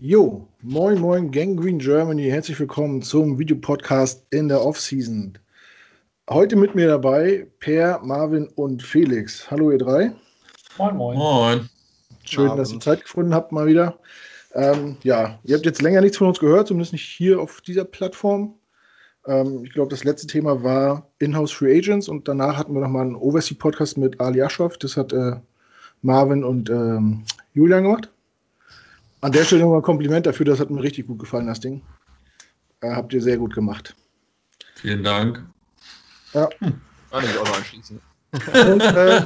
Jo, moin moin Gang Green Germany, herzlich willkommen zum Videopodcast in der Offseason. Heute mit mir dabei Per, Marvin und Felix. Hallo ihr drei. Moin moin. Moin. Schön, dass ihr Zeit gefunden habt mal wieder. Ähm, ja, ihr habt jetzt länger nichts von uns gehört, zumindest nicht hier auf dieser Plattform. Ähm, ich glaube, das letzte Thema war Inhouse Free Agents und danach hatten wir nochmal einen Oversea-Podcast mit Ali Ashraf. Das hat äh, Marvin und ähm, Julian gemacht. An der Stelle nochmal ein Kompliment dafür, das hat mir richtig gut gefallen, das Ding. Äh, habt ihr sehr gut gemacht. Vielen Dank. Ja. Hm. Kann ich auch noch anschließen. Und, äh,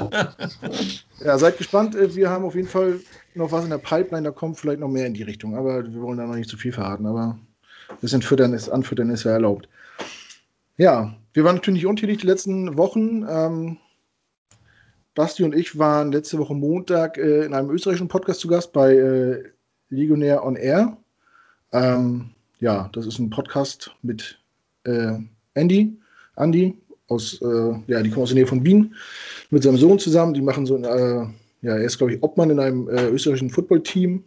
ja, seid gespannt. Wir haben auf jeden Fall noch was in der Pipeline, da kommt vielleicht noch mehr in die Richtung, aber wir wollen da noch nicht zu viel verraten. Aber ein bisschen füttern ist, anfüttern ist ja erlaubt. Ja, wir waren natürlich nicht untätig die letzten Wochen. Ähm, Basti und ich waren letzte Woche Montag äh, in einem österreichischen Podcast zu Gast bei äh, Legionär on Air. Ähm, ja, das ist ein Podcast mit äh, Andy, Andy, aus, äh, ja, die kommen aus der Nähe von Wien, mit seinem Sohn zusammen. Die machen so, ein, äh, ja, er ist, glaube ich, Obmann in einem äh, österreichischen Footballteam.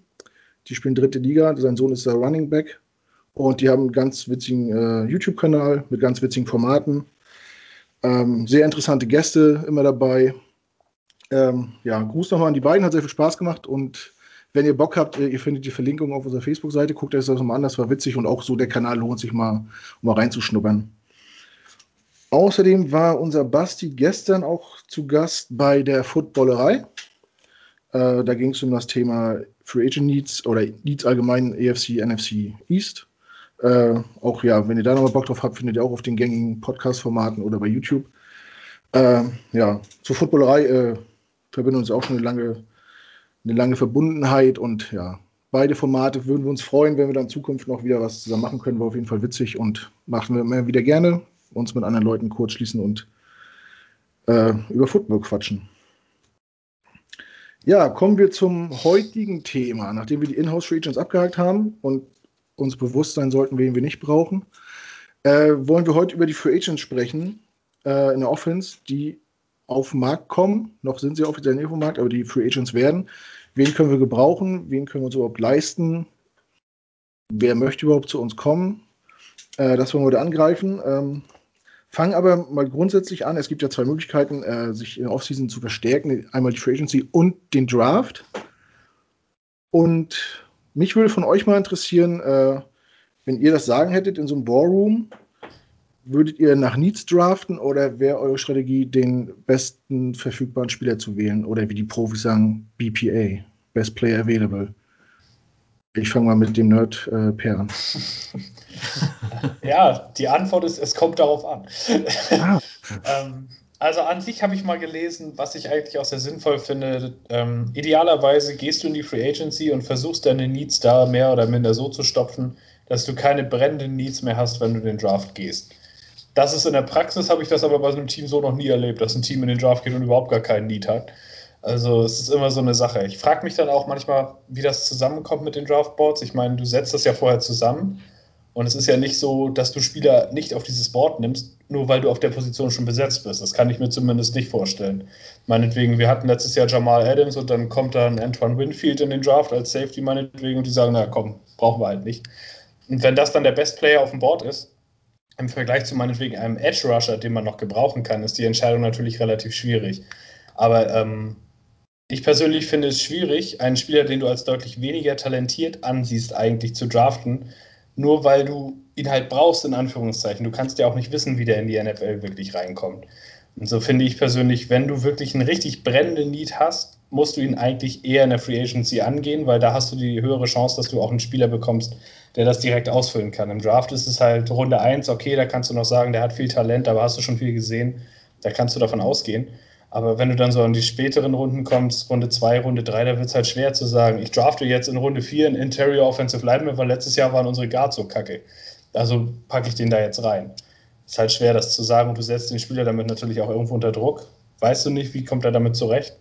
Die spielen dritte Liga. Sein Sohn ist der Running Back. Und die haben einen ganz witzigen äh, YouTube-Kanal mit ganz witzigen Formaten. Ähm, sehr interessante Gäste immer dabei. Ähm, ja, Gruß nochmal an die beiden, hat sehr viel Spaß gemacht und wenn ihr Bock habt, äh, ihr findet die Verlinkung auf unserer Facebook-Seite, guckt euch das mal an, das war witzig und auch so der Kanal lohnt sich mal, um mal reinzuschnuppern. Außerdem war unser Basti gestern auch zu Gast bei der Footballerei. Äh, da ging es um das Thema Free Agent Needs oder Needs allgemein EFC, NFC East. Äh, auch ja, wenn ihr da nochmal Bock drauf habt, findet ihr auch auf den gängigen Podcast-Formaten oder bei YouTube. Äh, ja, zur Footballerei äh, verbinden uns auch schon eine lange, eine lange Verbundenheit und ja, beide Formate würden wir uns freuen, wenn wir dann in Zukunft noch wieder was zusammen machen können. War auf jeden Fall witzig und machen wir immer wieder gerne uns mit anderen Leuten kurz schließen und äh, über Football quatschen. Ja, kommen wir zum heutigen Thema. Nachdem wir die Inhouse Free Agents abgehakt haben und uns bewusst sein sollten, wen wir nicht brauchen, äh, wollen wir heute über die Free Agents sprechen äh, in der Offense, die auf den Markt kommen. Noch sind sie offiziell nicht auf dem Markt, aber die Free Agents werden. Wen können wir gebrauchen? Wen können wir uns überhaupt leisten? Wer möchte überhaupt zu uns kommen? Äh, das wollen wir heute angreifen. Ähm, Fangen aber mal grundsätzlich an. Es gibt ja zwei Möglichkeiten, äh, sich in der Offseason zu verstärken. Einmal die Free Agency und den Draft. Und mich würde von euch mal interessieren, äh, wenn ihr das Sagen hättet in so einem Ballroom, würdet ihr nach Needs draften oder wäre eure Strategie, den besten verfügbaren Spieler zu wählen? Oder wie die Profis sagen, BPA, Best Player Available? Ich fange mal mit dem Nerd äh, Per an. ja, die Antwort ist, es kommt darauf an. Ah. ähm, also an sich habe ich mal gelesen, was ich eigentlich auch sehr sinnvoll finde. Ähm, idealerweise gehst du in die Free Agency und versuchst deine Needs da mehr oder minder so zu stopfen, dass du keine brennenden Needs mehr hast, wenn du den Draft gehst. Das ist in der Praxis, habe ich das aber bei so einem Team so noch nie erlebt, dass ein Team in den Draft geht und überhaupt gar keinen Need hat. Also es ist immer so eine Sache. Ich frage mich dann auch manchmal, wie das zusammenkommt mit den Draftboards. Ich meine, du setzt das ja vorher zusammen und es ist ja nicht so, dass du Spieler nicht auf dieses Board nimmst, nur weil du auf der Position schon besetzt bist. Das kann ich mir zumindest nicht vorstellen. Meinetwegen, wir hatten letztes Jahr Jamal Adams und dann kommt dann Antoine Winfield in den Draft als Safety meinetwegen und die sagen, na komm, brauchen wir halt nicht. Und wenn das dann der Best Player auf dem Board ist, im Vergleich zu meinetwegen einem Edge Rusher, den man noch gebrauchen kann, ist die Entscheidung natürlich relativ schwierig. Aber ähm, ich persönlich finde es schwierig, einen Spieler, den du als deutlich weniger talentiert ansiehst, eigentlich zu draften, nur weil du ihn halt brauchst, in Anführungszeichen. Du kannst ja auch nicht wissen, wie der in die NFL wirklich reinkommt. Und so finde ich persönlich, wenn du wirklich einen richtig brennenden Need hast, musst du ihn eigentlich eher in der Free Agency angehen, weil da hast du die höhere Chance, dass du auch einen Spieler bekommst, der das direkt ausfüllen kann. Im Draft ist es halt Runde 1, okay, da kannst du noch sagen, der hat viel Talent, aber hast du schon viel gesehen, da kannst du davon ausgehen. Aber wenn du dann so an die späteren Runden kommst, Runde 2, Runde 3, da wird es halt schwer zu sagen, ich drafte jetzt in Runde 4 einen Interior Offensive Lineman, weil letztes Jahr waren unsere Guards so kacke. Also packe ich den da jetzt rein. Ist halt schwer, das zu sagen und du setzt den Spieler damit natürlich auch irgendwo unter Druck. Weißt du nicht, wie kommt er damit zurecht?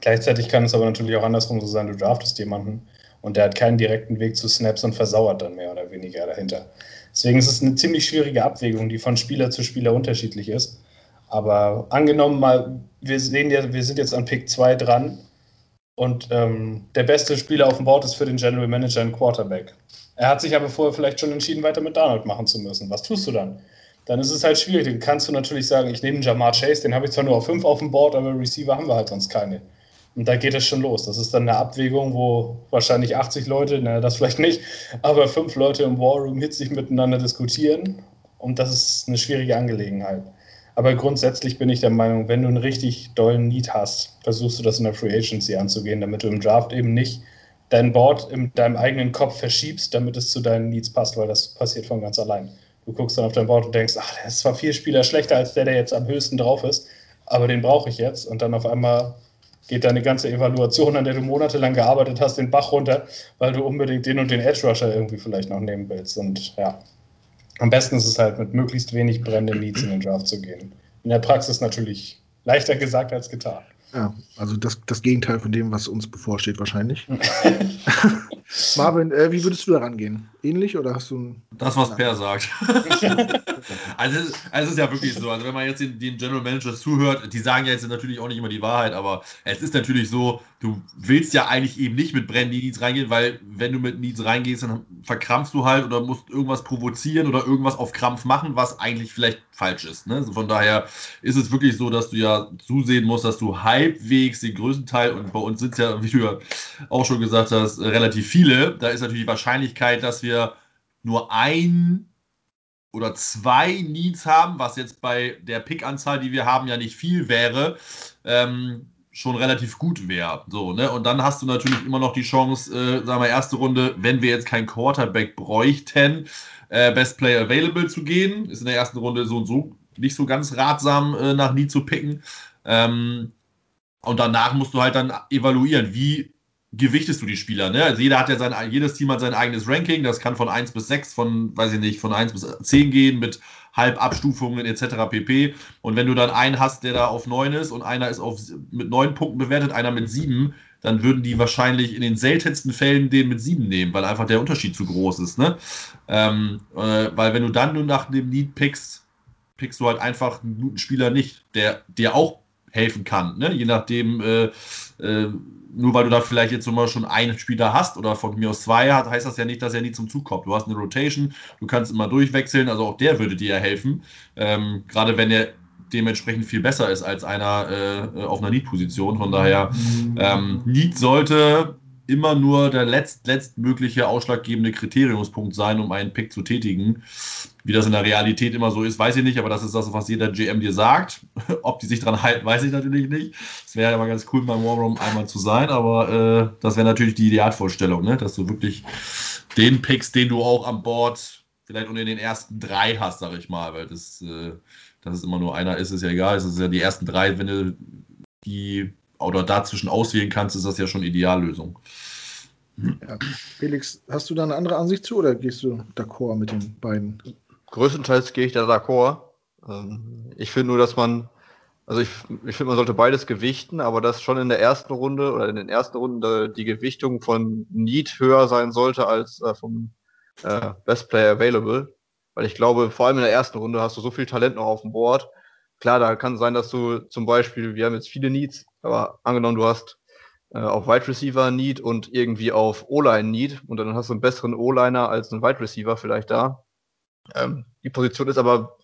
Gleichzeitig kann es aber natürlich auch andersrum so sein, du draftest jemanden und der hat keinen direkten Weg zu Snaps und versauert dann mehr oder weniger dahinter. Deswegen ist es eine ziemlich schwierige Abwägung, die von Spieler zu Spieler unterschiedlich ist. Aber angenommen mal, wir sehen ja, wir sind jetzt an Pick 2 dran Und ähm, der beste Spieler auf dem Board ist für den General Manager ein Quarterback. Er hat sich aber vorher vielleicht schon entschieden, weiter mit Darnold machen zu müssen. Was tust du dann? Dann ist es halt schwierig. Dann kannst du natürlich sagen, ich nehme Jamar Chase, den habe ich zwar nur auf 5 auf dem Board, aber Receiver haben wir halt sonst keine. Und da geht es schon los. Das ist dann eine Abwägung, wo wahrscheinlich 80 Leute, naja, das vielleicht nicht, aber fünf Leute im Warroom hitzig miteinander diskutieren. Und das ist eine schwierige Angelegenheit. Aber grundsätzlich bin ich der Meinung, wenn du einen richtig dollen Need hast, versuchst du das in der Free Agency anzugehen, damit du im Draft eben nicht dein Board in deinem eigenen Kopf verschiebst, damit es zu deinen Needs passt, weil das passiert von ganz allein. Du guckst dann auf dein Board und denkst, ach, der ist zwar vier Spieler schlechter als der, der jetzt am höchsten drauf ist, aber den brauche ich jetzt. Und dann auf einmal geht deine ganze Evaluation, an der du monatelang gearbeitet hast, den Bach runter, weil du unbedingt den und den Edge Rusher irgendwie vielleicht noch nehmen willst. Und ja, am besten ist es halt mit möglichst wenig brennenden Needs in den Draft zu gehen. In der Praxis natürlich leichter gesagt als getan. Ja, also das, das Gegenteil von dem, was uns bevorsteht, wahrscheinlich. Marvin, äh, wie würdest du da rangehen? Ähnlich oder hast du ein. Das, was Per sagt. also, also, es ist ja wirklich so. Also, wenn man jetzt den, den, General Manager zuhört, die sagen ja jetzt natürlich auch nicht immer die Wahrheit, aber es ist natürlich so, du willst ja eigentlich eben nicht mit brennenden Needs reingehen, weil wenn du mit Needs reingehst, dann verkrampfst du halt oder musst irgendwas provozieren oder irgendwas auf Krampf machen, was eigentlich vielleicht falsch ist. Ne? Also von daher ist es wirklich so, dass du ja zusehen musst, dass du halbwegs den größten Teil, und bei uns sind es ja, wie du ja auch schon gesagt hast, relativ viele. Da ist natürlich die Wahrscheinlichkeit, dass wir nur ein oder zwei Needs haben, was jetzt bei der Pick-Anzahl, die wir haben, ja nicht viel wäre, ähm, schon relativ gut wäre. So, ne? Und dann hast du natürlich immer noch die Chance, äh, sagen wir, erste Runde, wenn wir jetzt keinen Quarterback bräuchten, äh, Best Player Available zu gehen. Ist in der ersten Runde so und so nicht so ganz ratsam, äh, nach Need zu picken. Ähm, und danach musst du halt dann evaluieren, wie gewichtest du die Spieler. Ne? Also jeder hat ja sein, jedes Team hat sein eigenes Ranking. Das kann von 1 bis 6, von, weiß ich nicht, von 1 bis 10 gehen mit Halbabstufungen etc. pp. Und wenn du dann einen hast, der da auf 9 ist und einer ist auf, mit 9 Punkten bewertet, einer mit 7, dann würden die wahrscheinlich in den seltensten Fällen den mit 7 nehmen, weil einfach der Unterschied zu groß ist. Ne? Ähm, äh, weil wenn du dann nur nach dem Need pickst, pickst du halt einfach einen guten Spieler nicht, der dir auch helfen kann. Ne? Je nachdem, äh, äh, nur weil du da vielleicht jetzt mal schon einen Spieler hast oder von mir aus zwei hat, heißt das ja nicht, dass er nie zum Zug kommt. Du hast eine Rotation, du kannst immer durchwechseln, also auch der würde dir ja helfen. Ähm, Gerade wenn er dementsprechend viel besser ist als einer äh, auf einer Need-Position. Von daher, ähm, Need sollte immer nur der letzt, letztmögliche ausschlaggebende Kriteriumspunkt sein, um einen Pick zu tätigen. Wie das in der Realität immer so ist, weiß ich nicht, aber das ist das, was jeder GM dir sagt. Ob die sich dran halten, weiß ich natürlich nicht. Es wäre ja mal ganz cool, beim Warroom einmal zu sein, aber äh, das wäre natürlich die Idealvorstellung, ne? dass du wirklich den Picks, den du auch am Board vielleicht unter den ersten drei hast, sag ich mal, weil das, äh, dass es immer nur einer ist, ist ja egal. Es ist ja die ersten drei, wenn du die oder dazwischen auswählen kannst, ist das ja schon Ideallösung. Ja. Felix, hast du da eine andere Ansicht zu oder gehst du d'accord mit den beiden? Größtenteils gehe ich da d'accord. Ähm, ich finde nur, dass man, also ich, ich finde, man sollte beides gewichten, aber dass schon in der ersten Runde oder in den ersten Runden die Gewichtung von Need höher sein sollte als äh, vom äh, Best Player Available. Weil ich glaube, vor allem in der ersten Runde hast du so viel Talent noch auf dem Board. Klar, da kann sein, dass du zum Beispiel, wir haben jetzt viele Needs, aber angenommen, du hast äh, auf Wide Receiver Need und irgendwie auf O-Line Need und dann hast du einen besseren O-Liner als einen Wide Receiver vielleicht da. Ähm, die Position ist aber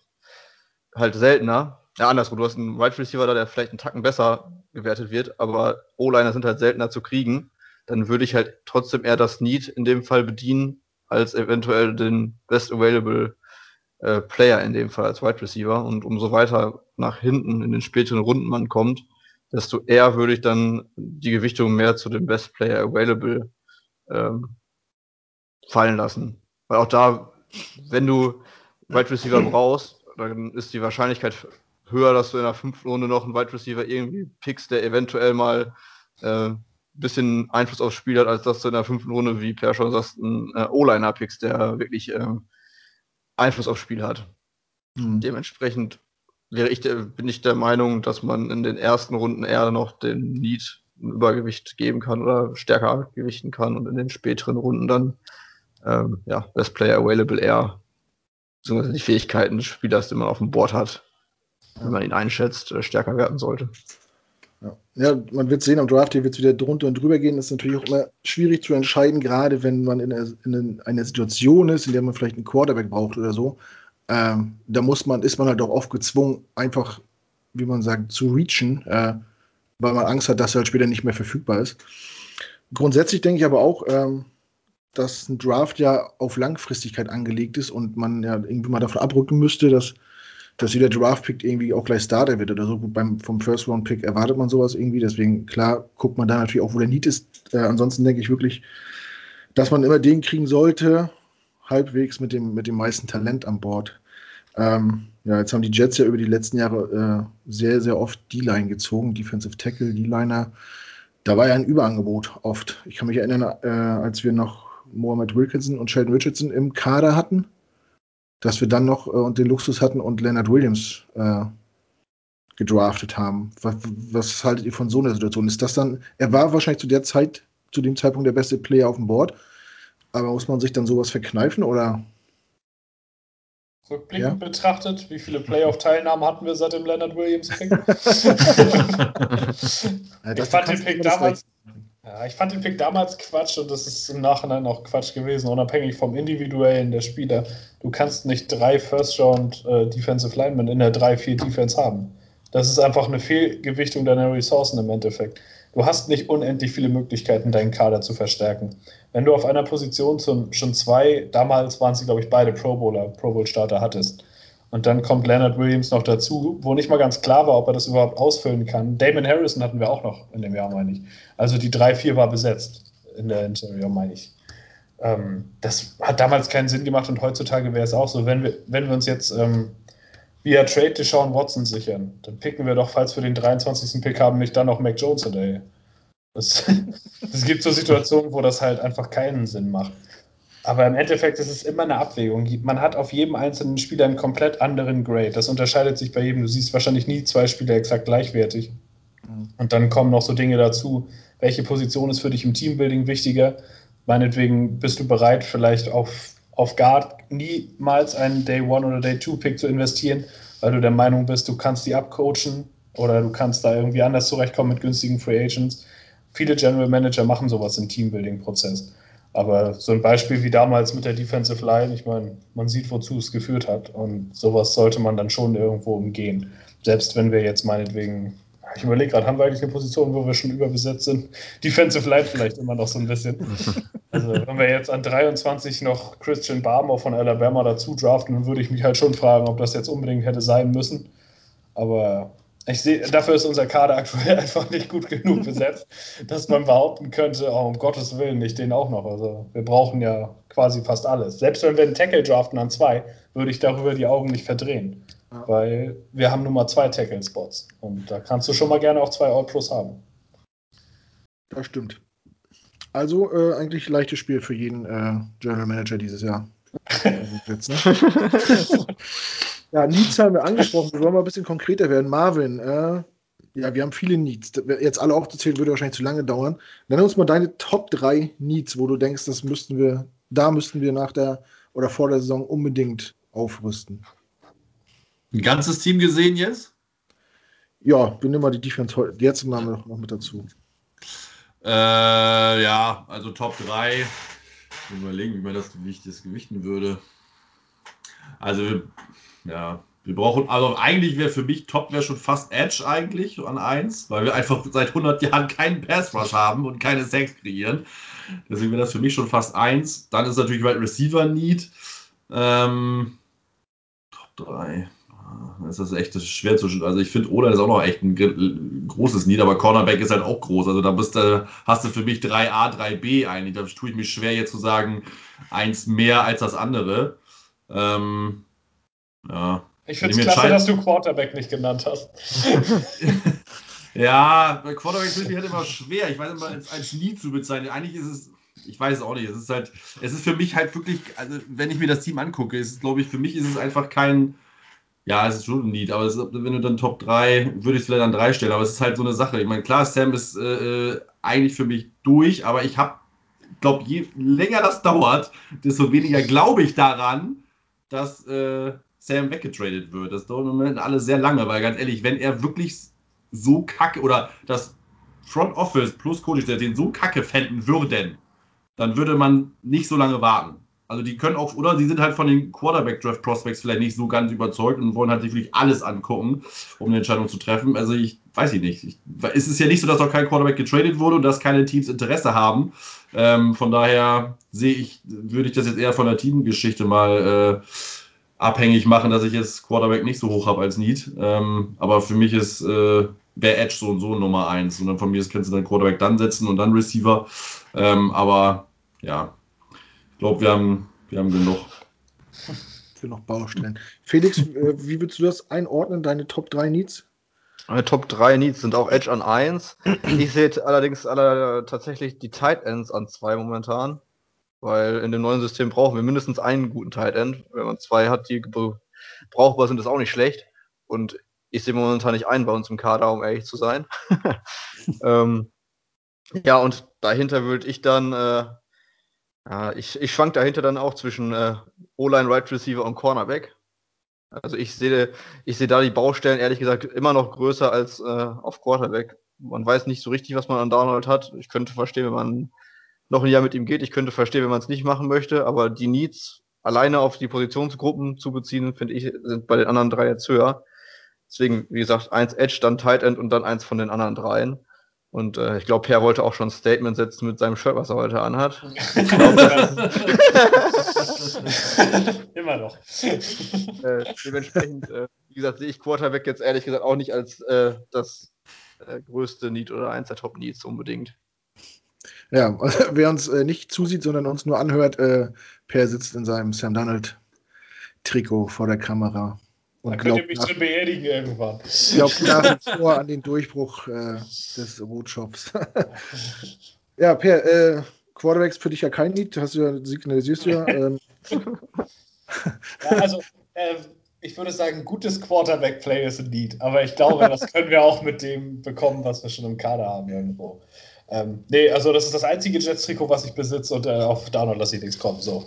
halt seltener. Ja, andersrum, du hast einen Wide Receiver da, der vielleicht einen Tacken besser gewertet wird, aber O-Liner sind halt seltener zu kriegen. Dann würde ich halt trotzdem eher das Need in dem Fall bedienen, als eventuell den Best Available äh, Player in dem Fall als Wide Receiver. Und umso weiter nach hinten in den späteren Runden man kommt, desto eher würde ich dann die Gewichtung mehr zu dem Best Player Available ähm, fallen lassen. Weil auch da, wenn du Wide Receiver brauchst, dann ist die Wahrscheinlichkeit höher, dass du in der fünften Runde noch einen Wide Receiver irgendwie pickst, der eventuell mal äh, bisschen Einfluss aufs Spiel hat, als dass du in der fünften Runde, wie Per schon sagt, einen äh, O-Liner pickst, der wirklich äh, Einfluss aufs Spiel hat. Mhm. Dementsprechend wäre ich der, bin ich der Meinung, dass man in den ersten Runden eher noch den Need ein Übergewicht geben kann oder stärker gewichten kann und in den späteren Runden dann ähm, ja, Best Player Available eher beziehungsweise die Fähigkeiten des Spielers, die man auf dem Board hat, wenn man ihn einschätzt, äh, stärker werden sollte. Ja. man wird sehen, am Draft hier wird es wieder drunter und drüber gehen. Das ist natürlich auch immer schwierig zu entscheiden, gerade wenn man in einer Situation ist, in der man vielleicht einen Quarterback braucht oder so. Ähm, da muss man, ist man halt auch oft gezwungen, einfach, wie man sagt, zu reachen, äh, weil man Angst hat, dass er halt später nicht mehr verfügbar ist. Grundsätzlich denke ich aber auch, ähm, dass ein Draft ja auf Langfristigkeit angelegt ist und man ja irgendwie mal davon abrücken müsste, dass dass jeder Draft-Pick irgendwie auch gleich Starter wird oder so. Beim, vom First-Round-Pick erwartet man sowas irgendwie. Deswegen, klar, guckt man da natürlich auch, wo der Need ist. Äh, ansonsten denke ich wirklich, dass man immer den kriegen sollte, halbwegs mit dem, mit dem meisten Talent an Bord. Ähm, ja, jetzt haben die Jets ja über die letzten Jahre äh, sehr, sehr oft D-Line gezogen, Defensive Tackle, D-Liner. Da war ja ein Überangebot oft. Ich kann mich erinnern, äh, als wir noch Mohamed Wilkinson und Sheldon Richardson im Kader hatten, dass wir dann noch äh, den Luxus hatten und Leonard Williams äh, gedraftet haben. Was, was, haltet ihr von so einer Situation? Ist das dann, er war wahrscheinlich zu der Zeit, zu dem Zeitpunkt der beste Player auf dem Board, aber muss man sich dann sowas verkneifen oder? Rückblickend ja? betrachtet, wie viele Playoff-Teilnahmen hatten wir seit dem Leonard Williams-Pick? ich fand den Pick damals. Ja, ich fand den Pick damals Quatsch und das ist im Nachhinein auch Quatsch gewesen, unabhängig vom Individuellen der Spieler. Du kannst nicht drei First-Round äh, Defensive Linemen in der 3-4 Defense haben. Das ist einfach eine Fehlgewichtung deiner Ressourcen im Endeffekt. Du hast nicht unendlich viele Möglichkeiten, deinen Kader zu verstärken. Wenn du auf einer Position zum, schon zwei, damals waren sie, glaube ich, beide Pro Bowler, Pro Bowl-Starter hattest, und dann kommt Leonard Williams noch dazu, wo nicht mal ganz klar war, ob er das überhaupt ausfüllen kann. Damon Harrison hatten wir auch noch in dem Jahr, meine ich. Also die 3-4 war besetzt in der Interior, meine ich. Ähm, das hat damals keinen Sinn gemacht und heutzutage wäre es auch so. Wenn wir, wenn wir uns jetzt ähm, via Trade Deshaun Watson sichern, dann picken wir doch, falls wir den 23. Pick haben, nicht dann noch Mac Jones hinterher. Es gibt so Situationen, wo das halt einfach keinen Sinn macht. Aber im Endeffekt ist es immer eine Abwägung. Man hat auf jedem einzelnen Spieler einen komplett anderen Grade. Das unterscheidet sich bei jedem. Du siehst wahrscheinlich nie zwei Spieler exakt gleichwertig. Mhm. Und dann kommen noch so Dinge dazu. Welche Position ist für dich im Teambuilding wichtiger? Meinetwegen bist du bereit, vielleicht auf, auf Guard niemals einen Day One oder Day Two Pick zu investieren, weil du der Meinung bist, du kannst die abcoachen oder du kannst da irgendwie anders zurechtkommen mit günstigen Free Agents. Viele General Manager machen sowas im Teambuilding-Prozess. Aber so ein Beispiel wie damals mit der Defensive Line, ich meine, man sieht, wozu es geführt hat. Und sowas sollte man dann schon irgendwo umgehen. Selbst wenn wir jetzt meinetwegen, ich überlege gerade, haben wir eigentlich eine Position, wo wir schon überbesetzt sind? Defensive Line vielleicht immer noch so ein bisschen. Also, wenn wir jetzt an 23 noch Christian Barmer von Alabama dazu draften, dann würde ich mich halt schon fragen, ob das jetzt unbedingt hätte sein müssen. Aber ich sehe, dafür ist unser Kader aktuell einfach nicht gut genug besetzt, dass man behaupten könnte, oh, um Gottes Willen, nicht den auch noch. Also wir brauchen ja quasi fast alles. Selbst wenn wir einen Tackle draften an zwei, würde ich darüber die Augen nicht verdrehen. Ja. Weil wir haben nun mal zwei Tackle-Spots. Und da kannst du schon mal gerne auch zwei All-Pros haben. Das stimmt. Also äh, eigentlich leichtes Spiel für jeden äh, General Manager dieses Jahr. Jetzt, ne? Ja, Needs haben wir angesprochen. Wir wollen mal ein bisschen konkreter werden. Marvin, äh, ja, wir haben viele Needs. Jetzt alle aufzuzählen, würde wahrscheinlich zu lange dauern. Nenn uns mal deine Top 3 Needs, wo du denkst, das müssten wir, da müssten wir nach der oder vor der Saison unbedingt aufrüsten. Ein ganzes Team gesehen jetzt? Ja, wir nehmen mal die Defense heute. Jetzt machen wir noch mit dazu. Äh, ja, also Top 3. Überlegen, wie man das, ich das gewichten würde. Also, ja, wir brauchen, also eigentlich wäre für mich Top wäre schon fast Edge eigentlich an 1, weil wir einfach seit 100 Jahren keinen Pass Rush haben und keine Sacks kreieren. Deswegen wäre das für mich schon fast 1. Dann ist natürlich Wide Receiver Need. Ähm, Top 3. Das ist echt das ist schwer zu. Also ich finde, Ola ist auch noch echt ein großes Need, aber Cornerback ist halt auch groß. Also da bist du, hast du für mich 3A, 3B eigentlich. Da tue ich mich schwer, jetzt zu sagen, eins mehr als das andere. Ähm, ja. Ich finde es klasse, dass du Quarterback nicht genannt hast. ja, bei Quarterback finde ich halt immer schwer. Ich weiß immer, als, als nie zu bezeichnen. Eigentlich ist es, ich weiß es auch nicht. Es ist halt, es ist für mich halt wirklich, also wenn ich mir das Team angucke, ist es, glaube ich, für mich ist es einfach kein, ja, es ist schon ein Need, aber ist, wenn du dann Top 3, würde ich es vielleicht an 3 stellen, aber es ist halt so eine Sache. Ich meine, klar, Sam ist äh, äh eigentlich für mich durch, aber ich habe, glaube, je länger das dauert, desto weniger glaube ich daran, dass äh, Sam weggetradet wird. Das dauert im Moment alles sehr lange, weil ganz ehrlich, wenn er wirklich so kacke oder das Front Office plus Coach den so kacke fänden würden, dann würde man nicht so lange warten. Also die können auch, oder sie sind halt von den Quarterback-Draft-Prospects vielleicht nicht so ganz überzeugt und wollen halt wirklich alles angucken, um eine Entscheidung zu treffen. Also ich weiß ich nicht. Ich, es ist ja nicht so, dass auch kein Quarterback getradet wurde und dass keine Teams Interesse haben. Ähm, von daher sehe ich, würde ich das jetzt eher von der Teamgeschichte mal äh, abhängig machen, dass ich jetzt Quarterback nicht so hoch habe als Need. Ähm, aber für mich ist äh, wäre Edge so und so Nummer eins. Und dann von mir kannst du dann Quarterback dann setzen und dann Receiver. Ähm, aber ja, glaube, wir haben, wir haben genug. Für noch Baustellen. Felix, äh, wie würdest du das einordnen, deine Top 3 Needs? Meine Top 3 Needs sind auch Edge an 1. Ich sehe allerdings alle, tatsächlich die Tight Ends an 2 momentan. Weil in dem neuen System brauchen wir mindestens einen guten Tight End. Wenn man zwei hat, die brauchbar sind, ist auch nicht schlecht. Und ich sehe momentan nicht einen bei uns im Kader, um ehrlich zu sein. ähm, ja, und dahinter würde ich dann äh, ja, ich, ich schwank dahinter dann auch zwischen äh, O-Line, Right Receiver und Cornerback. Also ich sehe ich sehe da die Baustellen ehrlich gesagt immer noch größer als äh, auf Quarterback. Man weiß nicht so richtig, was man an Donald hat. Ich könnte verstehen, wenn man noch ein Jahr mit ihm geht. Ich könnte verstehen, wenn man es nicht machen möchte. Aber die Needs alleine auf die Positionsgruppen zu beziehen, finde ich, sind bei den anderen drei jetzt höher. Deswegen, wie gesagt, eins Edge, dann Tight End und dann eins von den anderen dreien. Und äh, ich glaube, Per wollte auch schon ein Statement setzen mit seinem Shirt, was er heute anhat. glaub, Immer noch. Äh, dementsprechend, äh, wie gesagt, sehe ich Quarterback jetzt ehrlich gesagt auch nicht als äh, das äh, größte Need oder eins der Top Needs unbedingt. Ja, also, wer uns äh, nicht zusieht, sondern uns nur anhört, äh, Per sitzt in seinem Sam Donald Trikot vor der Kamera. Und da könnt ihr mich schon beerdigen irgendwann. Ich glaube nach wie vor an den Durchbruch äh, des Rotshops. ja, Per, äh, Quarterbacks für dich ja kein Lied, hast du ja signalisierst ja. Ähm. ja also, äh, ich würde sagen, gutes Quarterback-Play ist ein Lied, aber ich glaube, das können wir auch mit dem bekommen, was wir schon im Kader haben irgendwo. Ähm, nee, also das ist das einzige Jets-Trikot, was ich besitze und äh, auf Download lasse ich nichts kommen. So.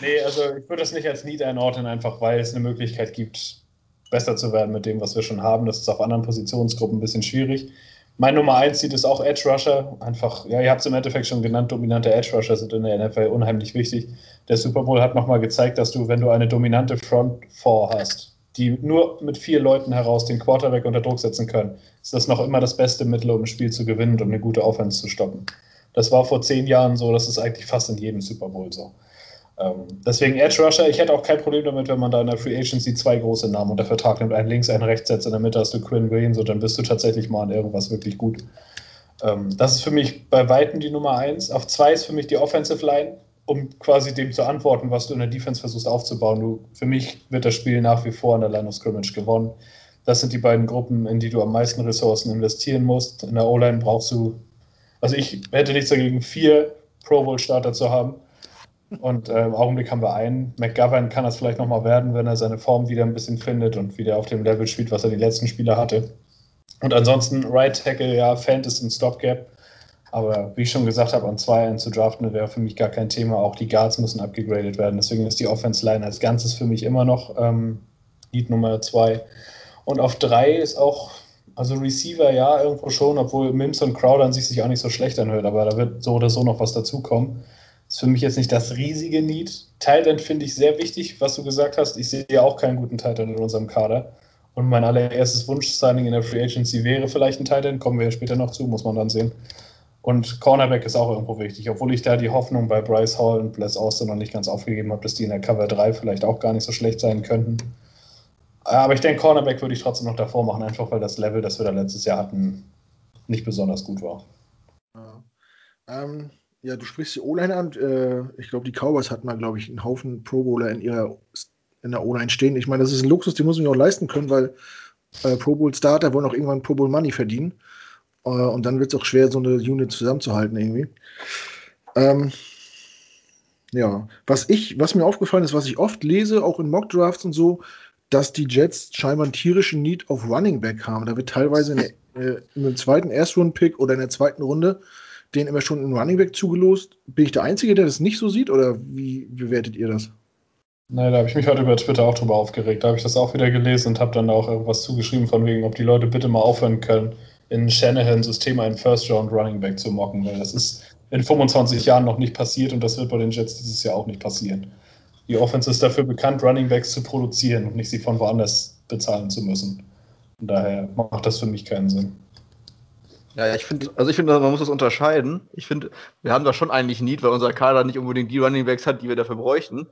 Nee, also ich würde das nicht als Need einordnen, einfach weil es eine Möglichkeit gibt, besser zu werden mit dem, was wir schon haben. Das ist auf anderen Positionsgruppen ein bisschen schwierig. Mein Nummer 1 sieht es auch Edge Rusher. Einfach, ja, ihr habt es im Endeffekt schon genannt, dominante Edge Rusher sind in der NFL unheimlich wichtig. Der Super Bowl hat nochmal gezeigt, dass du, wenn du eine dominante Front 4 hast, die nur mit vier Leuten heraus den Quarterback unter Druck setzen können, ist das noch immer das beste Mittel, um ein Spiel zu gewinnen und um eine gute Offense zu stoppen. Das war vor zehn Jahren so, das ist eigentlich fast in jedem Super Bowl so. Ähm, deswegen Edge Rusher, ich hätte auch kein Problem damit, wenn man da in der Free Agency zwei große Namen unter Vertrag nimmt, einen links, einen rechts setzt, in der Mitte hast du Quinn Williams und dann bist du tatsächlich mal an irgendwas wirklich gut. Ähm, das ist für mich bei Weitem die Nummer eins. Auf zwei ist für mich die Offensive Line, um quasi dem zu antworten, was du in der Defense versuchst aufzubauen. Du, für mich wird das Spiel nach wie vor an der Line of Scrimmage gewonnen. Das sind die beiden Gruppen, in die du am meisten Ressourcen investieren musst. In der O-Line brauchst du, also ich hätte nichts dagegen, vier Pro Bowl-Starter zu haben und äh, im Augenblick haben wir einen. McGovern kann das vielleicht nochmal werden, wenn er seine Form wieder ein bisschen findet und wieder auf dem Level spielt, was er die letzten Spiele hatte. Und ansonsten Right Tackle, ja, Fant ist ein Stopgap. Aber wie ich schon gesagt habe, an zwei einen zu draften wäre für mich gar kein Thema. Auch die Guards müssen abgegradet werden. Deswegen ist die Offense Line als Ganzes für mich immer noch ähm, Lead Nummer zwei. Und auf drei ist auch, also Receiver ja, irgendwo schon, obwohl Mims und Crowder an sich sich auch nicht so schlecht anhört. Aber da wird so oder so noch was dazukommen ist für mich jetzt nicht das riesige Need. Titan finde ich sehr wichtig, was du gesagt hast. Ich sehe ja auch keinen guten Titan in unserem Kader. Und mein allererstes Wunsch-Signing in der Free Agency wäre vielleicht ein Titan. Kommen wir ja später noch zu, muss man dann sehen. Und Cornerback ist auch irgendwo wichtig, obwohl ich da die Hoffnung bei Bryce Hall und Bless Austin noch nicht ganz aufgegeben habe, dass die in der Cover 3 vielleicht auch gar nicht so schlecht sein könnten. Aber ich denke, Cornerback würde ich trotzdem noch davor machen, einfach weil das Level, das wir da letztes Jahr hatten, nicht besonders gut war. Ja. Ähm, ja, du sprichst die O-Line an. Äh, ich glaube, die Cowboys hatten da, glaube ich, einen Haufen Pro Bowler in ihrer in der O-Line stehen. Ich meine, das ist ein Luxus, den muss man auch leisten können, weil äh, Pro Bowl Starter wollen auch irgendwann Pro Bowl Money verdienen. Äh, und dann wird es auch schwer, so eine Unit zusammenzuhalten irgendwie. Ähm, ja, was ich, was mir aufgefallen ist, was ich oft lese, auch in Mock Drafts und so, dass die Jets scheinbar einen tierischen Need auf Running Back haben. Da wird teilweise in, der, äh, in einem zweiten Erstrund-Pick oder in der zweiten Runde den immer schon einen Running Back zugelost. Bin ich der Einzige, der das nicht so sieht oder wie bewertet ihr das? Nein, da habe ich mich heute über Twitter auch drüber aufgeregt. Da habe ich das auch wieder gelesen und habe dann auch irgendwas zugeschrieben von wegen, ob die Leute bitte mal aufhören können, in Shanahan-System einen First-Round Running Back zu mocken, weil das ist in 25 Jahren noch nicht passiert und das wird bei den Jets dieses Jahr auch nicht passieren. Die Offense ist dafür bekannt, Running Backs zu produzieren und nicht sie von woanders bezahlen zu müssen. Und daher macht das für mich keinen Sinn. Ja, ich finde, also ich finde, man muss das unterscheiden. Ich finde, wir haben da schon eigentlich Need, weil unser Kader nicht unbedingt die Running Backs hat, die wir dafür bräuchten.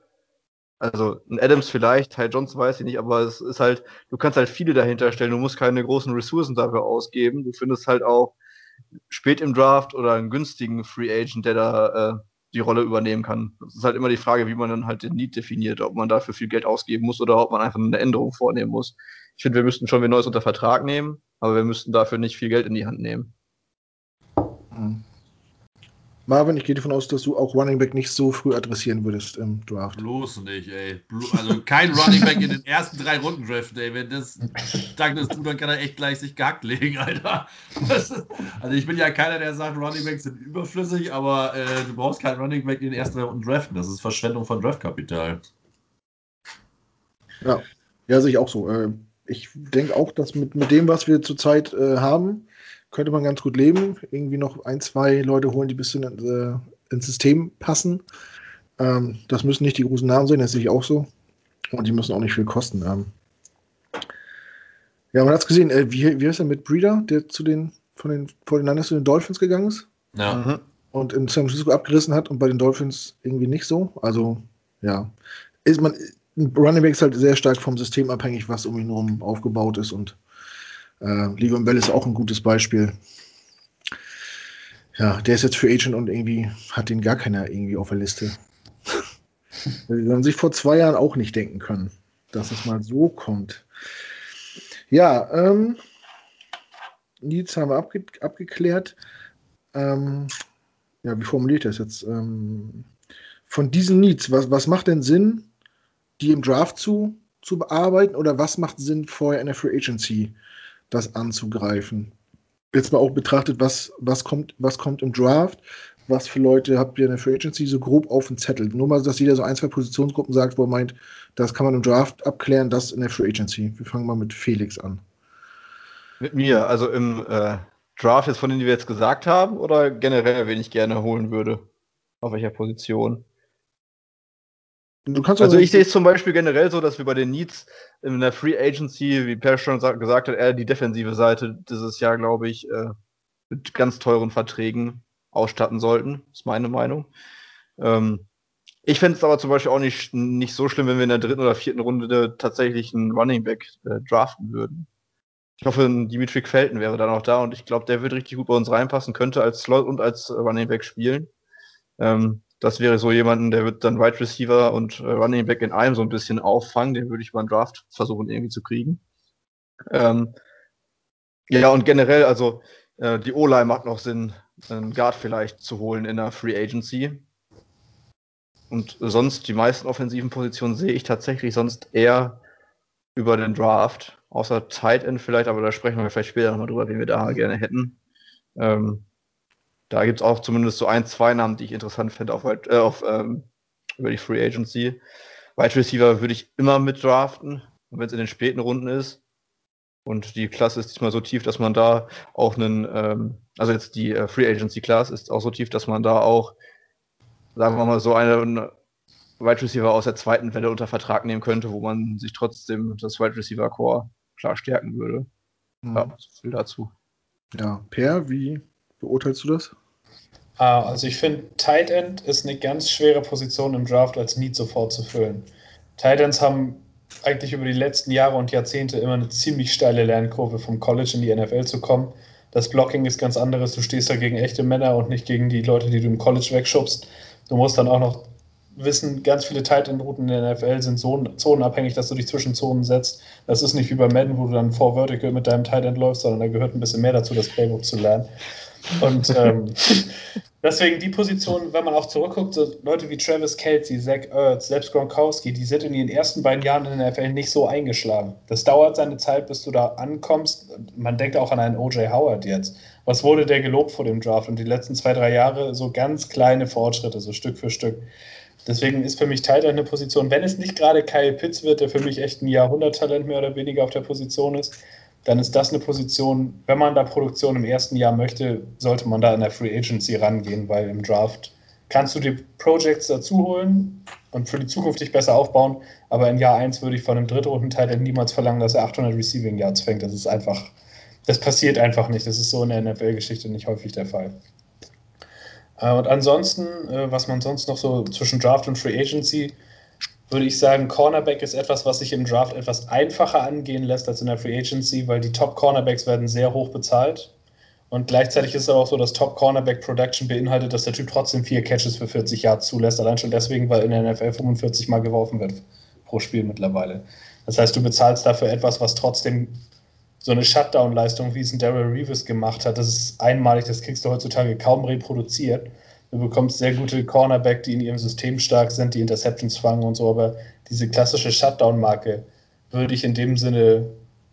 Also ein Adams vielleicht, Ty Johnson weiß ich nicht, aber es ist halt, du kannst halt viele dahinter stellen, du musst keine großen Ressourcen dafür ausgeben. Du findest halt auch spät im Draft oder einen günstigen Free Agent, der da äh, die Rolle übernehmen kann. Das ist halt immer die Frage, wie man dann halt den Need definiert, ob man dafür viel Geld ausgeben muss oder ob man einfach eine Änderung vornehmen muss. Ich finde, wir müssten schon wieder Neues unter Vertrag nehmen, aber wir müssten dafür nicht viel Geld in die Hand nehmen. Mhm. Marvin, ich gehe davon aus, dass du auch Running Back nicht so früh adressieren würdest im Draft. Bloß nicht, ey. Also kein Running Back in den ersten drei Runden draften, ey. Wenn das Douglas tut, dann kann er echt gleich sich gehackt legen, Alter. Ist, also ich bin ja keiner, der sagt, Running Backs sind überflüssig, aber äh, du brauchst keinen Running Back in den ersten drei Runden draften. Das ist Verschwendung von Draftkapital. Ja, ja, sehe ich auch so. Ich denke auch, dass mit, mit dem, was wir zurzeit äh, haben, könnte man ganz gut leben. Irgendwie noch ein, zwei Leute holen, die ein bisschen äh, ins System passen. Ähm, das müssen nicht die großen Namen sein, das sehe ich auch so. Und die müssen auch nicht viel kosten. Ähm. Ja, man hat es gesehen, äh, wie, wie heißt er mit Breeder, der zu den von den 49ers zu den Dolphins gegangen ist? Ja. Mhm. Und in San Francisco abgerissen hat und bei den Dolphins irgendwie nicht so. Also, ja. Ist man, Running Back ist halt sehr stark vom System abhängig, was um ihn herum aufgebaut ist und äh, Le'Veon Bell ist auch ein gutes Beispiel. Ja, der ist jetzt für Agent und irgendwie hat den gar keiner irgendwie auf der Liste. Die haben sich vor zwei Jahren auch nicht denken können, dass es mal so kommt. Ja, ähm, Needs haben wir abge abgeklärt. Ähm, ja, wie formuliere ich das jetzt? Ähm, von diesen Needs, was, was macht denn Sinn, die im Draft zu, zu bearbeiten oder was macht Sinn, vorher in der Free Agency das anzugreifen. Jetzt mal auch betrachtet, was, was, kommt, was kommt im Draft, was für Leute habt ihr in der Free Agency so grob auf dem Zettel? Nur mal, dass jeder so ein, zwei Positionsgruppen sagt, wo er meint, das kann man im Draft abklären, das in der Free Agency. Wir fangen mal mit Felix an. Mit mir, also im äh, Draft jetzt von denen, die wir jetzt gesagt haben, oder generell, wen ich gerne holen würde? Auf welcher Position? Also ich sehe es zum Beispiel generell so, dass wir bei den Needs in der Free Agency, wie Per schon gesagt hat, eher die defensive Seite dieses Jahr, glaube ich, äh, mit ganz teuren Verträgen ausstatten sollten. Ist meine Meinung. Ähm, ich fände es aber zum Beispiel auch nicht, nicht so schlimm, wenn wir in der dritten oder vierten Runde tatsächlich einen Running Back äh, draften würden. Ich hoffe, Dimitri Felton wäre dann auch da und ich glaube, der würde richtig gut bei uns reinpassen, könnte als Slot und als Running Back spielen. Ähm, das wäre so jemanden, der wird dann Wide Receiver und äh, Running Back in einem so ein bisschen auffangen. Den würde ich beim Draft versuchen irgendwie zu kriegen. Ähm, ja, und generell, also äh, die O-Line macht noch Sinn, einen Guard vielleicht zu holen in der Free Agency. Und sonst die meisten offensiven Positionen sehe ich tatsächlich sonst eher über den Draft. Außer Tight End vielleicht, aber da sprechen wir vielleicht später nochmal drüber, wen wir da gerne hätten. Ähm, da gibt es auch zumindest so ein, zwei Namen, die ich interessant finde auf, äh, auf ähm, über die Free Agency. Wide Receiver würde ich immer mit draften, wenn es in den späten Runden ist. Und die Klasse ist diesmal so tief, dass man da auch einen, ähm, also jetzt die äh, Free Agency Class ist auch so tief, dass man da auch, sagen wir mal, so einen Wide Receiver aus der zweiten Welle unter Vertrag nehmen könnte, wo man sich trotzdem das Wide Receiver Core klar stärken würde. Mhm. Ja, so viel dazu. Ja, Per, wie beurteilst du das? Ah, also ich finde, Tight End ist eine ganz schwere Position im Draft als Need sofort zu füllen. Tight Ends haben eigentlich über die letzten Jahre und Jahrzehnte immer eine ziemlich steile Lernkurve vom College in die NFL zu kommen. Das Blocking ist ganz anderes. Du stehst da gegen echte Männer und nicht gegen die Leute, die du im College wegschubst. Du musst dann auch noch wissen, ganz viele Tight End Routen in der NFL sind zonenabhängig, dass du dich zwischen Zonen setzt. Das ist nicht wie bei Madden, wo du dann vor Vertical mit deinem Tight End läufst, sondern da gehört ein bisschen mehr dazu, das Playbook zu lernen. Und ähm, Deswegen die Position, wenn man auch zurückguckt, so Leute wie Travis Kelsey, Zach Ertz, selbst Gronkowski, die sind in den ersten beiden Jahren in der NFL nicht so eingeschlagen. Das dauert seine Zeit, bis du da ankommst. Man denkt auch an einen O.J. Howard jetzt. Was wurde der gelobt vor dem Draft? Und die letzten zwei, drei Jahre so ganz kleine Fortschritte, so Stück für Stück. Deswegen ist für mich Tight eine Position, wenn es nicht gerade Kyle Pitts wird, der für mich echt ein Jahrhunderttalent mehr oder weniger auf der Position ist, dann ist das eine Position, wenn man da Produktion im ersten Jahr möchte, sollte man da in der Free Agency rangehen, weil im Draft kannst du die Projects dazu holen und für die Zukunft dich besser aufbauen, aber in Jahr 1 würde ich von einem Drittrunden-Teil niemals verlangen, dass er 800 Receiving Yards fängt. Das ist einfach, das passiert einfach nicht. Das ist so in der NFL-Geschichte nicht häufig der Fall. Äh, und ansonsten, äh, was man sonst noch so zwischen Draft und Free Agency, würde ich sagen, Cornerback ist etwas, was sich im Draft etwas einfacher angehen lässt als in der Free Agency, weil die Top-Cornerbacks werden sehr hoch bezahlt. Und gleichzeitig ist es auch so, dass Top Cornerback Production beinhaltet, dass der Typ trotzdem vier Catches für 40 Yards zulässt. Allein schon deswegen, weil in der NFL 45 Mal geworfen wird pro Spiel mittlerweile. Das heißt, du bezahlst dafür etwas, was trotzdem so eine Shutdown-Leistung, wie es ein Daryl Reeves gemacht hat, das ist einmalig, das kriegst du heutzutage kaum reproduziert. Du bekommst sehr gute Cornerback, die in ihrem System stark sind, die Interceptions fangen und so, aber diese klassische Shutdown-Marke würde ich in dem Sinne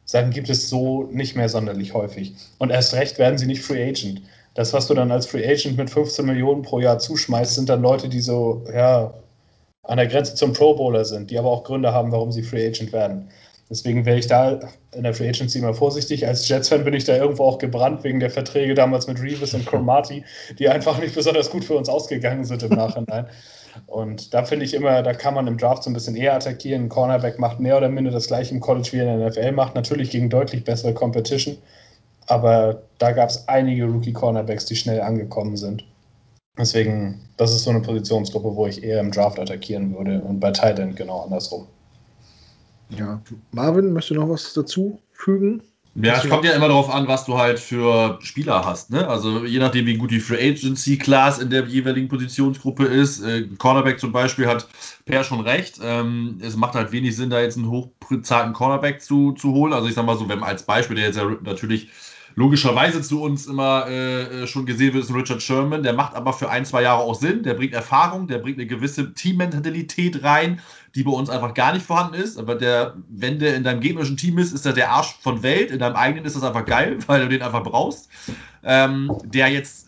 sagen, gibt es so nicht mehr sonderlich häufig. Und erst recht werden sie nicht Free Agent. Das, was du dann als Free Agent mit 15 Millionen pro Jahr zuschmeißt, sind dann Leute, die so, ja, an der Grenze zum Pro Bowler sind, die aber auch Gründe haben, warum sie Free Agent werden. Deswegen wäre ich da in der Free Agency immer vorsichtig. Als Jets-Fan bin ich da irgendwo auch gebrannt wegen der Verträge damals mit Reeves und Cromartie, die einfach nicht besonders gut für uns ausgegangen sind im Nachhinein. Und da finde ich immer, da kann man im Draft so ein bisschen eher attackieren. Ein Cornerback macht mehr oder minder das gleiche im College wie in der NFL macht, natürlich gegen deutlich bessere Competition. Aber da gab es einige Rookie-Cornerbacks, die schnell angekommen sind. Deswegen, das ist so eine Positionsgruppe, wo ich eher im Draft attackieren würde und bei Tight End genau andersrum. Ja, Marvin, möchtest du noch was dazu fügen? Ja, es kommt ja immer darauf an, was du halt für Spieler hast. Ne? Also je nachdem, wie gut die Free Agency Class in der jeweiligen Positionsgruppe ist. Äh, Cornerback zum Beispiel hat Per schon recht. Ähm, es macht halt wenig Sinn, da jetzt einen hochbezahlten Cornerback zu, zu holen. Also ich sag mal so, wenn als Beispiel, der jetzt ja natürlich logischerweise zu uns immer äh, schon gesehen wird, ist Richard Sherman. Der macht aber für ein, zwei Jahre auch Sinn. Der bringt Erfahrung, der bringt eine gewisse Teammentalität rein, die bei uns einfach gar nicht vorhanden ist. Aber der, wenn der in deinem gegnerischen Team ist, ist er der Arsch von Welt. In deinem eigenen ist das einfach geil, weil du den einfach brauchst. Ähm, der jetzt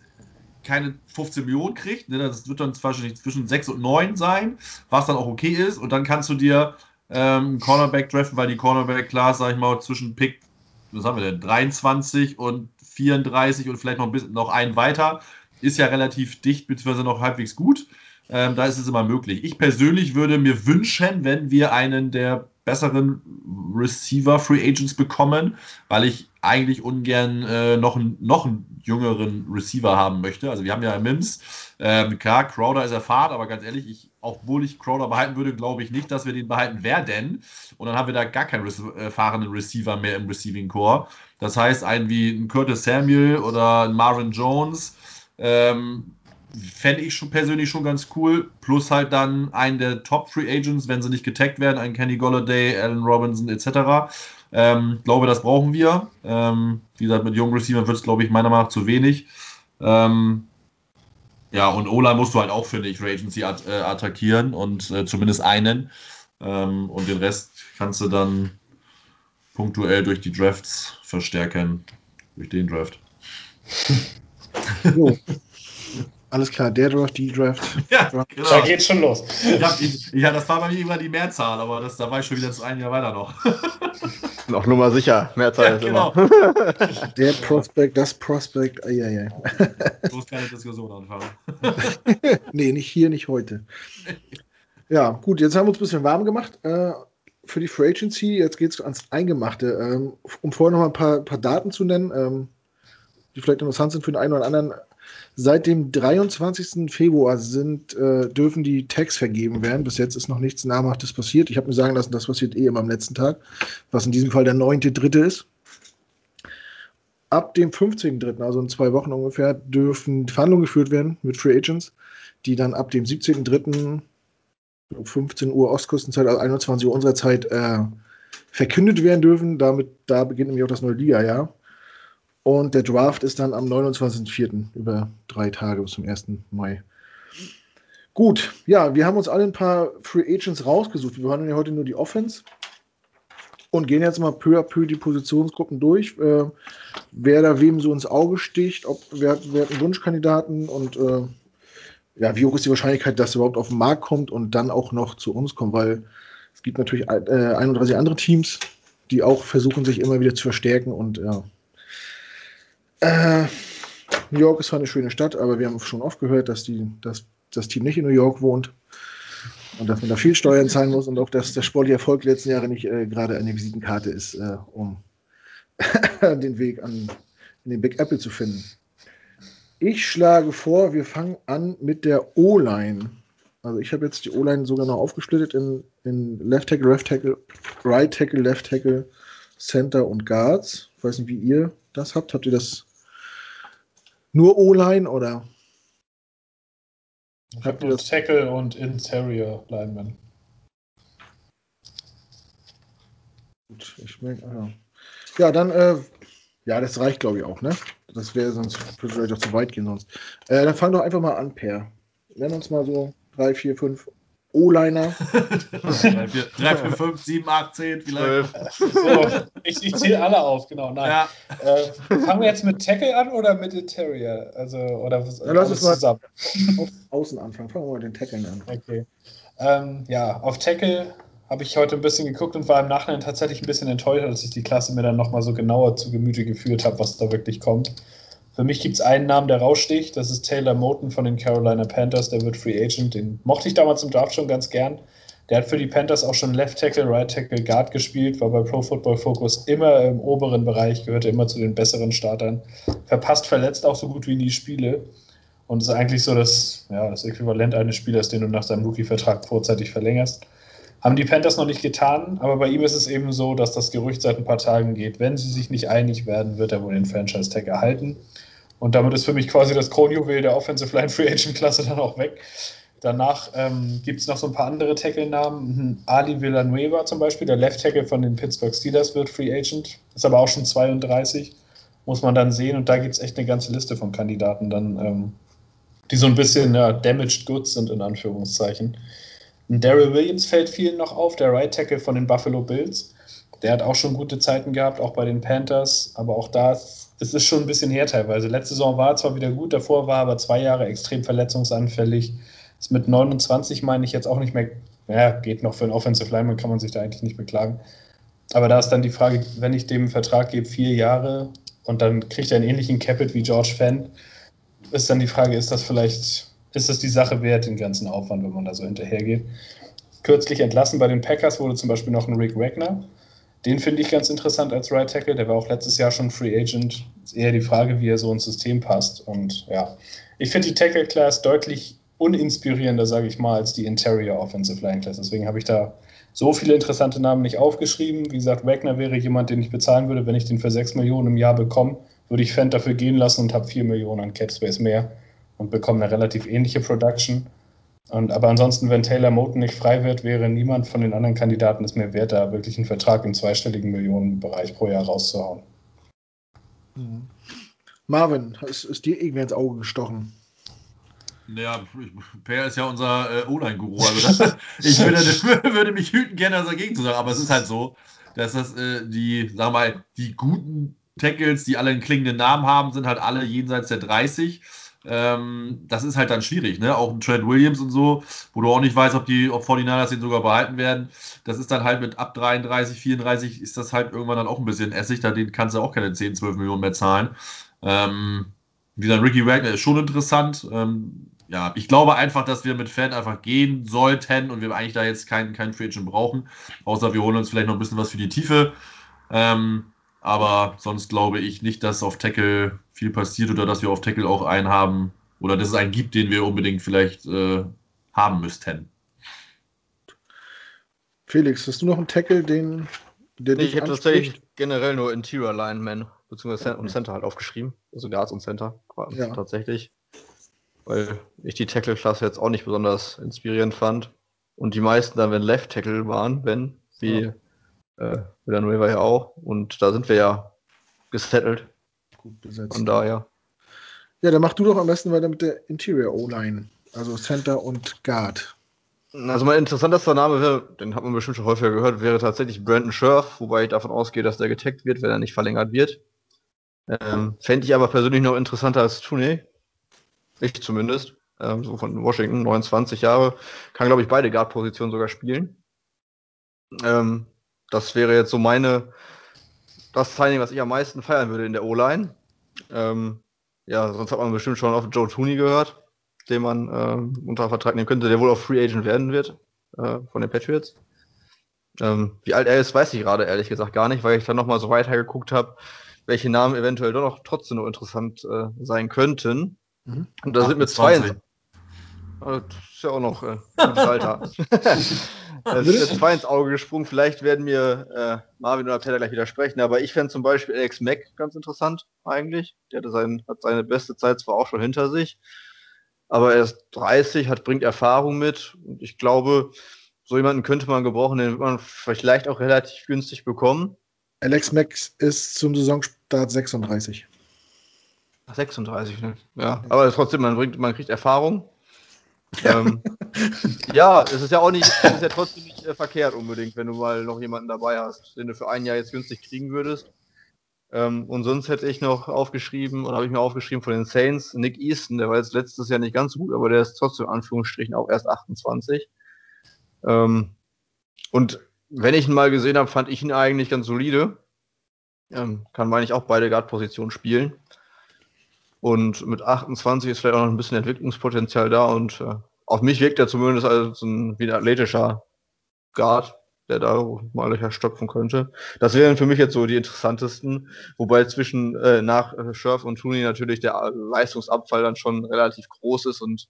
keine 15 Millionen kriegt. Ne? Das wird dann wahrscheinlich zwischen 6 und 9 sein, was dann auch okay ist. Und dann kannst du dir ähm, Cornerback treffen, weil die Cornerback-Class, sag ich mal, zwischen Pick was haben wir denn, 23 und 34 und vielleicht noch ein bisschen noch einen weiter, ist ja relativ dicht bzw. noch halbwegs gut. Ähm, da ist es immer möglich. Ich persönlich würde mir wünschen, wenn wir einen der besseren Receiver Free Agents bekommen, weil ich eigentlich ungern äh, noch, einen, noch einen jüngeren Receiver haben möchte. Also wir haben ja Mims. Ähm, klar, Crowder ist erfahren, aber ganz ehrlich, ich, obwohl ich Crowder behalten würde, glaube ich nicht, dass wir den behalten werden. Und dann haben wir da gar keinen erfahrenen Receiver mehr im Receiving Core. Das heißt, einen wie ein Curtis Samuel oder ein Marvin Jones ähm, fände ich schon persönlich schon ganz cool. Plus halt dann einen der Top Free Agents, wenn sie nicht getaggt werden, einen Kenny Golladay, Allen Robinson etc. Ähm, glaube, das brauchen wir. Ähm, wie gesagt, mit jungen Receivern wird es, glaube ich, meiner Meinung nach zu wenig. Ähm, ja, und Ola musst du halt auch, finde ich, Free Agency at äh, attackieren und äh, zumindest einen. Ähm, und den Rest kannst du dann punktuell durch die Drafts verstärken. Durch den Draft. Jo. Alles klar, der Draft, die Draft. Ja, genau. Da geht's schon los. Ja, ich, ja, das war bei mir immer die Mehrzahl, aber das, da war ich schon wieder zu einem Jahr weiter noch. Noch Nummer sicher, Mehrzahl ja, ist genau. immer. Der Prospect, das Prospect, ja, ja. Bloß keine Diskussion anfangen. nee, nicht hier, nicht heute. Ja, gut, jetzt haben wir uns ein bisschen warm gemacht äh, für die Free Agency. Jetzt geht es ans Eingemachte. Ähm, um vorher noch mal ein paar, paar Daten zu nennen, ähm, die vielleicht interessant sind für den einen oder anderen. Seit dem 23. Februar sind, äh, dürfen die Tags vergeben werden. Bis jetzt ist noch nichts Namhaftes passiert. Ich habe mir sagen lassen, das passiert eh immer am letzten Tag, was in diesem Fall der 9.3. ist. Ab dem 15.3., also in zwei Wochen ungefähr, dürfen Verhandlungen geführt werden mit Free Agents, die dann ab dem 17.3. 15 Uhr Ostkustenzeit, also 21 Uhr unserer Zeit, äh, verkündet werden dürfen. Damit, da beginnt nämlich auch das neue Liga-Jahr. Und der Draft ist dann am 29.04. über drei Tage bis zum 1. Mai. Gut, ja, wir haben uns alle ein paar Free Agents rausgesucht. Wir haben ja heute nur die Offense und gehen jetzt mal peu à peu die Positionsgruppen durch. Äh, wer da wem so ins Auge sticht, ob wer, wer hat einen Wunschkandidaten und äh, ja, wie hoch ist die Wahrscheinlichkeit, dass er überhaupt auf den Markt kommt und dann auch noch zu uns kommt? Weil es gibt natürlich äh, 31 andere Teams, die auch versuchen, sich immer wieder zu verstärken und ja. Äh, New York ist zwar eine schöne Stadt, aber wir haben schon oft gehört, dass, die, dass das Team nicht in New York wohnt und dass man da viel Steuern zahlen muss und auch, dass der sportliche Erfolg der letzten Jahre nicht äh, gerade eine Visitenkarte ist, äh, um den Weg an in den Big Apple zu finden. Ich schlage vor, wir fangen an mit der O-Line. Also ich habe jetzt die O-Line sogar noch aufgesplittet in, in Left Tackle, Left Tackle, Right Tackle, Left Tackle, Center und Guards. Ich weiß nicht, wie ihr das habt. Habt ihr das nur O-Line oder? Ich habe nur Tackle und Interior Lineman. Gut, ich merke, ah. Ja, dann, äh, ja, das reicht, glaube ich, auch, ne? Das wäre sonst vielleicht auch zu weit gehen sonst. Äh, dann fang doch einfach mal an, Per. Nenn uns mal so drei, vier, fünf O-Liner. 3, 4, 5, 7, 8, 10 vielleicht. So, ich, ich zähle alle auf, genau. Nein. Ja. Äh, fangen wir jetzt mit Tackle an oder mit Interior? Also, oder ja, lass uns mal zusammen. Auf Außen anfangen. Fangen wir mal mit den Tackeln an. Okay. Ähm, ja, auf Tackle habe ich heute ein bisschen geguckt und war im Nachhinein tatsächlich ein bisschen enttäuscht, als ich die Klasse mir dann nochmal so genauer zu Gemüte geführt habe, was da wirklich kommt. Für mich gibt es einen Namen, der raussticht. Das ist Taylor Moten von den Carolina Panthers. Der wird Free Agent. Den mochte ich damals im Draft schon ganz gern. Der hat für die Panthers auch schon Left Tackle, Right Tackle, Guard gespielt, war bei Pro Football Focus immer im oberen Bereich, gehörte immer zu den besseren Startern. Verpasst, verletzt auch so gut wie nie Spiele. Und ist eigentlich so das, ja, das Äquivalent eines Spielers, den du nach seinem Rookie-Vertrag vorzeitig verlängerst. Haben die Panthers noch nicht getan, aber bei ihm ist es eben so, dass das Gerücht seit ein paar Tagen geht. Wenn sie sich nicht einig werden, wird er wohl den Franchise-Tag erhalten. Und damit ist für mich quasi das Kronjuwel der Offensive Line Free Agent Klasse dann auch weg. Danach ähm, gibt es noch so ein paar andere Tackle-Namen. Mhm. Ali Villanueva zum Beispiel, der Left Tackle von den Pittsburgh Steelers, wird Free Agent. Ist aber auch schon 32. Muss man dann sehen. Und da gibt es echt eine ganze Liste von Kandidaten, dann, ähm, die so ein bisschen ja, damaged goods sind, in Anführungszeichen. Daryl Williams fällt vielen noch auf, der Right Tackle von den Buffalo Bills. Der hat auch schon gute Zeiten gehabt, auch bei den Panthers, aber auch da, es ist schon ein bisschen her teilweise. Letzte Saison war zwar wieder gut, davor war aber zwei Jahre extrem verletzungsanfällig. Ist mit 29, meine ich, jetzt auch nicht mehr, ja, geht noch für einen Offensive Lineman, kann man sich da eigentlich nicht beklagen. Aber da ist dann die Frage, wenn ich dem Vertrag gebe, vier Jahre und dann kriegt er einen ähnlichen Capit wie George Fenn, ist dann die Frage, ist das vielleicht ist es die Sache wert, den ganzen Aufwand, wenn man da so hinterhergeht. Kürzlich entlassen bei den Packers wurde zum Beispiel noch ein Rick Wagner. Den finde ich ganz interessant als Right Tackle. Der war auch letztes Jahr schon Free Agent. Ist eher die Frage, wie er so ins System passt. Und ja, ich finde die Tackle Class deutlich uninspirierender, sage ich mal, als die Interior Offensive Line Class. Deswegen habe ich da so viele interessante Namen nicht aufgeschrieben. Wie gesagt, Wagner wäre jemand, den ich bezahlen würde, wenn ich den für 6 Millionen im Jahr bekomme, würde ich Fendt dafür gehen lassen und habe 4 Millionen an Cap Space mehr und bekommen eine relativ ähnliche Production. Und, aber ansonsten, wenn Taylor Moten nicht frei wird, wäre niemand von den anderen Kandidaten es mehr wert, da wirklich einen Vertrag im zweistelligen Millionenbereich pro Jahr rauszuhauen. Mhm. Marvin, ist, ist dir irgendwie ins Auge gestochen? Naja, Per ist ja unser äh, O-Line-Guru. Also ich würde, würde, mich hüten, gerne das dagegen zu sagen. Aber es ist halt so, dass das äh, die, sag mal, die guten Tackles, die alle einen klingenden Namen haben, sind halt alle jenseits der 30. Ähm, das ist halt dann schwierig, ne? Auch ein Trent Williams und so, wo du auch nicht weißt, ob die ob 49ers den sogar behalten werden. Das ist dann halt mit ab 33, 34 ist das halt irgendwann dann auch ein bisschen Essig, da den kannst du auch keine 10, 12 Millionen mehr zahlen. Ähm, wie gesagt, Ricky Wagner ist schon interessant. Ähm, ja, ich glaube einfach, dass wir mit Fan einfach gehen sollten und wir eigentlich da jetzt keinen, keinen Free Agent brauchen. Außer wir holen uns vielleicht noch ein bisschen was für die Tiefe. Ähm, aber sonst glaube ich nicht, dass auf Tackle viel passiert oder dass wir auf Tackle auch einen haben oder dass es einen gibt, den wir unbedingt vielleicht äh, haben müssten. Felix, hast du noch einen Tackle, den der nee, ich hätte tatsächlich generell nur Interior Lineman bzw. Okay. und Center halt aufgeschrieben. Also Guards und Center ja. tatsächlich. Weil ich die Tackle-Klasse jetzt auch nicht besonders inspirierend fand. Und die meisten dann, wenn Left Tackle waren, wenn, wie ja äh, Villanueva ja auch. Und da sind wir ja gesettelt. Gut besetzt. Von daher. Ja, dann mach du doch am besten weiter mit der Interior O-Line. Also Center und Guard. Also mein interessantester Name wäre, den hat man bestimmt schon häufiger gehört, wäre tatsächlich Brandon Scherf, wobei ich davon ausgehe, dass der getaggt wird, wenn er nicht verlängert wird. Ähm, Fände ich aber persönlich noch interessanter als Tooney. Ich zumindest. ähm, so von Washington, 29 Jahre, kann, glaube ich, beide Guard-Positionen sogar spielen. Ähm, das wäre jetzt so meine, das Signing, was ich am meisten feiern würde in der O-Line. Ähm, ja, sonst hat man bestimmt schon auf Joe Tooney gehört, den man ähm, unter Vertrag nehmen könnte, der wohl auf Free Agent werden wird äh, von den Patriots. Ähm, wie alt er ist, weiß ich gerade ehrlich gesagt gar nicht, weil ich dann nochmal so weiter geguckt habe, welche Namen eventuell doch noch trotzdem noch interessant äh, sein könnten. Mhm. Und da sind mir zwei ins, das ist ja auch noch äh, Alter. es ist zwei ins Auge gesprungen. Vielleicht werden mir äh, Marvin oder Peter gleich widersprechen, aber ich fände zum Beispiel Alex Mack ganz interessant eigentlich. Der hatte sein, hat seine beste Zeit zwar auch schon hinter sich, aber er ist 30, hat, bringt Erfahrung mit und ich glaube, so jemanden könnte man gebrauchen, den wird man vielleicht auch relativ günstig bekommen. Alex Max ist zum Saisonstart 36. 36, ne? Ja, aber trotzdem, man, bringt, man kriegt Erfahrung. Ja. Ähm, ja, es ist ja auch nicht, es ist ja trotzdem nicht äh, verkehrt unbedingt, wenn du mal noch jemanden dabei hast, den du für ein Jahr jetzt günstig kriegen würdest. Ähm, und sonst hätte ich noch aufgeschrieben, oder habe ich mir aufgeschrieben von den Saints, Nick Easton, der war jetzt letztes Jahr nicht ganz so gut, aber der ist trotzdem in Anführungsstrichen auch erst 28. Ähm, und wenn ich ihn mal gesehen habe, fand ich ihn eigentlich ganz solide. Ähm, kann, meine ich, auch beide Guard-Positionen spielen. Und mit 28 ist vielleicht auch noch ein bisschen Entwicklungspotenzial da und äh, auf mich wirkt er zumindest als ein wieder athletischer Guard, der da mal Löcher stopfen könnte. Das wären für mich jetzt so die interessantesten, wobei zwischen äh, nach äh, Scherf und Tooney natürlich der Leistungsabfall dann schon relativ groß ist und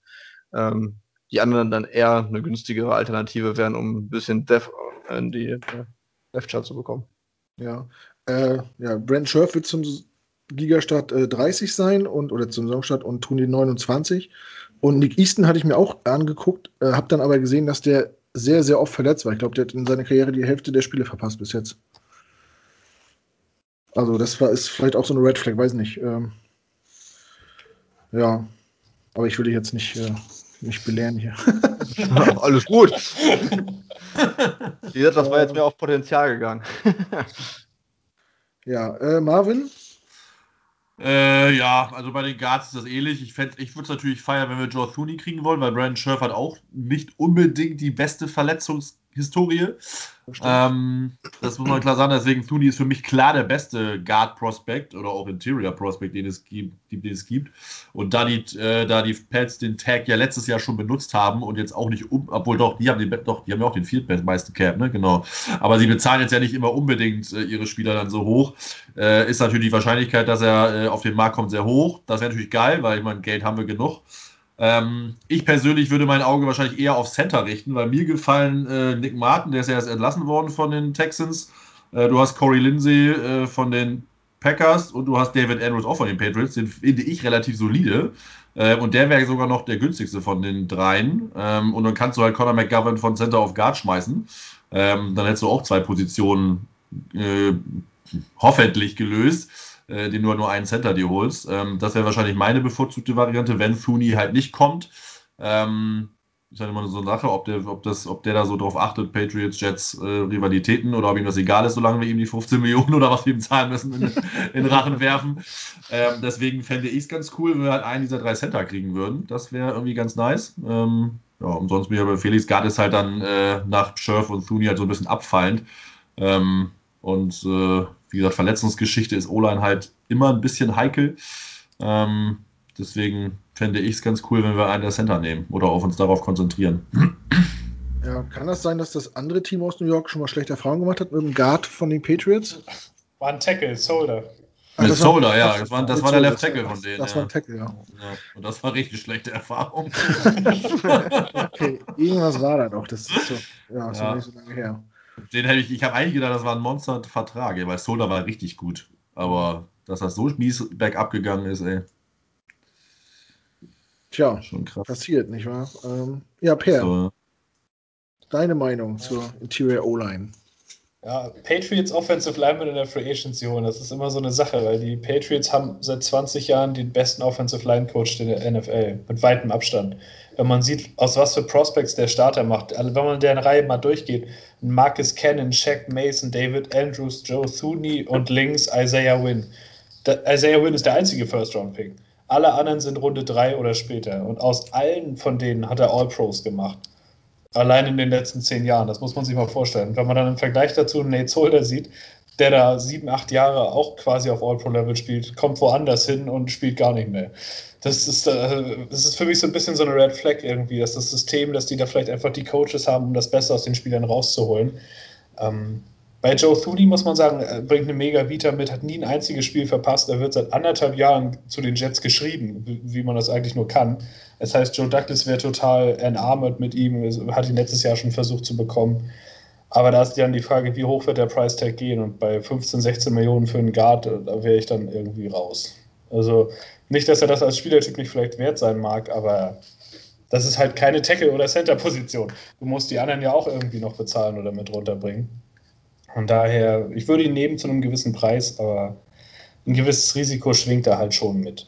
ähm, die anderen dann eher eine günstigere Alternative wären, um ein bisschen Depth in die äh, Depth-Chart zu bekommen. Ja, äh, ja, Brent Scherf wird zum Ligastart äh, 30 sein und oder zum Saisonstart und Toni 29. Und Nick Easton hatte ich mir auch angeguckt, äh, habe dann aber gesehen, dass der sehr, sehr oft verletzt war. Ich glaube, der hat in seiner Karriere die Hälfte der Spiele verpasst bis jetzt. Also, das war, ist vielleicht auch so eine Red Flag, weiß nicht. Ähm, ja, aber ich will dich jetzt nicht äh, nicht belehren hier. Alles gut. Wie gesagt, das war jetzt mehr auf Potenzial gegangen. ja, äh, Marvin? Äh, ja, also bei den Guards ist das ähnlich. Ich, ich würde es natürlich feiern, wenn wir Joe Thuney kriegen wollen, weil Brandon Scherf hat auch nicht unbedingt die beste Verletzungshistorie. Ähm, das muss man klar sagen. Deswegen Thuni ist für mich klar der beste Guard Prospect oder auch Interior Prospect, den es gibt. Den es gibt. Und da die, äh, da die Pets den Tag ja letztes Jahr schon benutzt haben und jetzt auch nicht um, obwohl doch, die haben den, doch, die haben ja auch den viertmeisten Cap, ne? Genau. Aber sie bezahlen jetzt ja nicht immer unbedingt äh, ihre Spieler dann so hoch. Äh, ist natürlich die Wahrscheinlichkeit, dass er äh, auf den Markt kommt, sehr hoch. Das wäre natürlich geil, weil ich meine, Geld haben wir genug. Ähm, ich persönlich würde mein Auge wahrscheinlich eher auf Center richten, weil mir gefallen äh, Nick Martin, der ist ja erst entlassen worden von den Texans. Äh, du hast Corey Lindsay äh, von den Packers und du hast David Andrews auch von den Patriots. Den finde ich relativ solide. Äh, und der wäre sogar noch der günstigste von den dreien. Ähm, und dann kannst du halt Conor McGovern von Center auf Guard schmeißen. Ähm, dann hättest du auch zwei Positionen äh, hoffentlich gelöst äh, den du nur einen Center dir holst. Ähm, das wäre wahrscheinlich meine bevorzugte Variante, wenn Thuni halt nicht kommt. Ähm, ist halt immer so eine Sache, ob der, ob, das, ob der da so drauf achtet, Patriots, Jets, äh, Rivalitäten oder ob ihm das egal ist, solange wir ihm die 15 Millionen oder was wir ihm zahlen müssen, in, in Rachen werfen. Ähm, deswegen fände ich es ganz cool, wenn wir halt einen dieser drei Center kriegen würden. Das wäre irgendwie ganz nice. Ähm, ja, und sonst bin ich aber Felix Gard ist halt dann äh, nach Scherf und Thuni halt so ein bisschen abfallend. Ähm, und äh, wie gesagt, Verletzungsgeschichte ist O-Line halt immer ein bisschen heikel. Ähm, deswegen fände ich es ganz cool, wenn wir einen der Center nehmen oder auf uns darauf konzentrieren. Ja, kann das sein, dass das andere Team aus New York schon mal schlechte Erfahrungen gemacht hat mit dem Guard von den Patriots? War ein Tackle, Solder. Ah, mit Solder, ja. Das war, das war der Left Tackle von denen. Das ja. war ein Tackle, ja. ja. Und das war richtig schlechte Erfahrung. okay, irgendwas war da doch. Das ist so, ja, ist ja. nicht so lange her. Den hätte ich, ich habe eigentlich gedacht, das war ein Monster-Vertrag, weil Solder war richtig gut. Aber dass das so mies bergab gegangen ist, ey. Tja, Schon krass. passiert, nicht wahr? Ähm, ja, Per. So. Deine Meinung zur Interior O-Line? Ja, Patriots Offensive Lineman in der Free Agency holen, das ist immer so eine Sache, weil die Patriots haben seit 20 Jahren den besten Offensive Line Coach der NFL, mit weitem Abstand. Wenn man sieht, aus was für Prospects der Starter macht, also wenn man deren Reihe mal durchgeht, Marcus Cannon, Shaq Mason, David Andrews, Joe Thuney und links Isaiah Wynn. Da, Isaiah Wynn ist der einzige First-Round-Pick. Alle anderen sind Runde 3 oder später. Und aus allen von denen hat er All-Pros gemacht. Allein in den letzten zehn Jahren. Das muss man sich mal vorstellen. Wenn man dann im Vergleich dazu Nate Solder sieht, der da sieben, acht Jahre auch quasi auf All-Pro-Level spielt, kommt woanders hin und spielt gar nicht mehr. Das ist, äh, das ist für mich so ein bisschen so eine Red Flag irgendwie, dass das System, dass die da vielleicht einfach die Coaches haben, um das Beste aus den Spielern rauszuholen. Ähm, bei Joe Thuney muss man sagen, er bringt eine mega Vita mit, hat nie ein einziges Spiel verpasst. Er wird seit anderthalb Jahren zu den Jets geschrieben, wie man das eigentlich nur kann. Das heißt, Joe Douglas wäre total enarmet mit ihm, hat ihn letztes Jahr schon versucht zu bekommen. Aber da ist dann die Frage, wie hoch wird der Price Tag gehen? Und bei 15, 16 Millionen für einen Guard, da wäre ich dann irgendwie raus. Also nicht, dass er das als Spielertyp nicht vielleicht wert sein mag, aber das ist halt keine Tackle- oder Center-Position. Du musst die anderen ja auch irgendwie noch bezahlen oder mit runterbringen. Von daher, ich würde ihn nehmen zu einem gewissen Preis, aber ein gewisses Risiko schwingt da halt schon mit.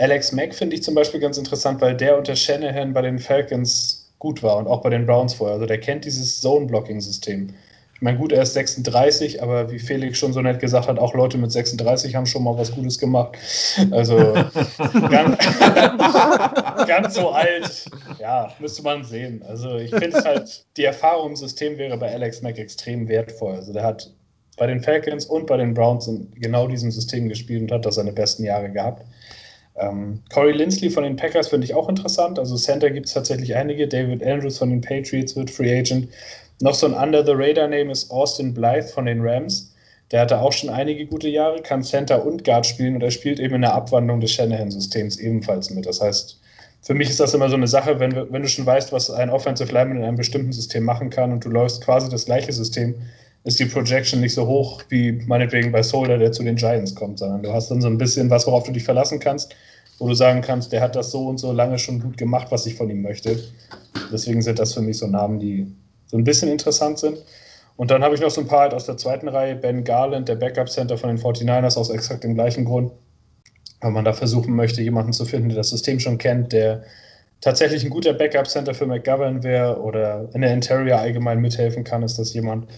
Alex Mack finde ich zum Beispiel ganz interessant, weil der unter Shanahan bei den Falcons gut war und auch bei den Browns vorher. Also der kennt dieses Zone-Blocking-System. Ich meine, gut, er ist 36, aber wie Felix schon so nett gesagt hat, auch Leute mit 36 haben schon mal was Gutes gemacht. Also ganz, ganz so alt, ja, müsste man sehen. Also ich finde es halt, die Erfahrung im System wäre bei Alex Mack extrem wertvoll. Also der hat bei den Falcons und bei den Browns in genau diesem System gespielt und hat da seine besten Jahre gehabt. Ähm, Corey Lindsley von den Packers finde ich auch interessant. Also Center gibt es tatsächlich einige. David Andrews von den Patriots wird Free Agent. Noch so ein Under-the-Radar-Name ist Austin Blythe von den Rams. Der hatte auch schon einige gute Jahre, kann Center und Guard spielen und er spielt eben in der Abwandlung des Shanahan-Systems ebenfalls mit. Das heißt, für mich ist das immer so eine Sache, wenn, wenn du schon weißt, was ein Offensive Lineman in einem bestimmten System machen kann und du läufst quasi das gleiche System, ist die Projection nicht so hoch wie meinetwegen bei Solder, der zu den Giants kommt, sondern du hast dann so ein bisschen was, worauf du dich verlassen kannst, wo du sagen kannst, der hat das so und so lange schon gut gemacht, was ich von ihm möchte. Deswegen sind das für mich so Namen, die so ein bisschen interessant sind. Und dann habe ich noch so ein paar halt aus der zweiten Reihe. Ben Garland, der Backup-Center von den 49ers, aus exakt dem gleichen Grund. Wenn man da versuchen möchte, jemanden zu finden, der das System schon kennt, der tatsächlich ein guter Backup-Center für McGovern wäre oder in der Interior allgemein mithelfen kann, ist das jemand.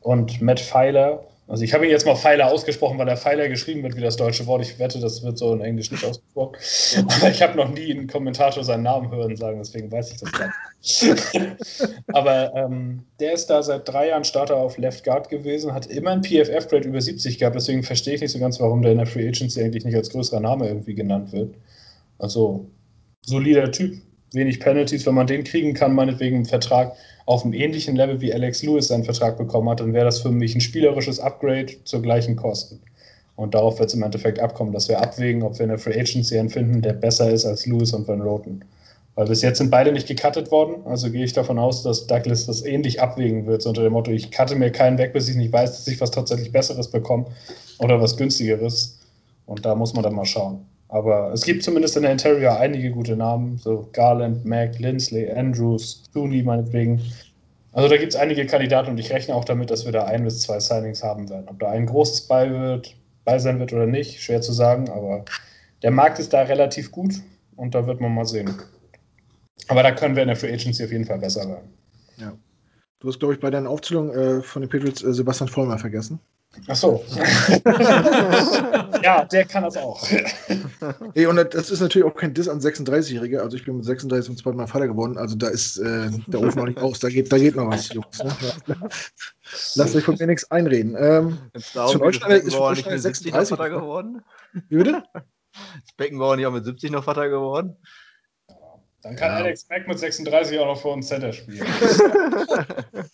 Und Matt Pfeiler, also ich habe ihn jetzt mal Pfeiler ausgesprochen, weil er Pfeiler geschrieben wird wie das deutsche Wort. Ich wette, das wird so in Englisch nicht ausgesprochen. Aber ich habe noch nie einen Kommentator seinen Namen hören sagen, deswegen weiß ich das gar nicht. Aber ähm, der ist da seit drei Jahren Starter auf Left Guard gewesen, hat immer ein PFF-Grade über 70 gehabt, deswegen verstehe ich nicht so ganz, warum der in der Free Agency eigentlich nicht als größerer Name irgendwie genannt wird. Also solider Typ, wenig Penalties, wenn man den kriegen kann, meinetwegen einen Vertrag auf einem ähnlichen Level wie Alex Lewis seinen Vertrag bekommen hat, dann wäre das für mich ein spielerisches Upgrade zu gleichen Kosten. Und darauf wird es im Endeffekt abkommen, dass wir abwägen, ob wir eine Free Agency finden, der besser ist als Lewis und Van Roten. Weil bis jetzt sind beide nicht gecuttet worden, also gehe ich davon aus, dass Douglas das ähnlich abwägen wird, so unter dem Motto, ich cutte mir keinen weg, bis ich nicht weiß, dass ich was tatsächlich Besseres bekomme oder was günstigeres. Und da muss man dann mal schauen. Aber es gibt zumindest in der Interior einige gute Namen, so Garland, Mac, Lindsley, Andrews, Tooney meinetwegen. Also da gibt es einige Kandidaten und ich rechne auch damit, dass wir da ein bis zwei Signings haben werden. Ob da ein großes bei, wird, bei sein wird oder nicht, schwer zu sagen, aber der Markt ist da relativ gut und da wird man mal sehen. Aber da können wir in der Free Agency auf jeden Fall besser werden. Ja. Du hast, glaube ich, bei deiner Aufzählung äh, von den Patriots äh, Sebastian Vollmer vergessen. Ach so. ja, der kann das auch. Ey, und das ist natürlich auch kein Diss an 36-Jährige. Also ich bin mit 36 zum zweiten Mal Vater geworden. Also da ist äh, der Ofen noch nicht aus. Da geht, da geht noch was, Jungs. Ne? Lasst euch von mir nichts einreden. Ähm, Jetzt ist von Neusteiner ist von nicht Neusteiner mit 70 noch 36 Vater geworden? Wie bitte? Ist Beckenbauer nicht auch mit 70 noch Vater geworden? Dann kann Ja. Alex Mack mit 36 auch noch für uns Center spielen.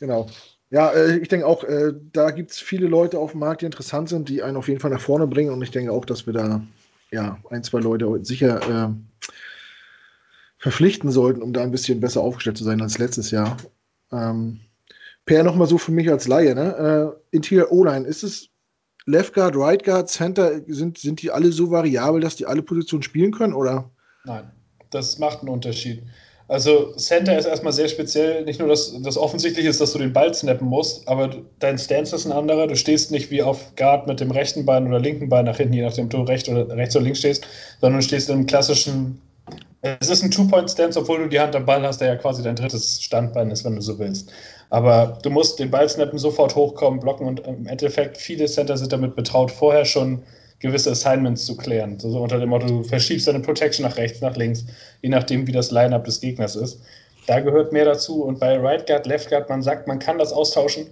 Genau. Ja, äh, ich denke auch, äh, da gibt es viele Leute auf dem Markt, die interessant sind, die einen auf jeden Fall nach vorne bringen. Und ich denke auch, dass wir da ja ein, zwei Leute sicher äh, verpflichten sollten, um da ein bisschen besser aufgestellt zu sein als letztes Jahr. Ähm, per nochmal so für mich als Laie, ne? Äh, Interior O-Line, ist es Left Guard, Right Guard, Center, sind, sind die alle so variabel, dass die alle Positionen spielen können? Oder? Nein, das macht einen Unterschied. Also Center ist erstmal sehr speziell. Nicht nur, dass das offensichtlich ist, dass du den Ball snappen musst, aber dein Stance ist ein anderer. Du stehst nicht wie auf Guard mit dem rechten Bein oder linken Bein nach hinten, je nachdem du rechts oder, rechts oder links stehst, sondern du stehst im klassischen. Es ist ein Two-Point-Stance, obwohl du die Hand am Ball hast, der ja quasi dein drittes Standbein ist, wenn du so willst. Aber du musst den Ball snappen, sofort hochkommen, blocken und im Endeffekt viele Center sind damit betraut, vorher schon gewisse Assignments zu klären. So, so unter dem Motto, du verschiebst deine Protection nach rechts, nach links, je nachdem, wie das Line-Up des Gegners ist. Da gehört mehr dazu. Und bei Right Guard, Left Guard, man sagt, man kann das austauschen,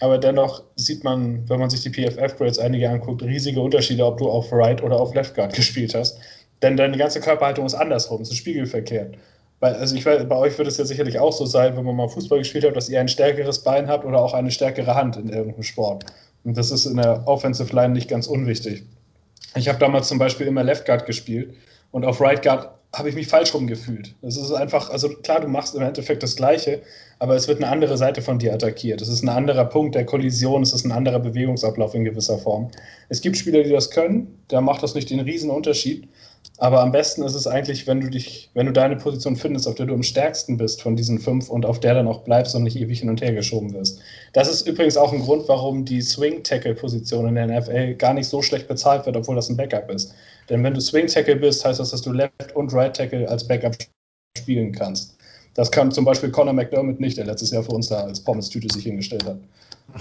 aber dennoch sieht man, wenn man sich die PFF-Grades einige anguckt, riesige Unterschiede, ob du auf Right oder auf Left Guard gespielt hast. Denn deine ganze Körperhaltung ist andersrum, es ist spiegelverkehrt. Weil, also ich weiß, bei euch wird es ja sicherlich auch so sein, wenn man mal Fußball gespielt hat, dass ihr ein stärkeres Bein habt oder auch eine stärkere Hand in irgendeinem Sport. Und das ist in der Offensive Line nicht ganz unwichtig. Ich habe damals zum Beispiel immer Left Guard gespielt und auf Right Guard habe ich mich falsch rumgefühlt. Das ist einfach, also klar, du machst im Endeffekt das Gleiche, aber es wird eine andere Seite von dir attackiert. Es ist ein anderer Punkt der Kollision, es ist ein anderer Bewegungsablauf in gewisser Form. Es gibt Spieler, die das können, da macht das nicht den riesen Unterschied. Aber am besten ist es eigentlich, wenn du dich, wenn du deine Position findest, auf der du am stärksten bist von diesen fünf und auf der dann auch bleibst und nicht ewig hin und her geschoben wirst. Das ist übrigens auch ein Grund, warum die Swing-Tackle-Position in der NFL gar nicht so schlecht bezahlt wird, obwohl das ein Backup ist. Denn wenn du Swing-Tackle bist, heißt das, dass du Left- und Right-Tackle als Backup spielen kannst. Das kann zum Beispiel Conor McDermott nicht, der letztes Jahr für uns da als Pommes-Tüte sich hingestellt hat.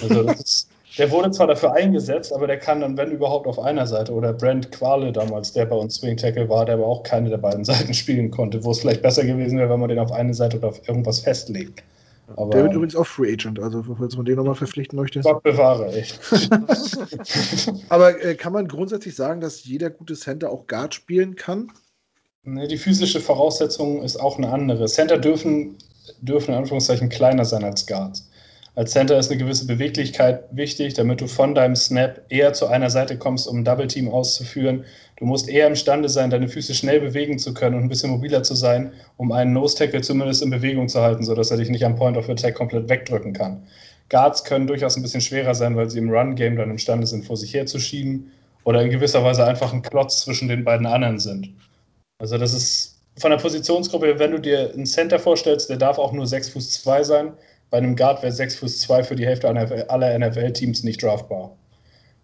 Also das ist der wurde zwar dafür eingesetzt, aber der kann dann, wenn überhaupt, auf einer Seite. Oder Brent Quale damals, der bei uns Swing Tackle war, der aber auch keine der beiden Seiten spielen konnte, wo es vielleicht besser gewesen wäre, wenn man den auf eine Seite oder auf irgendwas festlegt. Aber, der wird übrigens auch Free Agent, also falls man den nochmal verpflichten möchte. Gott bewahre, echt. aber äh, kann man grundsätzlich sagen, dass jeder gute Center auch Guard spielen kann? Nee, die physische Voraussetzung ist auch eine andere. Center dürfen, dürfen in Anführungszeichen kleiner sein als Guards. Als Center ist eine gewisse Beweglichkeit wichtig, damit du von deinem Snap eher zu einer Seite kommst, um ein Double Team auszuführen. Du musst eher imstande sein, deine Füße schnell bewegen zu können und ein bisschen mobiler zu sein, um einen Nose Tackle zumindest in Bewegung zu halten, sodass er dich nicht am Point of Attack komplett wegdrücken kann. Guards können durchaus ein bisschen schwerer sein, weil sie im Run-Game dann imstande sind, vor sich herzuschieben oder in gewisser Weise einfach ein Klotz zwischen den beiden anderen sind. Also das ist von der Positionsgruppe, wenn du dir einen Center vorstellst, der darf auch nur 6 Fuß 2 sein, bei einem Guard wäre 6 Fuß 2 für die Hälfte aller NFL-Teams nicht draftbar.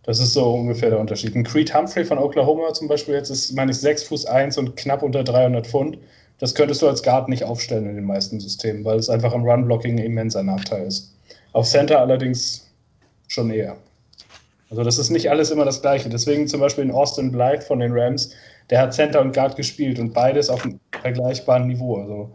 Das ist so ungefähr der Unterschied. Ein Creed Humphrey von Oklahoma zum Beispiel jetzt ist, meine ich, 6 Fuß 1 und knapp unter 300 Pfund. Das könntest du als Guard nicht aufstellen in den meisten Systemen, weil es einfach im Run-Blocking ein immenser Nachteil ist. Auf Center allerdings schon eher. Also das ist nicht alles immer das Gleiche. Deswegen zum Beispiel in Austin Blythe von den Rams, der hat Center und Guard gespielt und beides auf einem vergleichbaren Niveau. Also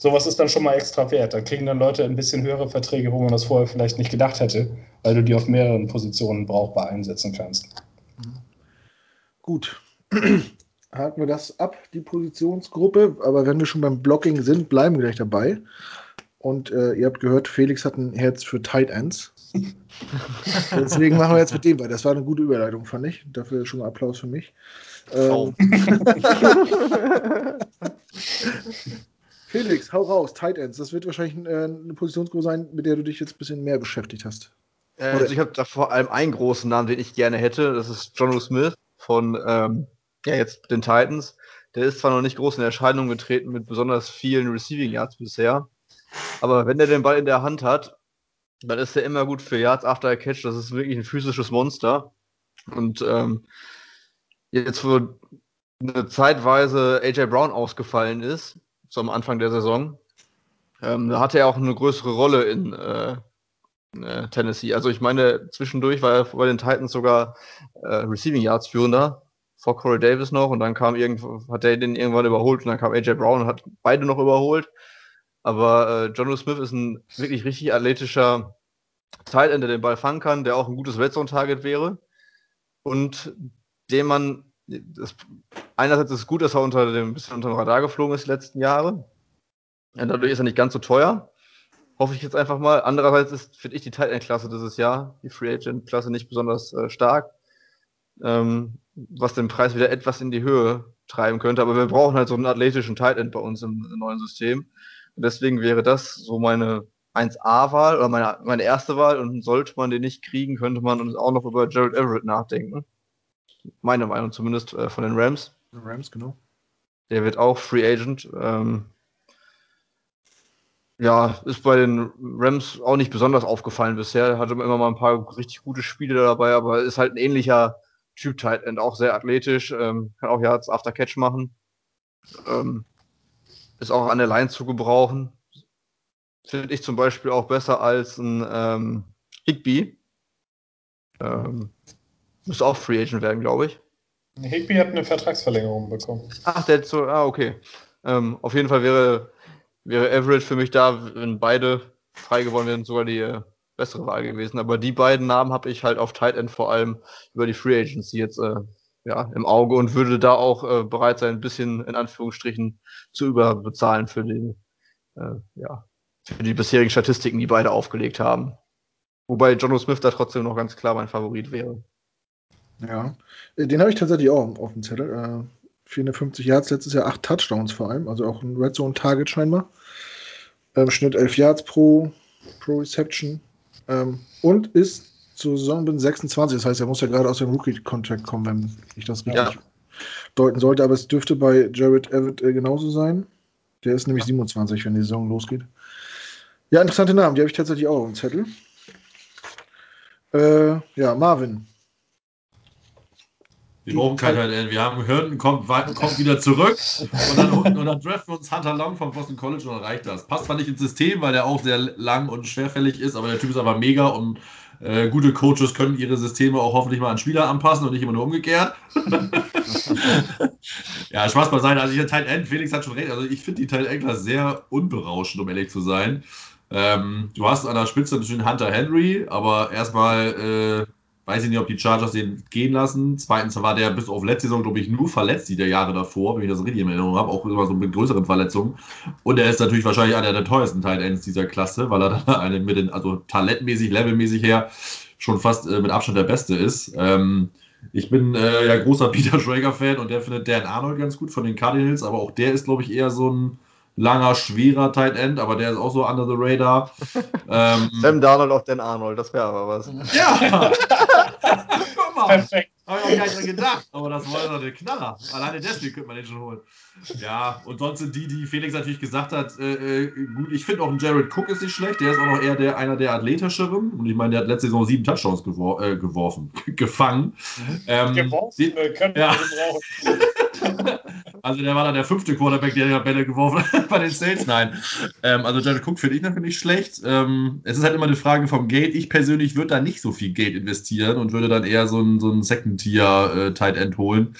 sowas ist dann schon mal extra wert. Da kriegen dann Leute ein bisschen höhere Verträge, wo man das vorher vielleicht nicht gedacht hätte, weil du die auf mehreren Positionen brauchbar einsetzen kannst. Gut. Haken wir das ab, die Positionsgruppe. Aber wenn wir schon beim Blocking sind, bleiben wir gleich dabei. Und äh, ihr habt gehört, Felix hat ein Herz für Tight Ends. Deswegen machen wir jetzt mit dem weiter. Das war eine gute Überleitung, fand ich. Dafür schon mal Applaus für mich. Ähm, Felix, hau raus, Tight Ends. Das wird wahrscheinlich äh, eine Positionsgruppe sein, mit der du dich jetzt ein bisschen mehr beschäftigt hast. Äh, also ich habe da vor allem einen großen Namen, den ich gerne hätte. Das ist John Smith von ähm, ja, jetzt den Titans. Der ist zwar noch nicht groß in Erscheinung getreten mit besonders vielen Receiving Yards bisher, aber wenn er den Ball in der Hand hat, dann ist er immer gut für Yards after a Catch. Das ist wirklich ein physisches Monster. Und ähm, jetzt, wo eine zeitweise AJ Brown ausgefallen ist, zum Anfang der Saison. Ähm, da hatte er auch eine größere Rolle in äh, äh, Tennessee. Also ich meine, zwischendurch war er bei den Titans sogar äh, Receiving Yards führender vor Corey Davis noch und dann kam hat er den irgendwann überholt und dann kam AJ Brown und hat beide noch überholt. Aber äh, John Smith ist ein wirklich richtig athletischer Tight der den Ball fangen kann, der auch ein gutes Red Zone Target wäre und dem man das, einerseits ist es gut, dass er unter dem, ein bisschen unter dem Radar geflogen ist die letzten Jahre. Ja, dadurch ist er nicht ganz so teuer. Hoffe ich jetzt einfach mal. Andererseits ist, finde ich, die Tight End Klasse dieses Jahr, die Free Agent Klasse, nicht besonders äh, stark. Ähm, was den Preis wieder etwas in die Höhe treiben könnte. Aber wir brauchen halt so einen athletischen Tight End bei uns im, im neuen System. Und deswegen wäre das so meine 1A-Wahl oder meine, meine erste Wahl. Und sollte man den nicht kriegen, könnte man uns auch noch über Gerald Everett nachdenken. Meine Meinung zumindest äh, von den Rams. Rams, genau. Der wird auch Free Agent. Ähm, ja, ist bei den Rams auch nicht besonders aufgefallen bisher. Hatte immer mal ein paar richtig gute Spiele dabei, aber ist halt ein ähnlicher Typ Tight End, auch sehr athletisch, ähm, kann auch Yards After Catch machen. Ähm, ist auch an der Line zu gebrauchen. Finde ich zum Beispiel auch besser als ein ähm, Higby. Ähm, müsste auch Free Agent werden, glaube ich. Higby hat eine Vertragsverlängerung bekommen. Ach, der hat so, ah, okay. Ähm, auf jeden Fall wäre, wäre Everett für mich da, wenn beide frei geworden wären, sogar die äh, bessere Wahl gewesen. Aber die beiden Namen habe ich halt auf Tight End vor allem über die Free Agency jetzt äh, ja, im Auge und würde da auch äh, bereit sein, ein bisschen in Anführungsstrichen zu überbezahlen für die, äh, ja, für die bisherigen Statistiken, die beide aufgelegt haben. Wobei Jono Smith da trotzdem noch ganz klar mein Favorit wäre. Ja, äh, den habe ich tatsächlich auch auf dem Zettel. Äh, 450 Yards, letztes Jahr 8 Touchdowns vor allem, also auch ein Red Zone Target scheinbar. Ähm, Schnitt 11 Yards pro, pro Reception. Ähm, und ist zur Saison bin 26, das heißt, er muss ja gerade aus dem Rookie-Contract kommen, wenn ich das richtig ja. deuten sollte. Aber es dürfte bei Jared Everett äh, genauso sein. Der ist nämlich 27, wenn die Saison losgeht. Ja, interessante Namen, die habe ich tatsächlich auch auf dem Zettel. Äh, ja, Marvin. Wir brauchen kein Tight End. Wir haben Hürden, kommt, kommt wieder zurück und dann, und dann draften wir uns Hunter Long vom Boston College und dann reicht das. Passt zwar nicht ins System, weil der auch sehr lang und schwerfällig ist, aber der Typ ist aber mega und äh, gute Coaches können ihre Systeme auch hoffentlich mal an Spieler anpassen und nicht immer nur umgekehrt. ja, Spaß beiseite. Also, ich Tight End, Felix hat schon recht. Also, ich finde die Tight Endler sehr unberauschend, um ehrlich zu sein. Ähm, du hast an der Spitze natürlich Hunter Henry, aber erstmal. Äh, Weiß ich nicht, ob die Chargers den gehen lassen. Zweitens war der bis auf letzte Saison, glaube ich, nur verletzt, die der Jahre davor, wenn ich das richtig in Erinnerung habe, auch immer so mit größeren Verletzungen. Und er ist natürlich wahrscheinlich einer der teuersten Tight Ends dieser Klasse, weil er da eine mit den, also talentmäßig, levelmäßig her, schon fast äh, mit Abstand der Beste ist. Ähm, ich bin äh, ja großer Peter Schrager-Fan und der findet Dan Arnold ganz gut von den Cardinals, aber auch der ist, glaube ich, eher so ein langer, schwerer Tight End, aber der ist auch so under the radar. ähm, Sam Darnold auf Dan Arnold, das wäre aber was. Ja! Guck mal. Perfekt. Habe ich auch gar nicht dran gedacht, aber das war doch der Knaller. Alleine deswegen könnte man den schon holen. Ja, und sonst sind die, die Felix natürlich gesagt hat, äh, äh gut, ich finde auch ein Jared Cook ist nicht schlecht, der ist auch noch eher der, einer der athletischeren. Und ich meine, der hat letzte Saison sieben Touchdowns gewor äh, geworfen, gefangen. Ähm, geworfen, die, können ja. brauchen. Also der war dann der fünfte Quarterback, der ja Bälle geworfen hat bei den Saints. Nein. Ähm, also Jared Cook finde ich natürlich nicht schlecht. Ähm, es ist halt immer eine Frage vom Geld. Ich persönlich würde da nicht so viel Geld investieren und würde dann eher so ein, so ein Second-Tier-Tight äh, End holen.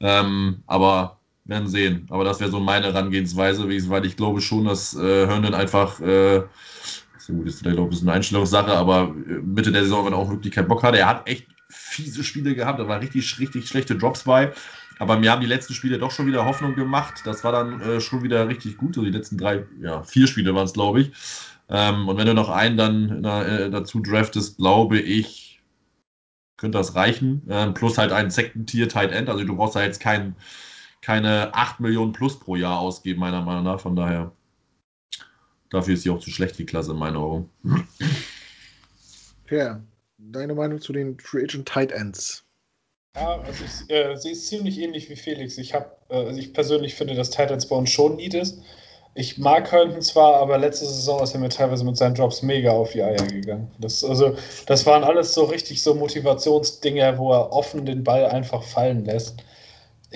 Ähm, aber werden sehen. Aber das wäre so meine Herangehensweise, weil ich glaube schon, dass äh, Herndon einfach, äh, so gut, ist ein bisschen eine Einstellungssache, aber äh, Mitte der Saison, wenn er auch wirklich keinen Bock hatte, er hat echt fiese Spiele gehabt, da waren richtig, richtig schlechte Drops bei. Aber mir haben die letzten Spiele doch schon wieder Hoffnung gemacht. Das war dann äh, schon wieder richtig gut. So die letzten drei, ja, vier Spiele waren es, glaube ich. Ähm, und wenn du noch einen dann äh, dazu draftest, glaube ich, könnte das reichen. Ähm, plus halt ein Second-Tier Tight End. Also du brauchst da jetzt kein, keine 8 Millionen plus pro Jahr ausgeben, meiner Meinung nach. Von daher, dafür ist sie auch zu schlecht, die Klasse in meinen Augen. Ja, deine Meinung zu den Free Agent Tight Ends? Ja, also ich äh, sehe es ziemlich ähnlich wie Felix. Ich, hab, äh, also ich persönlich finde, dass Titans bei uns schon Need ist. Ich mag Herndon zwar, aber letzte Saison ist er mir teilweise mit seinen Jobs mega auf die Eier gegangen. Das, also, das waren alles so richtig so Motivationsdinge, wo er offen den Ball einfach fallen lässt.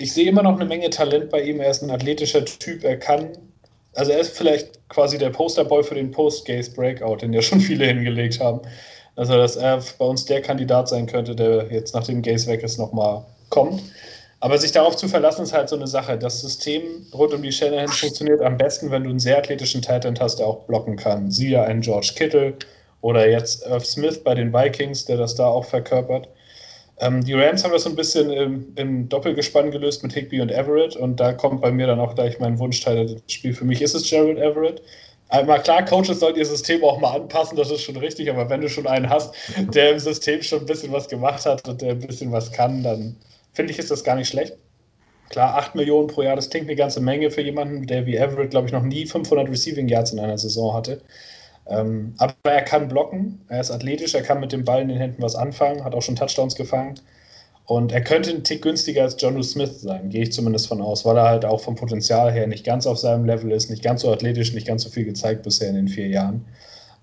Ich sehe immer noch eine Menge Talent bei ihm. Er ist ein athletischer Typ. Er kann, also er ist vielleicht quasi der Posterboy für den Post-Gaze-Breakout, den ja schon viele hingelegt haben. Also, dass er bei uns der Kandidat sein könnte, der jetzt, nachdem Gaze weg ist, nochmal kommt. Aber sich darauf zu verlassen, ist halt so eine Sache. Das System rund um die Shanahan funktioniert am besten, wenn du einen sehr athletischen Titan hast, der auch blocken kann. Siehe einen George Kittle oder jetzt Irv Smith bei den Vikings, der das da auch verkörpert. Ähm, die Rams haben das so ein bisschen im, im, Doppelgespann gelöst mit Higby und Everett und da kommt bei mir dann auch gleich mein Wunschteil des Spiels. Für mich ist es Gerald Everett. Einmal klar, Coaches sollten ihr System auch mal anpassen, das ist schon richtig, aber wenn du schon einen hast, der im System schon ein bisschen was gemacht hat und der ein bisschen was kann, dann finde ich, ist das gar nicht schlecht. Klar, 8 Millionen pro Jahr, das klingt eine ganze Menge für jemanden, der wie Everett, glaube ich, noch nie 500 Receiving Yards in einer Saison hatte. Ähm, aber er kann blocken, er ist athletisch, er kann mit dem Ball in den Händen was anfangen, hat auch schon Touchdowns gefangen. Und er könnte ein Tick günstiger als John Smith sein, gehe ich zumindest von aus, weil er halt auch vom Potenzial her nicht ganz auf seinem Level ist, nicht ganz so athletisch, nicht ganz so viel gezeigt bisher in den vier Jahren.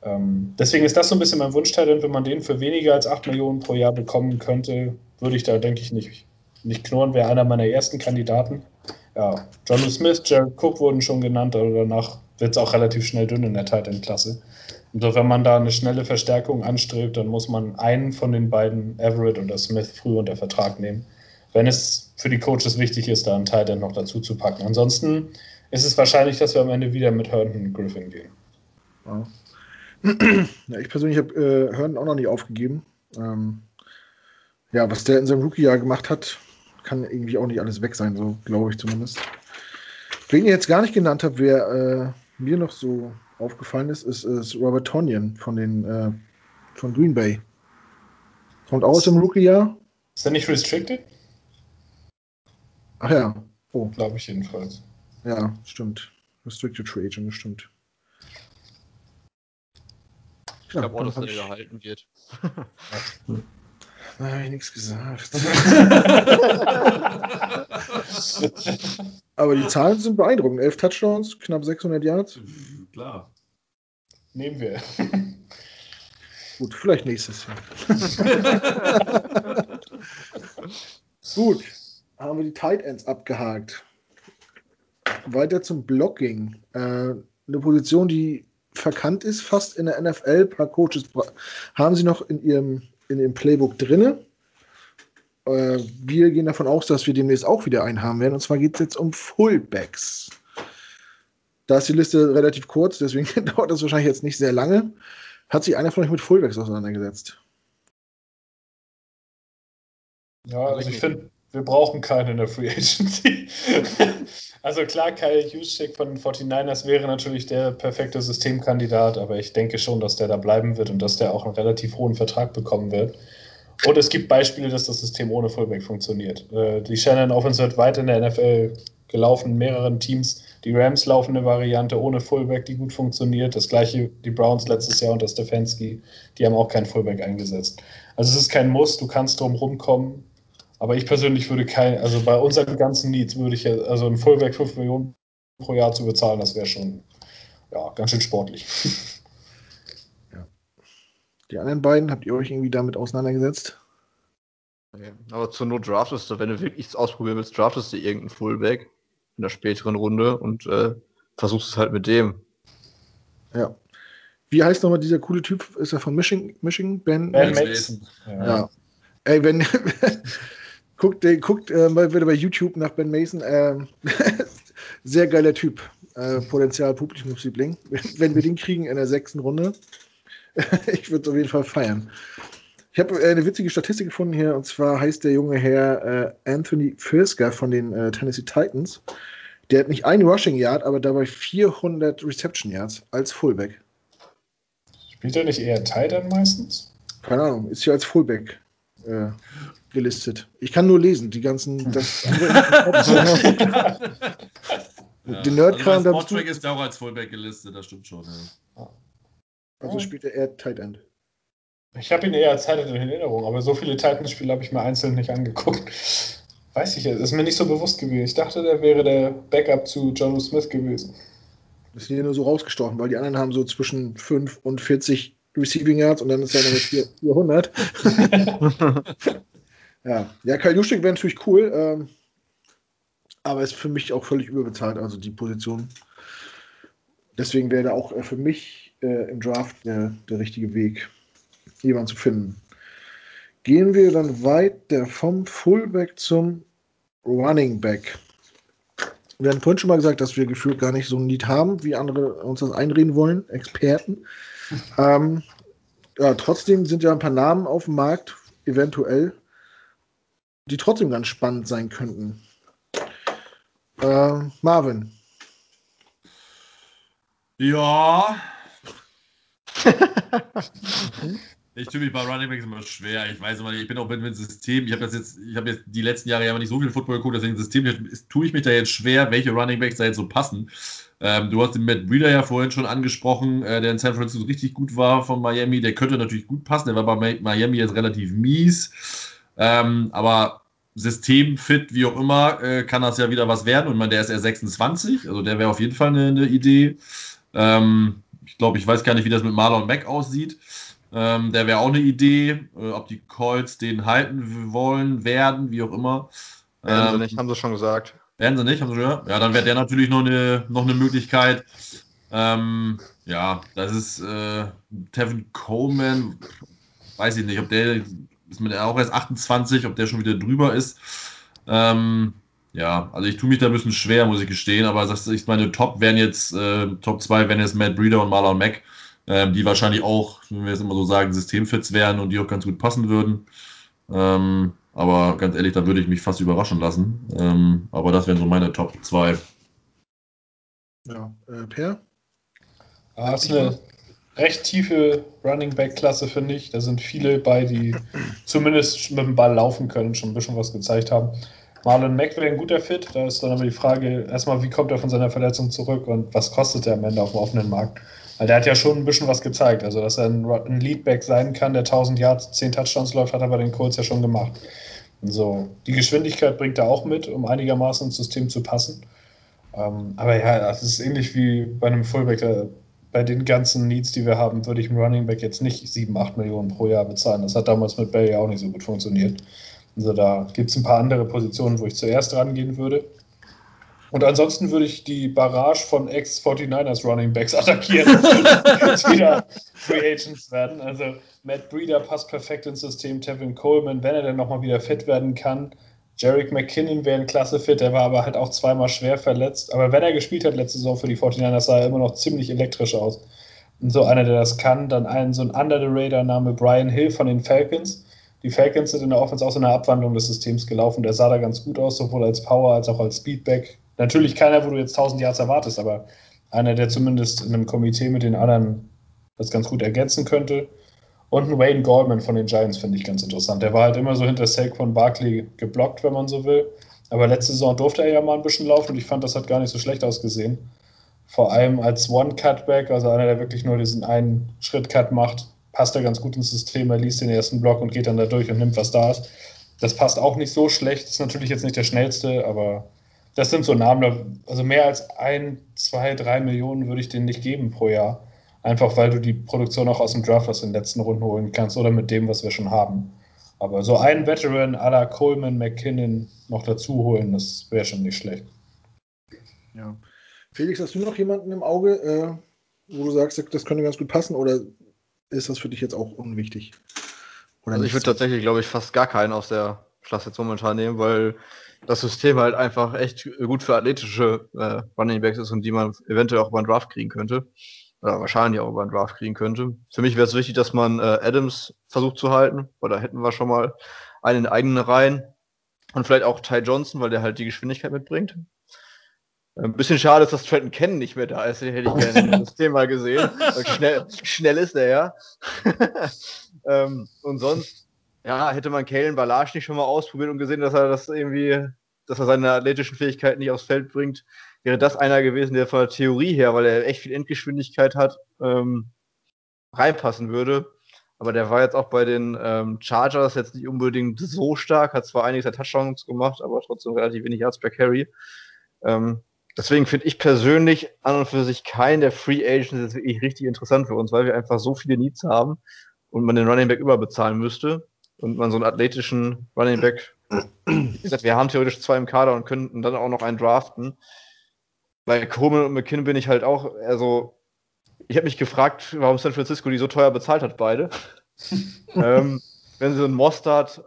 Ähm, deswegen ist das so ein bisschen mein Wunschtalent. Wenn man den für weniger als 8 Millionen pro Jahr bekommen könnte, würde ich da, denke ich, nicht, nicht knurren, wäre einer meiner ersten Kandidaten. Ja, John Smith, Jared Cook wurden schon genannt, aber danach wird es auch relativ schnell dünn in der Titan-Klasse. Und so, wenn man da eine schnelle Verstärkung anstrebt, dann muss man einen von den beiden, Everett oder Smith, früh unter Vertrag nehmen. wenn es für die Coaches wichtig ist, da einen Teil dann noch dazu zu packen. Ansonsten ist es wahrscheinlich, dass wir am Ende wieder mit Herndon Griffin gehen. Ja. ja ich persönlich habe äh, Herndon auch noch nicht aufgegeben. Ähm, ja, was der in seinem Rookie-Jahr gemacht hat, kann irgendwie auch nicht alles weg sein, so glaube ich zumindest. Wen ihr jetzt gar nicht genannt habt, wer äh, mir noch so aufgefallen ist, ist, ist Robert Tonyan von den äh, von Green Bay. Kommt aus im Rookie-Jahr. Ist er nicht restricted? Ach ja. Oh. Glaube ich jedenfalls. Ja, stimmt. Restricted Free Agent, stimmt. Ich glaube auch, dass er gehalten wird. Da habe ich nichts gesagt. Aber die Zahlen sind beeindruckend. Elf Touchdowns, knapp 600 Yards. Klar. Nehmen wir. Gut, vielleicht nächstes Jahr. Gut, haben wir die Tight Ends abgehakt. Weiter zum Blocking. Äh, eine Position, die verkannt ist, fast in der NFL. Ein paar Coaches haben sie noch in ihrem, in ihrem Playbook drin. Äh, wir gehen davon aus, dass wir demnächst auch wieder einen haben werden. Und zwar geht es jetzt um Fullbacks. Da ist die Liste relativ kurz, deswegen dauert das wahrscheinlich jetzt nicht sehr lange. Hat sich einer von euch mit Fullbacks auseinandergesetzt? Ja, also ich finde, wir brauchen keinen in der Free Agency. also klar, Kyle Juszczyk von den 49ers wäre natürlich der perfekte Systemkandidat, aber ich denke schon, dass der da bleiben wird und dass der auch einen relativ hohen Vertrag bekommen wird. Und es gibt Beispiele, dass das System ohne Fullback funktioniert. Äh, die Shannon Offense wird weit in der NFL gelaufen, in mehreren Teams. Die Rams laufen eine Variante ohne Fullback, die gut funktioniert. Das gleiche die Browns letztes Jahr unter Stefanski, die haben auch keinen Fullback eingesetzt. Also es ist kein Muss, du kannst drum rumkommen. Aber ich persönlich würde kein, also bei unseren ganzen Needs würde ich ja, also ein Fullback 5 Millionen pro Jahr zu bezahlen, das wäre schon ja, ganz schön sportlich. Ja. Die anderen beiden, habt ihr euch irgendwie damit auseinandergesetzt? Okay. Aber zur Not draftest du, wenn du wirklich ausprobieren willst, draftest du irgendeinen Fullback in der späteren Runde und äh, versuchst es halt mit dem. Ja. Wie heißt nochmal dieser coole Typ? Ist er von Michigan? Michigan? Ben, ben Mason. Ja. ja. Ey, wenn. guckt guckt äh, mal wieder bei YouTube nach Ben Mason. Äh, sehr geiler Typ. Äh, Potenzial Publikumsliebling. Wenn wir den kriegen in der sechsten Runde, ich würde es auf jeden Fall feiern. Ich habe äh, eine witzige Statistik gefunden hier, und zwar heißt der junge Herr äh, Anthony Firsker von den äh, Tennessee Titans. Der hat nicht ein Rushing Yard, aber dabei 400 Reception Yards als Fullback. Spielt er nicht eher Titan meistens? Keine Ahnung, ist hier als Fullback äh, gelistet. Ich kann nur lesen, die ganzen. Das ja. Den Nerdkram. Also Track ist auch als Fullback gelistet, das stimmt schon. Ja. Also spielt er eher Tight End. Ich habe ihn eher als Titan in Erinnerung, aber so viele Titans-Spiele habe ich mir einzeln nicht angeguckt. Weiß ich jetzt, ist mir nicht so bewusst gewesen. Ich dachte, der wäre der Backup zu John Smith gewesen. Das ist hier nur so rausgestochen, weil die anderen haben so zwischen 5 und 40 Receiving Yards und dann ist er noch 400. ja. ja, Kyle Juszczyk wäre natürlich cool, ähm, aber ist für mich auch völlig überbezahlt, also die Position. Deswegen wäre da auch äh, für mich äh, im Draft der, der richtige Weg jemanden zu finden. Gehen wir dann weiter vom Fullback zum Running Back. Wir hatten vorhin schon mal gesagt, dass wir gefühlt gar nicht so ein Lied haben, wie andere uns das einreden wollen, Experten. ähm, ja, trotzdem sind ja ein paar Namen auf dem Markt, eventuell, die trotzdem ganz spannend sein könnten. Äh, Marvin. Ja. Ich tue mich bei Running Backs immer schwer. Ich weiß immer nicht, ich bin auch mit dem System. Ich habe jetzt, ich habe jetzt die letzten Jahre ja nicht so viel Football geguckt, deswegen System tue ich mich da jetzt schwer, welche Running Backs da jetzt so passen. Ähm, du hast den Matt Breeder ja vorhin schon angesprochen, äh, der in San Francisco richtig gut war von Miami. Der könnte natürlich gut passen. Der war bei Miami jetzt relativ mies. Ähm, aber systemfit, wie auch immer, äh, kann das ja wieder was werden. Und man, der ist eher 26, also der wäre auf jeden Fall eine, eine Idee. Ähm, ich glaube, ich weiß gar nicht, wie das mit Marlon Mack aussieht. Ähm, der wäre auch eine Idee, äh, ob die Colts den halten wollen, werden, wie auch immer. Werden ähm, sie nicht, haben sie schon gesagt. Werden sie nicht, haben sie schon gesagt? Ja, dann wäre der natürlich noch eine, noch eine Möglichkeit. Ähm, ja, das ist äh, Tevin Coleman, weiß ich nicht, ob der ist mit auch erst 28, ob der schon wieder drüber ist. Ähm, ja, also ich tue mich da ein bisschen schwer, muss ich gestehen, aber das ist meine Top wären jetzt, äh, Top 2 wären jetzt Matt Breeder und Marlon Mack, ähm, die wahrscheinlich auch, wenn wir jetzt immer so sagen, Systemfits wären und die auch ganz gut passen würden. Ähm, aber ganz ehrlich, da würde ich mich fast überraschen lassen. Ähm, aber das wären so meine Top 2. Ja, äh, Per? Ja, das ist eine recht tiefe Running Back Klasse, finde ich. Da sind viele bei, die zumindest mit dem Ball laufen können, schon ein bisschen was gezeigt haben. Marlon Mack wäre ein guter Fit. Da ist dann aber die Frage, erstmal, wie kommt er von seiner Verletzung zurück und was kostet er am Ende auf dem offenen Markt? Weil der hat ja schon ein bisschen was gezeigt. Also, dass er ein, Leadback sein kann, der 1000 Yards, 10 Touchdowns läuft, hat er bei den Colts ja schon gemacht. So, die Geschwindigkeit bringt er auch mit, um einigermaßen ins System zu passen. Ähm, aber ja, das ist ähnlich wie bei einem Fullback. Bei den ganzen Needs, die wir haben, würde ich einem Running Back jetzt nicht 7, 8 Millionen pro Jahr bezahlen. Das hat damals mit Bell ja auch nicht so gut funktioniert. Also da gibt es ein paar andere Positionen, wo ich zuerst rangehen würde. Und ansonsten würde ich die Barrage von Ex-49ers Running Backs attackieren, die wieder Free Agents werden. Also Matt Breeder passt perfekt ins System, Tevin Coleman, wenn er dann nochmal wieder fit werden kann. Jarek McKinnon wäre ein klasse Fit, der war aber halt auch zweimal schwer verletzt. Aber wenn er gespielt hat letzte Saison für die 49ers, sah er immer noch ziemlich elektrisch aus. Und so einer, der das kann, dann ein so ein Under the Radar Name Brian Hill von den Falcons. Die Falcons sind in der Offense auch so eine Abwandlung des Systems gelaufen. Der sah da ganz gut aus, sowohl als Power als auch als Speedback. Natürlich keiner, wo du jetzt 1000 Yards erwartest, aber einer, der zumindest in einem Komitee mit den anderen das ganz gut ergänzen könnte. Und ein Wayne Goldman von den Giants finde ich ganz interessant. Der war halt immer so hinter Saquon Barkley geblockt, wenn man so will. Aber letzte Saison durfte er ja mal ein bisschen laufen und ich fand, das hat gar nicht so schlecht ausgesehen. Vor allem als One-Cutback, also einer, der wirklich nur diesen einen Schritt-Cut macht, passt er ganz gut ins System. Er liest den ersten Block und geht dann da durch und nimmt, was da ist. Das passt auch nicht so schlecht. Ist natürlich jetzt nicht der schnellste, aber das sind so Namen. Also mehr als ein, zwei, drei Millionen würde ich denen nicht geben pro Jahr. Einfach weil du die Produktion auch aus dem Draft aus den letzten Runden holen kannst oder mit dem, was wir schon haben. Aber so einen Veteran à la Coleman, McKinnon noch dazu holen, das wäre schon nicht schlecht. Ja. Felix, hast du noch jemanden im Auge, äh, wo du sagst, das könnte ganz gut passen oder ist das für dich jetzt auch unwichtig? Oder also ich würde tatsächlich, glaube ich, fast gar keinen aus der Klasse jetzt momentan nehmen, weil das System halt einfach echt gut für athletische äh, Running Backs ist und die man eventuell auch über einen Draft kriegen könnte. Oder wahrscheinlich auch über einen Draft kriegen könnte. Für mich wäre es wichtig, dass man äh, Adams versucht zu halten, weil da hätten wir schon mal einen in eigenen Reihen. Und vielleicht auch Ty Johnson, weil der halt die Geschwindigkeit mitbringt. Ein äh, bisschen schade ist, dass Trenton Ken nicht mehr da ist. Den hätte ich gerne das Thema gesehen. Schnell, schnell ist er ja. ähm, und sonst, ja, hätte man Kalen Balage nicht schon mal ausprobiert und gesehen, dass er das irgendwie, dass er seine athletischen Fähigkeiten nicht aufs Feld bringt, wäre das einer gewesen, der von der Theorie her, weil er echt viel Endgeschwindigkeit hat, ähm, reinpassen würde. Aber der war jetzt auch bei den ähm, Chargers jetzt nicht unbedingt so stark, hat zwar einiges an Touchdowns gemacht, aber trotzdem relativ wenig Yards per Carry. Ähm, deswegen finde ich persönlich an und für sich keinen der Free Agents wirklich richtig interessant für uns, weil wir einfach so viele Needs haben und man den Running Back überbezahlen müsste und man so einen athletischen Running Back, wie gesagt, wir haben theoretisch zwei im Kader und könnten dann auch noch einen draften. Bei Coleman und McKinnon bin ich halt auch, also ich habe mich gefragt, warum San Francisco die so teuer bezahlt hat, beide. ähm, wenn sie einen Mostard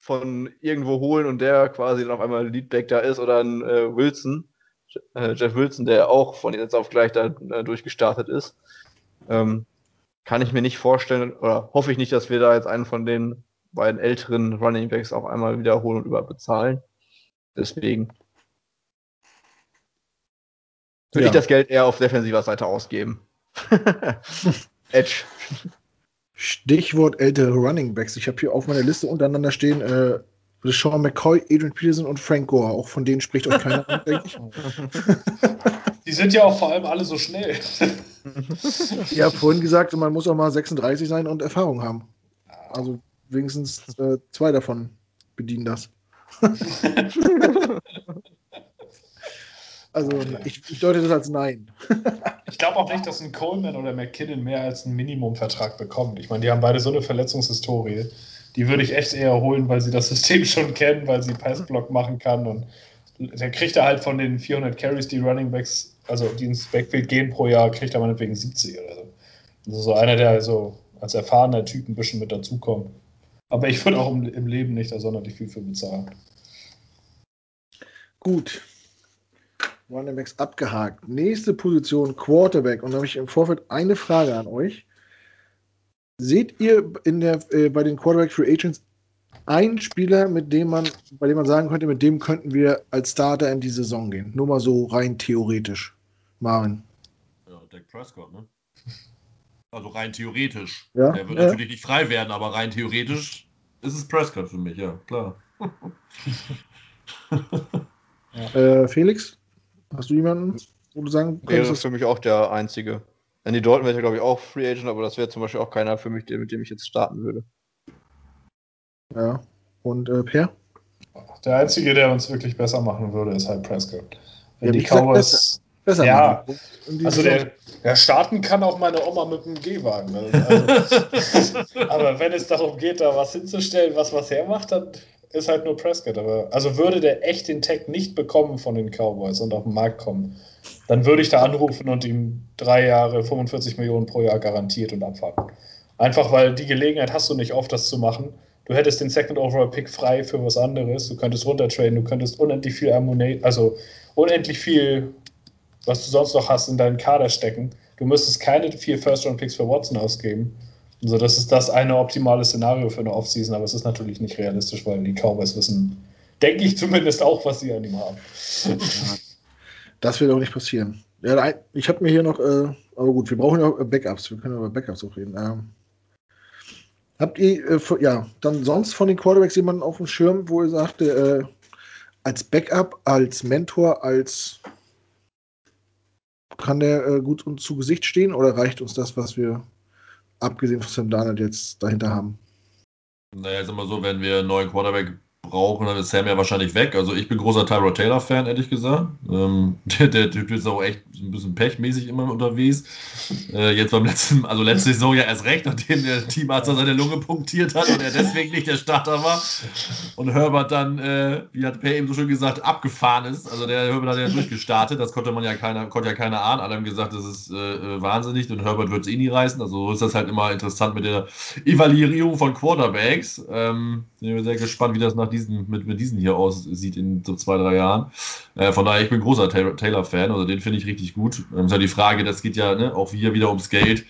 von irgendwo holen und der quasi dann auf einmal Leadback da ist oder ein äh, Wilson, äh, Jeff Wilson, der auch von jetzt auf gleich da äh, durchgestartet ist, ähm, kann ich mir nicht vorstellen oder hoffe ich nicht, dass wir da jetzt einen von den beiden älteren Running Backs auch einmal wiederholen und überbezahlen. Deswegen würde ja. ich das Geld eher auf defensiver Seite ausgeben. Edge. Stichwort ältere Running Backs. Ich habe hier auf meiner Liste untereinander stehen äh, Sean McCoy, Adrian Peterson und Frank Gore. Auch von denen spricht euch keiner an, denke ich. Die sind ja auch vor allem alle so schnell. ich habe vorhin gesagt, man muss auch mal 36 sein und Erfahrung haben. Also wenigstens äh, zwei davon bedienen das. Also ich, ich deute das als Nein. ich glaube auch nicht, dass ein Coleman oder McKinnon mehr als einen Minimumvertrag bekommt. Ich meine, die haben beide so eine Verletzungshistorie. Die würde ich echt eher holen, weil sie das System schon kennen, weil sie Passblock machen kann. Und der kriegt er halt von den 400 Carries, die Running Backs, also die ins Backfield gehen pro Jahr, kriegt er meinetwegen 70 oder so. Also so einer, der so als erfahrener Typ ein bisschen mit dazukommt. Aber ich würde auch im, im Leben nicht da sonderlich viel für bezahlen. Gut. Running Backs abgehakt. Nächste Position Quarterback. Und da habe ich im Vorfeld eine Frage an euch. Seht ihr in der, äh, bei den Quarterback Free Agents einen Spieler, mit dem man, bei dem man sagen könnte, mit dem könnten wir als Starter in die Saison gehen? Nur mal so rein theoretisch. Marvin. Ja, Dak Prescott, ne? Also rein theoretisch. Ja, Der wird ja. natürlich nicht frei werden, aber rein theoretisch ist es Prescott für mich, ja, klar. Äh, Felix, hast du jemanden, wo du sagen Wäre könntest, für mich auch der einzige. Andy Dalton wäre, glaube ich, auch Free Agent, aber das wäre zum Beispiel auch keiner für mich, mit dem ich jetzt starten würde. ja. Und äh, Per? Der Einzige, der uns wirklich besser machen würde, ist halt Prescott. Wenn Ja, die Cowboys. Besser Ja, Also der, der starten kann auch meine Oma mit dem Gehwagen. Also, aber wenn es darum geht, da was hinzustellen, was was hermacht, dann ist halt nur Prescott. Aber, also würde der echt den Tag nicht bekommen von den Cowboys und auf den Markt kommen, dann würde ich da anrufen und ihm drei Jahre 45 Millionen pro Jahr garantiert und abwarten. Einfach weil die Gelegenheit hast du nicht oft, das zu machen. Du hättest den Second Overall Pick frei für was anderes. Du könntest runtertraden, du könntest unendlich viel Ammunition, also unendlich viel, was du sonst noch hast, in deinen Kader stecken. Du müsstest keine vier First-Round-Picks für Watson ausgeben. Also das ist das eine optimale Szenario für eine Offseason, aber es ist natürlich nicht realistisch, weil die Cowboys wissen, denke ich zumindest auch, was sie an ihm haben. Das wird auch nicht passieren. Ja, ich habe mir hier noch, äh, aber gut, wir brauchen ja äh, Backups. Wir können über Backups auch reden. Ähm, habt ihr, äh, für- ja, dann sonst von den Quarterbacks jemanden auf dem Schirm, wo ihr sagt, äh, als Backup, als Mentor, als kann der äh, gut uns zu Gesicht stehen oder reicht uns das, was wir abgesehen von Sam Darnold jetzt dahinter haben? Naja, sag mal so, wenn wir einen neuen Quarterback brauchen, dann ist Sam ja wahrscheinlich weg. Also ich bin großer Tyrod Taylor-Fan, ehrlich gesagt. Ähm, der, der Typ ist auch echt ein bisschen pechmäßig immer unterwegs. Äh, jetzt beim letzten, also letzte Saison ja erst recht, nachdem der Teamarzt seine Lunge punktiert hat und er deswegen nicht der Starter war. Und Herbert dann, äh, wie hat Per eben so schön gesagt, abgefahren ist. Also der Herbert hat ja durchgestartet, das konnte man ja keiner, konnte ja keiner ahnen. Alle haben gesagt, das ist äh, äh, wahnsinnig und Herbert wird es eh nie reißen. Also so ist das halt immer interessant mit der Evaluierung von Quarterbacks. Ähm, bin ich sehr gespannt, wie das nach diesen, mit, mit diesen hier aussieht in so zwei, drei Jahren. Äh, von daher, ich bin großer Taylor- Taylor-Fan, also den finde ich richtig gut. Ähm, ist ja die Frage, das geht ja ne, auch hier wieder ums Geld.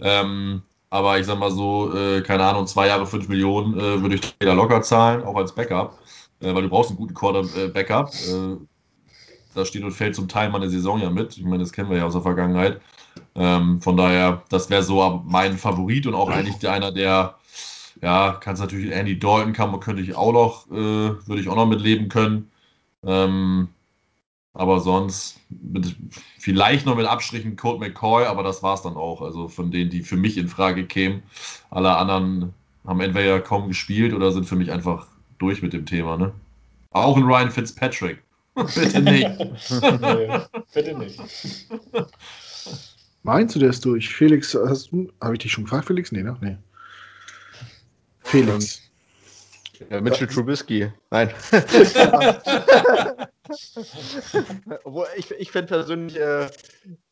Ähm, aber ich sag mal so, äh, keine Ahnung, zwei Jahre, fünf Millionen äh, würde ich Taylor locker zahlen, auch als Backup. Äh, weil du brauchst einen guten Quarter-Backup. Äh, da steht und fällt zum Teil mal eine Saison ja mit. Ich meine, das kennen wir ja aus der Vergangenheit. Ähm, von daher, das wäre so mein Favorit und auch eigentlich einer, der, ja, kannst natürlich Andy Dalton kann, könnte ich auch noch, äh, würde ich auch noch mitleben können. Ähm, aber sonst mit, vielleicht noch mit Abstrichen Colt McCoy, aber das war es dann auch. Also von denen, die für mich in Frage kämen. Alle anderen haben entweder kaum gespielt oder sind für mich einfach durch mit dem Thema. Ne? Auch ein Ryan Fitzpatrick. Bitte nicht. nee, bitte nicht. Meinst du, der ist durch? Felix, hast du, habe ich dich schon gefragt, Felix? Nee, ne? Nee. Felix. Ja, Mitchell Trubisky. Nein. Obwohl, ich, ich fände persönlich, äh,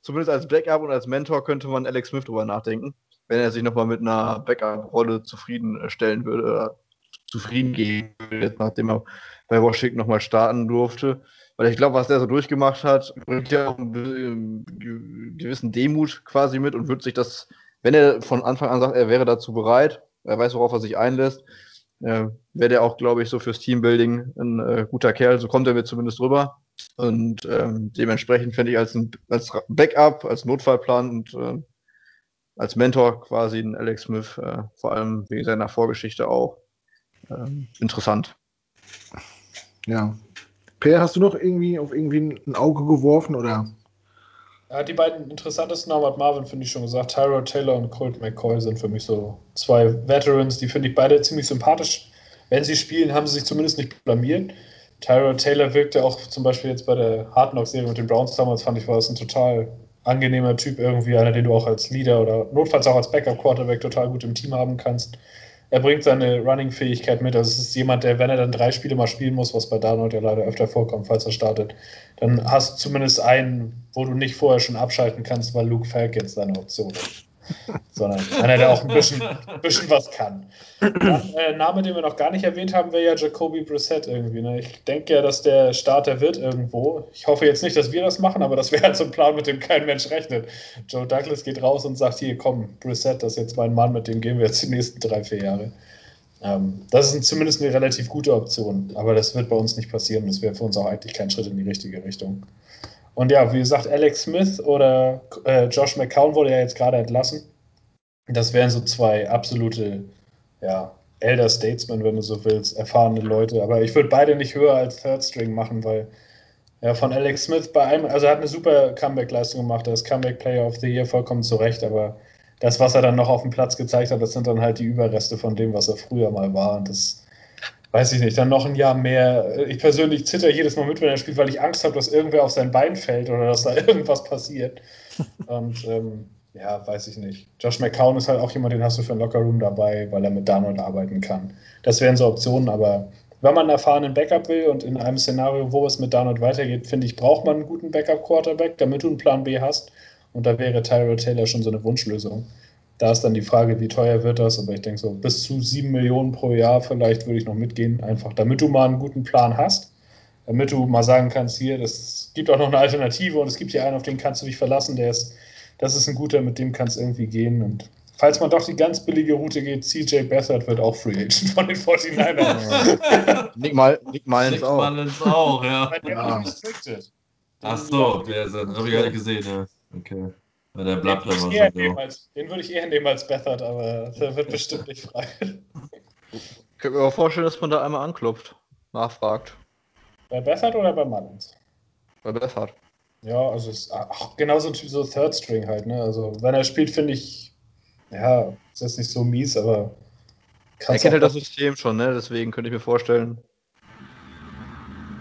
zumindest als Backup und als Mentor könnte man Alex Smith drüber nachdenken, wenn er sich nochmal mit einer Backup-Rolle zufriedenstellen würde, oder zufrieden gehen würde, nachdem er bei Washington nochmal starten durfte. Weil ich glaube, was der so durchgemacht hat, bringt ja auch einen ge- gewissen Demut quasi mit und wird sich das, wenn er von Anfang an sagt, er wäre dazu bereit, er weiß, worauf er sich einlässt, äh, wäre der auch, glaube ich, so fürs Teambuilding ein äh, guter Kerl. So kommt er mir zumindest rüber. Und ähm, dementsprechend fände ich als, ein, als Backup, als Notfallplan und äh, als Mentor quasi einen Alex Smith, äh, vor allem wegen seiner Vorgeschichte auch, ähm, interessant. Ja. Per, hast du noch irgendwie auf irgendwie ein Auge geworfen oder? Ja, die beiden interessantesten Namen hat Marvin, finde ich schon gesagt. Tyrod Taylor und Colt McCoy sind für mich so zwei Veterans, die finde ich beide ziemlich sympathisch. Wenn sie spielen, haben sie sich zumindest nicht blamiert. Tyrod Taylor wirkte auch zum Beispiel jetzt bei der Hard Knock-Serie mit den Browns damals, fand ich, war es ein total angenehmer Typ, irgendwie einer, den du auch als Leader oder notfalls auch als Backup-Quarterback total gut im Team haben kannst. Er bringt seine Running-Fähigkeit mit. Also es ist jemand, der, wenn er dann drei Spiele mal spielen muss, was bei Darnold ja leider öfter vorkommt, falls er startet, dann hast du zumindest einen, wo du nicht vorher schon abschalten kannst, weil Luke Falk jetzt deine Option ist. Sondern einer, der auch ein bisschen, ein bisschen was kann. Dann, äh, Name, den wir noch gar nicht erwähnt haben, wäre ja Jacoby Brissett irgendwie. Ne? Ich denke ja, dass der Starter wird irgendwo. Ich hoffe jetzt nicht, dass wir das machen, aber das wäre halt so ein Plan, mit dem kein Mensch rechnet. Joe Douglas geht raus und sagt, hier, komm, Brissett, das ist jetzt mein Mann, mit dem gehen wir jetzt die nächsten drei, vier Jahre. Ähm, das ist zumindest eine relativ gute Option, aber das wird bei uns nicht passieren. Das wäre für uns auch eigentlich kein Schritt in die richtige Richtung. Und ja, wie gesagt, Alex Smith oder äh, Josh McCown wurde ja jetzt gerade entlassen. Das wären so zwei absolute, ja, Elder Statesmen, wenn du so willst, erfahrene Leute. Aber ich würde beide nicht höher als Third String machen, weil ja, von Alex Smith bei einem, also er hat eine super Comeback-Leistung gemacht, er ist Comeback Player of the Year vollkommen zurecht, aber das, was er dann noch auf dem Platz gezeigt hat, das sind dann halt die Überreste von dem, was er früher mal war. Und das weiß ich nicht, dann noch ein Jahr mehr. Ich persönlich zitter jedes Mal mit, wenn er spielt, weil ich Angst habe, dass irgendwer auf sein Bein fällt oder dass da irgendwas passiert. Und ähm, ja, weiß ich nicht. Josh McCown ist halt auch jemand, den hast du für ein Lockerroom dabei, weil er mit Darnold arbeiten kann. Das wären so Optionen, aber wenn man einen erfahrenen Backup will und in einem Szenario, wo es mit Darnold weitergeht, finde ich, braucht man einen guten Backup-Quarterback, damit du einen Plan B hast. Und da wäre Tyrell Taylor schon so eine Wunschlösung. Da ist dann die Frage, wie teuer wird das? Aber ich denke so, bis zu sieben Millionen pro Jahr vielleicht würde ich noch mitgehen, einfach damit du mal einen guten Plan hast. Damit du mal sagen kannst, hier, es gibt auch noch eine Alternative und es gibt hier einen, auf den kannst du dich verlassen, der ist, das ist ein guter, mit dem kannst du irgendwie gehen. Und falls man doch die ganz billige Route geht, CJ Beathard wird auch Free Agent von den 49ers. Nick, Mal, Nick Mullins Nick auch. Mullins auch, ja. Weil der Ja. Ach so, der ist, habe ich gar nicht gesehen, ja. Okay. Ja, der bleibt den, aber würde ich eher so. nehmen als, den würde ich eher nehmen als Bethard, aber der wird bestimmt nicht frei. Ich könnte mir aber vorstellen, dass man da einmal anklopft, nachfragt. Bei Bethard oder bei Mullins? Bei Bethard. Ja, also es ist auch genauso ein Typ, so Third String halt, ne? Also wenn er spielt, finde ich, ja, ist jetzt nicht so mies, aber Er kennt halt das System schon, ne? Deswegen könnte ich mir vorstellen.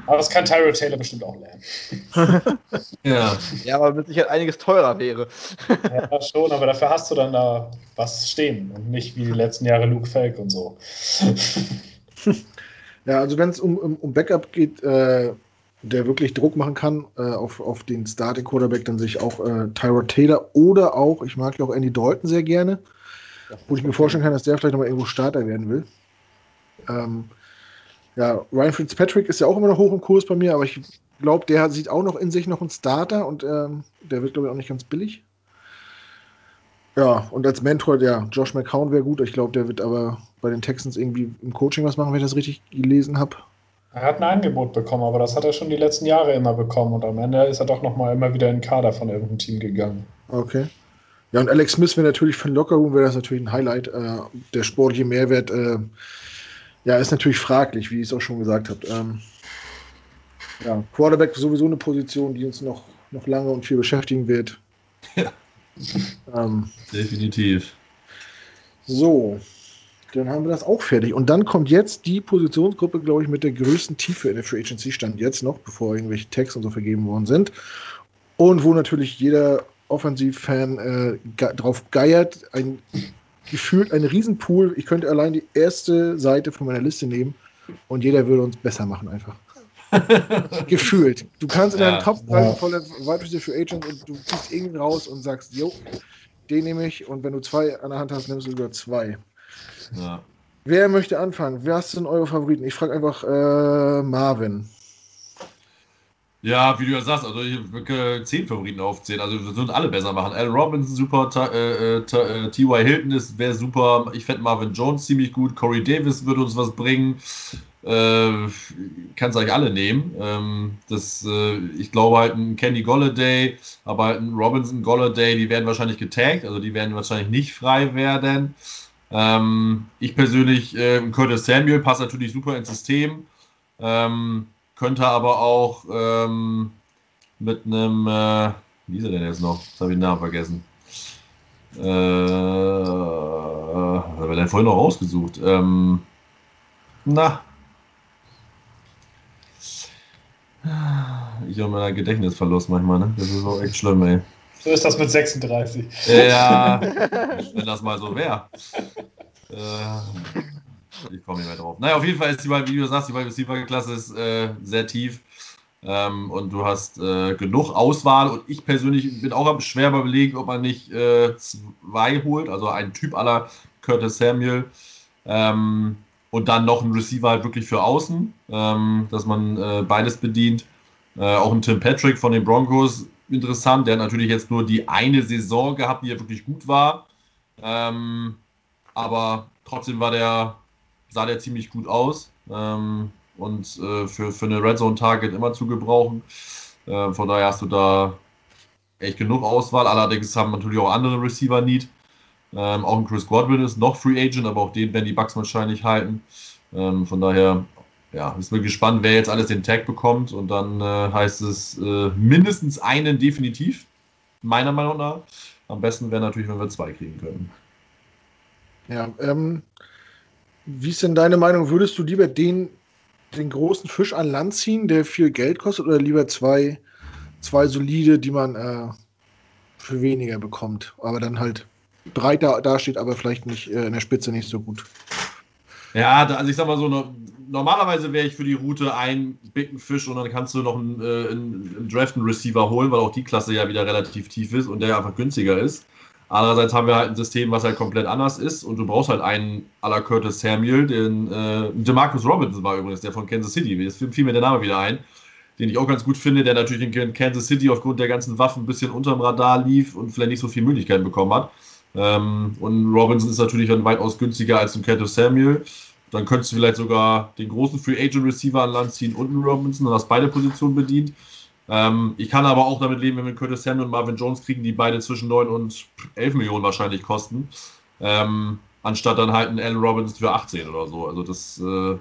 Aber das kann Tyro Taylor bestimmt auch lernen. Ja, Ja, aber mit Sicherheit einiges teurer wäre. Ja, schon, aber dafür hast du dann da was stehen und nicht wie die letzten Jahre Luke Falk und so. Ja, also wenn es um, um, um Backup geht, äh, der wirklich Druck machen kann äh, auf, auf den Starting Quarterback, dann sehe ich auch äh, Tyrod Taylor oder auch, ich mag ja auch Andy Dalton sehr gerne, wo ich mir vorstellen kann, dass der vielleicht nochmal irgendwo Starter werden will. Ähm, ja, Ryan Fitzpatrick ist ja auch immer noch hoch im Kurs bei mir, aber ich glaube, der sieht auch noch in sich noch einen Starter und ähm, der wird, glaube ich, auch nicht ganz billig. Ja, und als Mentor, ja, Josh McCown wäre gut. Ich glaube, der wird aber bei den Texans irgendwie im Coaching was machen, wenn ich das richtig gelesen habe. Er hat ein Angebot bekommen, aber das hat er schon die letzten Jahre immer bekommen und am Ende ist er doch nochmal immer wieder in den Kader von irgendeinem Team gegangen. Okay. Ja, und Alex Smith wäre natürlich für den Lockerroom wäre das natürlich ein Highlight. Äh, der sportliche Mehrwert, äh, ja, ist natürlich fraglich, wie ich es auch schon gesagt habe. Ähm, ja, Quarterback ist sowieso eine Position, die uns noch, noch lange und viel beschäftigen wird. Ja. Ähm, definitiv. so, dann haben wir das auch fertig. Und dann kommt jetzt die Positionsgruppe, glaube ich, mit der größten Tiefe in der Free Agency stand jetzt noch, bevor irgendwelche Tags und so vergeben worden sind. Und wo natürlich jeder Offensivfan äh, drauf geiert, ein, gefühlt ein Riesenpool. Ich könnte allein die erste Seite von meiner Liste nehmen und jeder würde uns besser machen einfach. Gefühlt. Du kannst in Ja. deinem Top Ja. voller Receiver Free Agent und du ziehst irgendwie raus und sagst, jo, den nehme ich und wenn du zwei an der Hand hast, nimmst du sogar zwei. Ja. Wer möchte anfangen? Wer ist denn eure Favoriten? Ich frage einfach äh, Marvin. Ja, wie du ja sagst, also ich würde zehn Favoriten aufzählen. Also wir würden alle besser machen. Al Robinson super, Ta- äh, äh, äh, T.Y. Hilton ist wäre super. Ich fände Marvin Jones ziemlich gut. Corey Davis würde uns was bringen. Äh, Kannst eigentlich alle nehmen. Ähm, das, äh, ich glaube halt ein Kenny Golladay, aber halt ein Robinson Golladay, die werden wahrscheinlich getaggt, also die werden wahrscheinlich nicht frei werden. Ähm, ich persönlich, äh, Curtis Samuel passt natürlich super ins System. Ähm, könnte aber auch ähm, mit einem, äh, wie ist er denn jetzt noch? Jetzt habe ich den Namen vergessen. Äh, was haben wir denn vorhin noch rausgesucht? Ähm, na. Ich habe meinen Gedächtnisverlust manchmal, ne? Das ist auch echt schlimm, ey. So ist das mit 36. Ja, wenn das mal so wäre. Äh, ich komme nicht mehr drauf. Naja, auf jeden Fall ist die, wie du sagst, die Wide Receiver Klasse ist äh, sehr tief. Ähm, und du hast äh, genug Auswahl. Und ich persönlich bin auch schwer überlegen, ob man nicht äh, zwei holt, also einen Typ aller Curtis Samuel. Ähm, und dann noch einen Receiver halt wirklich für außen, ähm, dass man äh, beides bedient. Äh, auch ein Tim Patrick von den Broncos, interessant. Der hat natürlich jetzt nur die eine Saison gehabt, die ja wirklich gut war. Ähm, aber trotzdem war der, sah der ziemlich gut aus. Ähm, und äh, für, für eine Red Zone Target immer zu gebrauchen. Äh, von daher hast du da echt genug Auswahl. Allerdings haben natürlich auch andere Receiver Need. Ähm, auch ein Chris Godwin ist noch Free Agent, aber auch den werden die Bucks wahrscheinlich halten. Ähm, von daher, ja, ist mir gespannt, wer jetzt alles den Tag bekommt. Und dann äh, heißt es äh, mindestens einen definitiv, meiner Meinung nach. Am besten wäre natürlich, wenn wir zwei kriegen können. Ja, ähm, wie ist denn deine Meinung? Würdest du lieber den, den großen Fisch an Land ziehen, der viel Geld kostet, oder lieber zwei, zwei solide, die man äh, für weniger bekommt, aber dann halt breiter dasteht, aber vielleicht nicht äh, in der Spitze nicht so gut? Ja, also ich sag mal so, normalerweise wäre ich für die Route ein Big Fisch und dann kannst du noch einen, äh, einen einen Receiver holen, weil auch die Klasse ja wieder relativ tief ist und der einfach günstiger ist. Andererseits haben wir halt ein System, was halt komplett anders ist und du brauchst halt einen à la Curtis Samuel, den äh, DeMarcus Robinson war übrigens, der von Kansas City, jetzt fiel mir der Name wieder ein, den ich auch ganz gut finde, der natürlich in Kansas City aufgrund der ganzen Waffen ein bisschen unterm Radar lief und vielleicht nicht so viele Möglichkeiten bekommen hat. Ähm, und Robinson ist natürlich dann weitaus günstiger als ein Curtis Samuel. Dann könntest du vielleicht sogar den großen Free Agent Receiver an Land ziehen und einen Robinson und hast beide Positionen bedient. Ähm, ich kann aber auch damit leben, wenn wir Curtis Samuel und Marvin Jones kriegen, die beide zwischen 9 und 11 Millionen wahrscheinlich kosten. Ähm, anstatt dann halt einen Allen Robinson für 18 oder so. Also das, äh,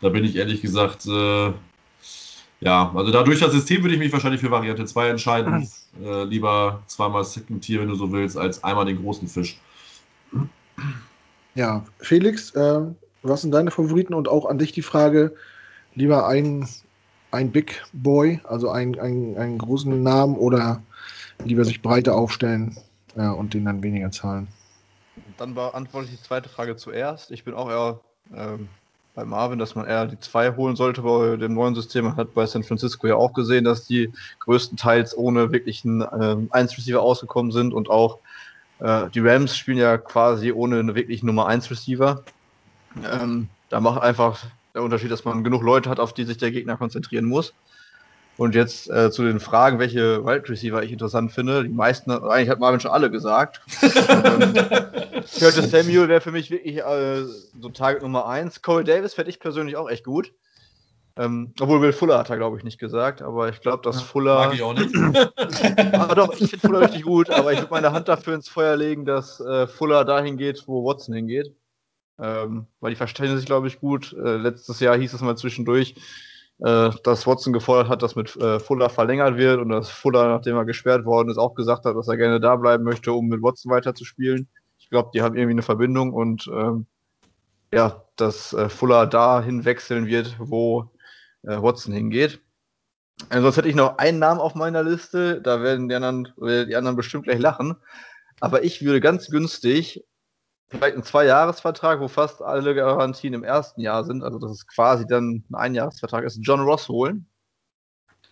da bin ich ehrlich gesagt, äh, ja, also dadurch das System würde ich mich wahrscheinlich für Variante 2 entscheiden. Äh, lieber zweimal Second Tier, wenn du so willst, als einmal den großen Fisch. Ja, Felix, äh, was sind deine Favoriten? Und auch an dich die Frage, lieber ein ein Big Boy, also einen, einen, großen Namen oder lieber sich breiter aufstellen ja, und den dann weniger zahlen? Dann beantworte ich die zweite Frage zuerst. Ich bin auch eher ähm, bei Marvin, dass man eher die zwei holen sollte bei dem neuen System. Man hat bei San Francisco ja auch gesehen, dass die größtenteils ohne wirklichen ähm, 1-Receiver ausgekommen sind und auch äh, die Rams spielen ja quasi ohne einen wirklichen Nummer 1-Receiver. Ähm, da macht einfach der Unterschied, dass man genug Leute hat, auf die sich der Gegner konzentrieren muss. Und jetzt äh, zu den Fragen, welche Wild Receiver ich interessant finde. Die meisten, eigentlich hat Marvin schon alle gesagt. Curtis Samuel wäre für mich wirklich äh, so Target Nummer 1. Corey Davis fände ich persönlich auch echt gut. Ähm, obwohl Will Fuller hat er, glaube ich, nicht gesagt, aber ich glaube, dass Fuller. Mag ich auch nicht. aber doch, ich finde Fuller richtig gut, aber ich würde meine Hand dafür ins Feuer legen, dass äh, Fuller dahin geht, wo Watson hingeht. Ähm, weil die verstehen sich, glaube ich, gut. Äh, letztes Jahr hieß es mal zwischendurch, äh, dass Watson gefordert hat, dass mit äh, Fuller verlängert wird und dass Fuller, nachdem er gesperrt worden ist, auch gesagt hat, dass er gerne da bleiben möchte, um mit Watson weiterzuspielen. Ich glaube, die haben irgendwie eine Verbindung und ähm, ja, dass äh, Fuller dahin wechseln wird, wo äh, Watson hingeht. Sonst hätte ich noch einen Namen auf meiner Liste, da werden die anderen, die anderen bestimmt gleich lachen. Aber ich würde ganz günstig vielleicht einen Zwei-Jahres-Vertrag, wo fast alle Garantien im ersten Jahr sind, also das ist quasi dann ein Einjahresvertrag, ist John Ross holen.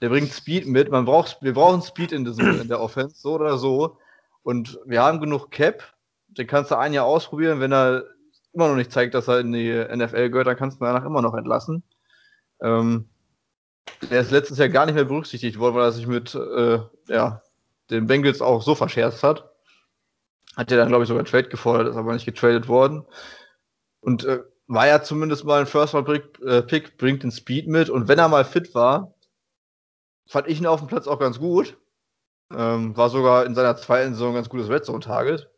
Der bringt Speed mit. Man braucht, wir brauchen Speed in, diesem, in der Offense, so oder so. Und wir haben genug Cap. Den kannst du ein Jahr ausprobieren. Wenn er immer noch nicht zeigt, dass er in die NFL gehört, dann kannst du ihn danach immer noch entlassen. Ähm, der ist letztes Jahr gar nicht mehr berücksichtigt worden, weil er sich mit äh, ja, den Bengals auch so verscherzt hat. Hat ja dann, glaube ich, sogar Trade gefordert, ist aber nicht getradet worden. Und äh, war ja zumindest mal ein First-Round-Pick, äh, bringt den Speed mit. Und wenn er mal fit war, fand ich ihn auf dem Platz auch ganz gut. Ähm, war sogar in seiner zweiten Saison ein ganz gutes Red Zone-Target.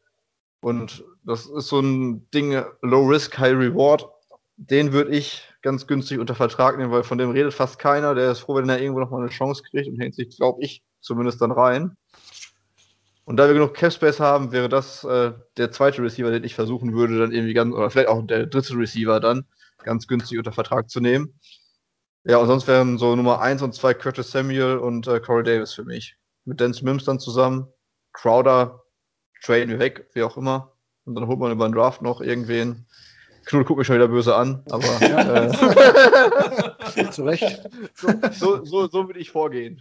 Und das ist so ein Ding, Low Risk, High Reward. Den würde ich ganz günstig unter Vertrag nehmen, weil von dem redet fast keiner. Der ist froh, wenn er irgendwo noch mal eine Chance kriegt und hängt sich, glaube ich, zumindest dann rein. Und da wir genug Capspace haben, wäre das äh, der zweite Receiver, den ich versuchen würde, dann irgendwie ganz, oder vielleicht auch der dritte Receiver dann, ganz günstig unter Vertrag zu nehmen. Ja, und sonst wären so Nummer 1 und 2 Curtis Samuel und äh, Corey Davis für mich. Mit Dan Mims dann zusammen. Crowder traden wir weg, wie auch immer. Und dann holt man über den Draft noch irgendwen. Knull guckt mich schon wieder böse an, aber äh, zu Recht. So, so, so, würde ich vorgehen.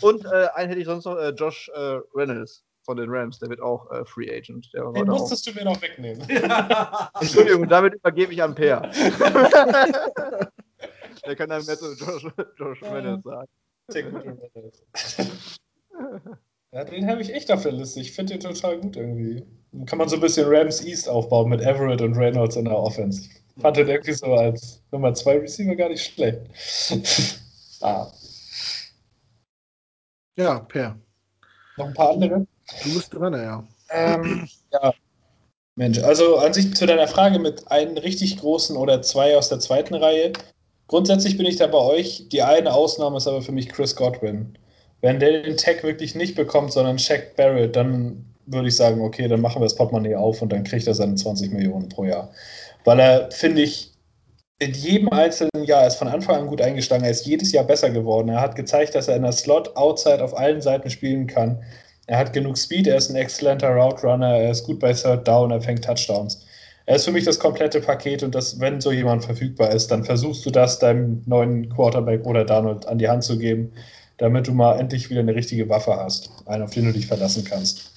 Und äh, einen hätte ich sonst noch, äh, Josh äh, Reynolds von den Rams, der wird auch äh, Free Agent. Der Den musstest auch. du mir noch wegnehmen. Entschuldigung, damit übergebe ich an Per. der kann dann mehr zu Josh, Josh Reynolds sagen. Ja, den habe ich echt auf der Liste. Ich finde den total gut irgendwie. Dann kann man so ein bisschen Rams East aufbauen mit Everett und Reynolds in der Offense. Ich fand den irgendwie so als Nummer 2 Receiver gar nicht schlecht. ah. Ja, Per. Noch ein paar andere? Du bist dran, ja. Ähm, ja. Mensch, also an sich zu deiner Frage mit einem richtig großen oder zwei aus der zweiten Reihe. Grundsätzlich bin ich da bei euch. Die eine Ausnahme ist aber für mich Chris Godwin. Wenn der den Tag wirklich nicht bekommt, sondern Shaq Barrett, dann würde ich sagen, okay, dann machen wir das Portemonnaie auf und dann kriegt er seine 20 Millionen pro Jahr. Weil er, finde ich, in jedem einzelnen Jahr ist von Anfang an gut eingestiegen. Er ist jedes Jahr besser geworden. Er hat gezeigt, dass er in der Slot, Outside auf allen Seiten spielen kann. Er hat genug Speed, er ist ein exzellenter Route Runner, er ist gut bei Third Down, er fängt Touchdowns. Er ist für mich das komplette Paket und das, wenn so jemand verfügbar ist, dann versuchst du das deinem neuen Quarterback oder Donald an die Hand zu geben damit du mal endlich wieder eine richtige Waffe hast, einen, auf den du dich verlassen kannst.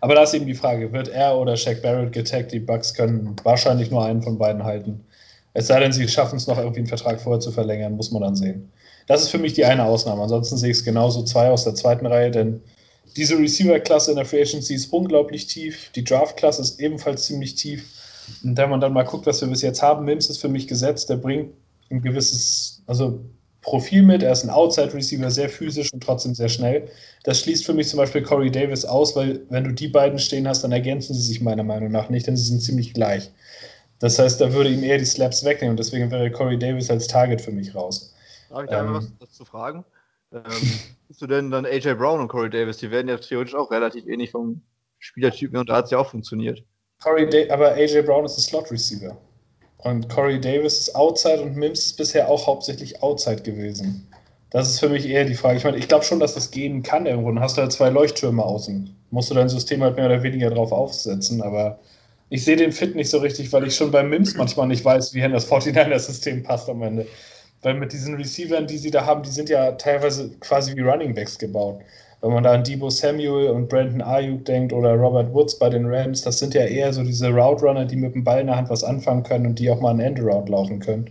Aber da ist eben die Frage, wird er oder Shaq Barrett getaggt? Die Bucks können wahrscheinlich nur einen von beiden halten. Es sei denn, sie schaffen es noch irgendwie einen Vertrag vorher zu verlängern, muss man dann sehen. Das ist für mich die eine Ausnahme. Ansonsten sehe ich es genauso zwei aus der zweiten Reihe, denn diese Receiver-Klasse in der Free Agency ist unglaublich tief. Die Draft-Klasse ist ebenfalls ziemlich tief. Und wenn man dann mal guckt, was wir bis jetzt haben, Mims ist für mich gesetzt, der bringt ein gewisses, also Profil mit. Er ist ein Outside-Receiver, sehr physisch und trotzdem sehr schnell. Das schließt für mich zum Beispiel Corey Davis aus, weil wenn du die beiden stehen hast, dann ergänzen sie sich meiner Meinung nach nicht, denn sie sind ziemlich gleich. Das heißt, da würde ihm eher die Slaps wegnehmen und deswegen wäre Corey Davis als Target für mich raus. Darf ich da ähm, was dazu fragen? Ähm, bist du denn dann AJ Brown und Corey Davis? Die werden ja theoretisch auch relativ ähnlich vom Spielertypen und da hat es ja auch funktioniert. Corey da aber AJ Brown ist ein Slot-Receiver. Und Corey Davis ist Outside und Mims ist bisher auch hauptsächlich Outside gewesen. Das ist für mich eher die Frage. Ich meine, ich glaube schon, dass das gehen kann irgendwo. Dann hast du halt zwei Leuchttürme außen. Musst du dein System halt mehr oder weniger drauf aufsetzen. Aber ich sehe den Fit nicht so richtig, weil ich schon bei Mims manchmal nicht weiß, wie in das 49er-System passt am Ende. Weil mit diesen Receivern, die sie da haben, die sind ja teilweise quasi wie Running Backs gebaut. Wenn man da an Debo Samuel und Brandon Ayuk denkt oder Robert Woods bei den Rams, das sind ja eher so diese Route Runner, die mit dem Ball in der Hand was anfangen können und die auch mal ein Endaround laufen können.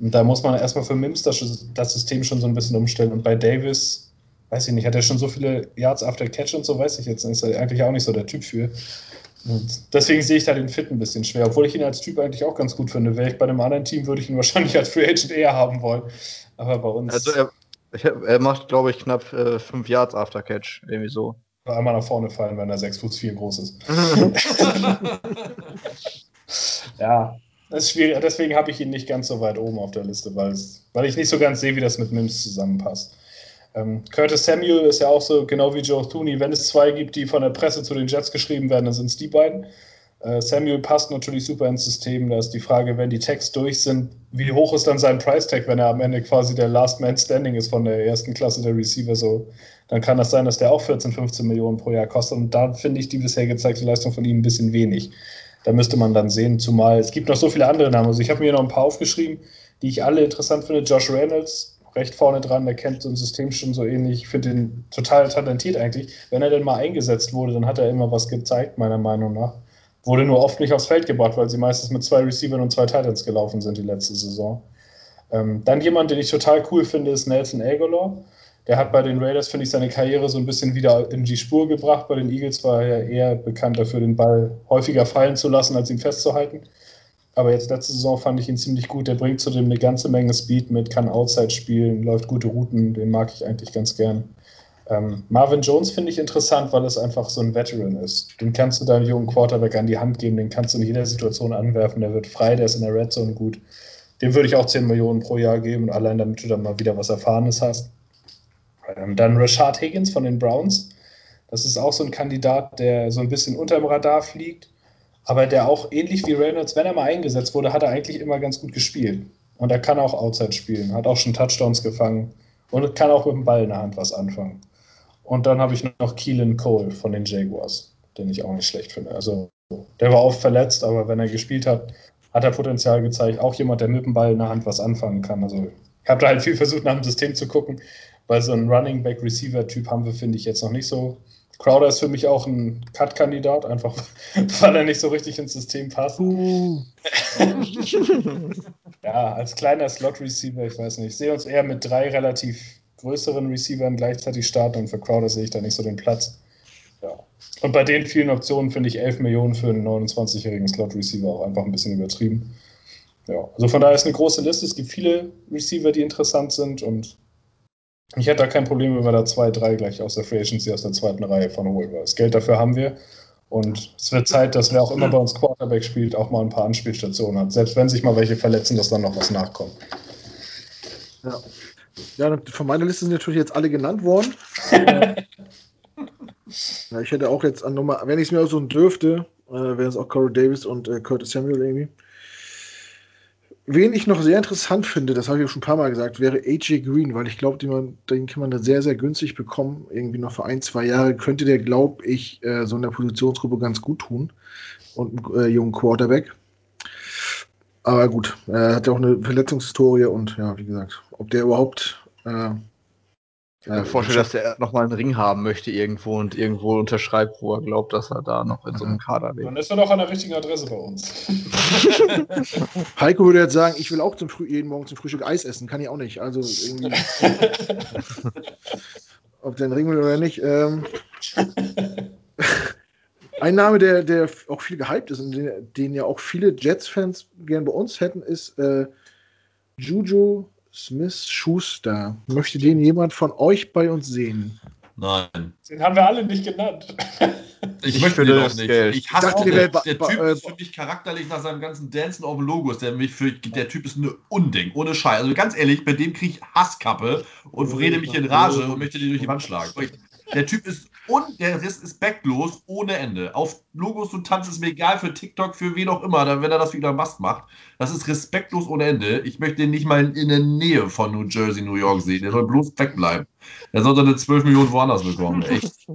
Und da muss man erstmal für Mims das, das System schon so ein bisschen umstellen. Und bei Davis, weiß ich nicht, hat er schon so viele Yards after Catch und so, weiß ich jetzt. Ist er eigentlich auch nicht so der Typ für. Und deswegen sehe ich da den Fit ein bisschen schwer, obwohl ich ihn als Typ eigentlich auch ganz gut finde. Wäre ich bei einem anderen Team, würde ich ihn wahrscheinlich als Free Agent eher haben wollen. Aber bei uns. Also er, er macht, glaube ich, knapp äh, fünf Yards after Catch, irgendwie so. Einmal nach vorne fallen, wenn er 6 Fuß 4 groß ist. ja, das ist schwierig. Deswegen habe ich ihn nicht ganz so weit oben auf der Liste, weil, weil ich nicht so ganz sehe, wie das mit Mims zusammenpasst. Ähm, Curtis Samuel ist ja auch so, genau wie Joe Thuney, wenn es zwei gibt, die von der Presse zu den Jets geschrieben werden, dann sind es die beiden. Äh, Samuel passt natürlich super ins System. Da ist die Frage, wenn die Tags durch sind, wie hoch ist dann sein Price Tag, wenn er am Ende quasi der Last Man Standing ist von der ersten Klasse der Receiver so. Dann kann das sein, dass der auch 14, 15 Millionen pro Jahr kostet. Und da finde ich die bisher gezeigte Leistung von ihm ein bisschen wenig. Da müsste man dann sehen, zumal es gibt noch so viele andere Namen. Also ich habe mir noch ein paar aufgeschrieben, die ich alle interessant finde. Josh Reynolds, recht vorne dran, der kennt so ein System schon so ähnlich. Ich finde ihn total talentiert eigentlich. Wenn er denn mal eingesetzt wurde, dann hat er immer was gezeigt, meiner Meinung nach. Wurde nur oft nicht aufs Feld gebracht, weil sie meistens mit zwei Receivern und zwei Titans gelaufen sind die letzte Saison. Ähm, dann jemand, den ich total cool finde, ist Nelson Aguilar. Der hat bei den Raiders, finde ich, seine Karriere so ein bisschen wieder in die Spur gebracht. Bei den Eagles war er eher bekannt dafür, den Ball häufiger fallen zu lassen, als ihn festzuhalten. Aber jetzt letzte Saison fand ich ihn ziemlich gut. Der bringt zudem eine ganze Menge Speed mit, kann Outside spielen, läuft gute Routen. Den mag ich eigentlich ganz gern. Ähm, Marvin Jones finde ich interessant, weil es einfach so ein Veteran ist. Den kannst du deinem jungen Quarterback an die Hand geben, den kannst du in jeder Situation anwerfen, der wird frei, der ist in der Red Zone gut. Dem würde ich auch 10 Millionen pro Jahr geben, allein damit du dann mal wieder was Erfahrenes hast. Ähm, dann Rashad Higgins von den Browns. Das ist auch so ein Kandidat, der so ein bisschen unter dem Radar fliegt, aber der auch ähnlich wie Reynolds, wenn er mal eingesetzt wurde, hat er eigentlich immer ganz gut gespielt. Und er kann auch Outside spielen, hat auch schon Touchdowns gefangen und kann auch mit dem Ball in der Hand was anfangen. Und dann habe ich noch Keelan Cole von den Jaguars, den ich auch nicht schlecht finde. Also Der war oft verletzt, aber wenn er gespielt hat, hat er Potenzial gezeigt. Auch jemand, der mit dem Ball in der Hand was anfangen kann. Also ich habe da halt viel versucht, nach dem System zu gucken, weil so einen Running Back Receiver Typ haben wir, finde ich, jetzt noch nicht so. Crowder ist für mich auch ein Cut-Kandidat, einfach weil er nicht so richtig ins System passt. Uh. ja, als kleiner Slot-Receiver, ich weiß nicht. Ich sehe uns eher mit drei relativ größeren Receivern gleichzeitig starten und für Crowder sehe ich da nicht so den Platz. Ja. Und bei den vielen Optionen finde ich 11 Millionen für einen 29-jährigen Slot-Receiver auch einfach ein bisschen übertrieben. Ja, also von daher ist eine große Liste. Es gibt viele Receiver, die interessant sind und ich hätte da kein Problem, wenn wir da zwei, drei gleich aus der Free Agency aus der zweiten Reihe von holen. Das Geld dafür haben wir. Und es wird Zeit, dass wer auch immer bei uns Quarterback spielt, auch mal ein paar Anspielstationen hat. Selbst wenn sich mal welche verletzen, dass dann noch was nachkommt. Ja. Ja, von meiner Liste sind natürlich jetzt alle genannt worden. ja, ich hätte auch jetzt an Nummer, wenn ich es mir auch so dürfte, äh, wären es auch Corey Davis und äh, Curtis Samuel irgendwie. Wen ich noch sehr interessant finde, das habe ich auch schon ein paar Mal gesagt, wäre AJ Green, weil ich glaube, den, den, kann man da sehr, sehr günstig bekommen. Irgendwie noch für ein, zwei Jahre könnte der, glaube ich, äh, so in der Positionsgruppe ganz gut tun. Und einen äh, jungen Quarterback. Aber gut, er hat ja auch eine Verletzungshistorie und ja, wie gesagt, ob der überhaupt äh, ich kann mir vorstellen, dass er nochmal einen Ring haben möchte irgendwo und irgendwo unterschreibt, wo er glaubt, dass er da noch in so einem Kader wäre. Dann ist er doch an der richtigen Adresse bei uns. Heiko würde jetzt sagen, ich will auch zum Früh jeden Morgen zum Frühstück Eis essen. Kann ich auch nicht. Also irgendwie. ob der einen Ring will oder nicht. Ähm, ein Name, der, der auch viel gehypt ist und den, den ja auch viele Jets-Fans gern bei uns hätten, ist äh, Juju Smith Schuster. Möchte den jemand von euch bei uns sehen? Nein. Den haben wir alle nicht genannt. Ich, ich möchte den auch nicht. Geld. Ich hasse ich den. Der, der Typ ist für mich charakterlich nach seinem ganzen Dancen auf dem Logos. Der, mich für, der Typ ist ein Unding, ohne Scheiß. Also ganz ehrlich, bei dem kriege ich Hasskappe und rede mich in Rage und möchte den durch die Wand schlagen. Der Typ ist und der Riss ist backlos ohne Ende. Auf Logos und Tanz ist mir egal für TikTok, für wen auch immer, wenn er das wieder Mast macht. Das ist respektlos ohne Ende. Ich möchte ihn nicht mal in der Nähe von New Jersey, New York sehen. Der soll bloß wegbleiben. Er soll seine 12 Millionen woanders bekommen. Echt.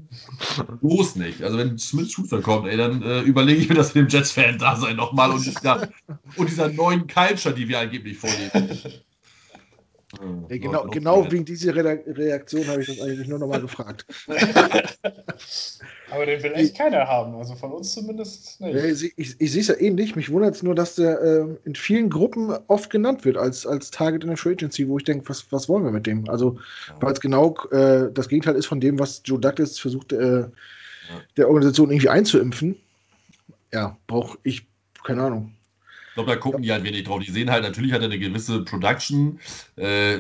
bloß nicht. Also wenn Smith Schuster kommt, ey, dann äh, überlege ich mir das mit dem Jets-Fan da sein nochmal und dieser, und dieser neuen Culture, die wir angeblich vorleben. Ja, genau, genau wegen dieser Reaktion habe ich das eigentlich nur nochmal gefragt. Aber den will echt keiner haben, also von uns zumindest nicht. Ich, ich, ich sehe es ja ähnlich. Mich wundert es nur, dass der äh, in vielen Gruppen oft genannt wird als, als Target in der Free Agency, wo ich denke, was, was wollen wir mit dem? Also, ja. weil es genau äh, das Gegenteil ist von dem, was Joe Douglas versucht, äh, ja. der Organisation irgendwie einzuimpfen. Ja, brauche ich, keine Ahnung glaube, da gucken die halt wenig drauf. Die sehen halt, natürlich hat er eine gewisse Production, äh,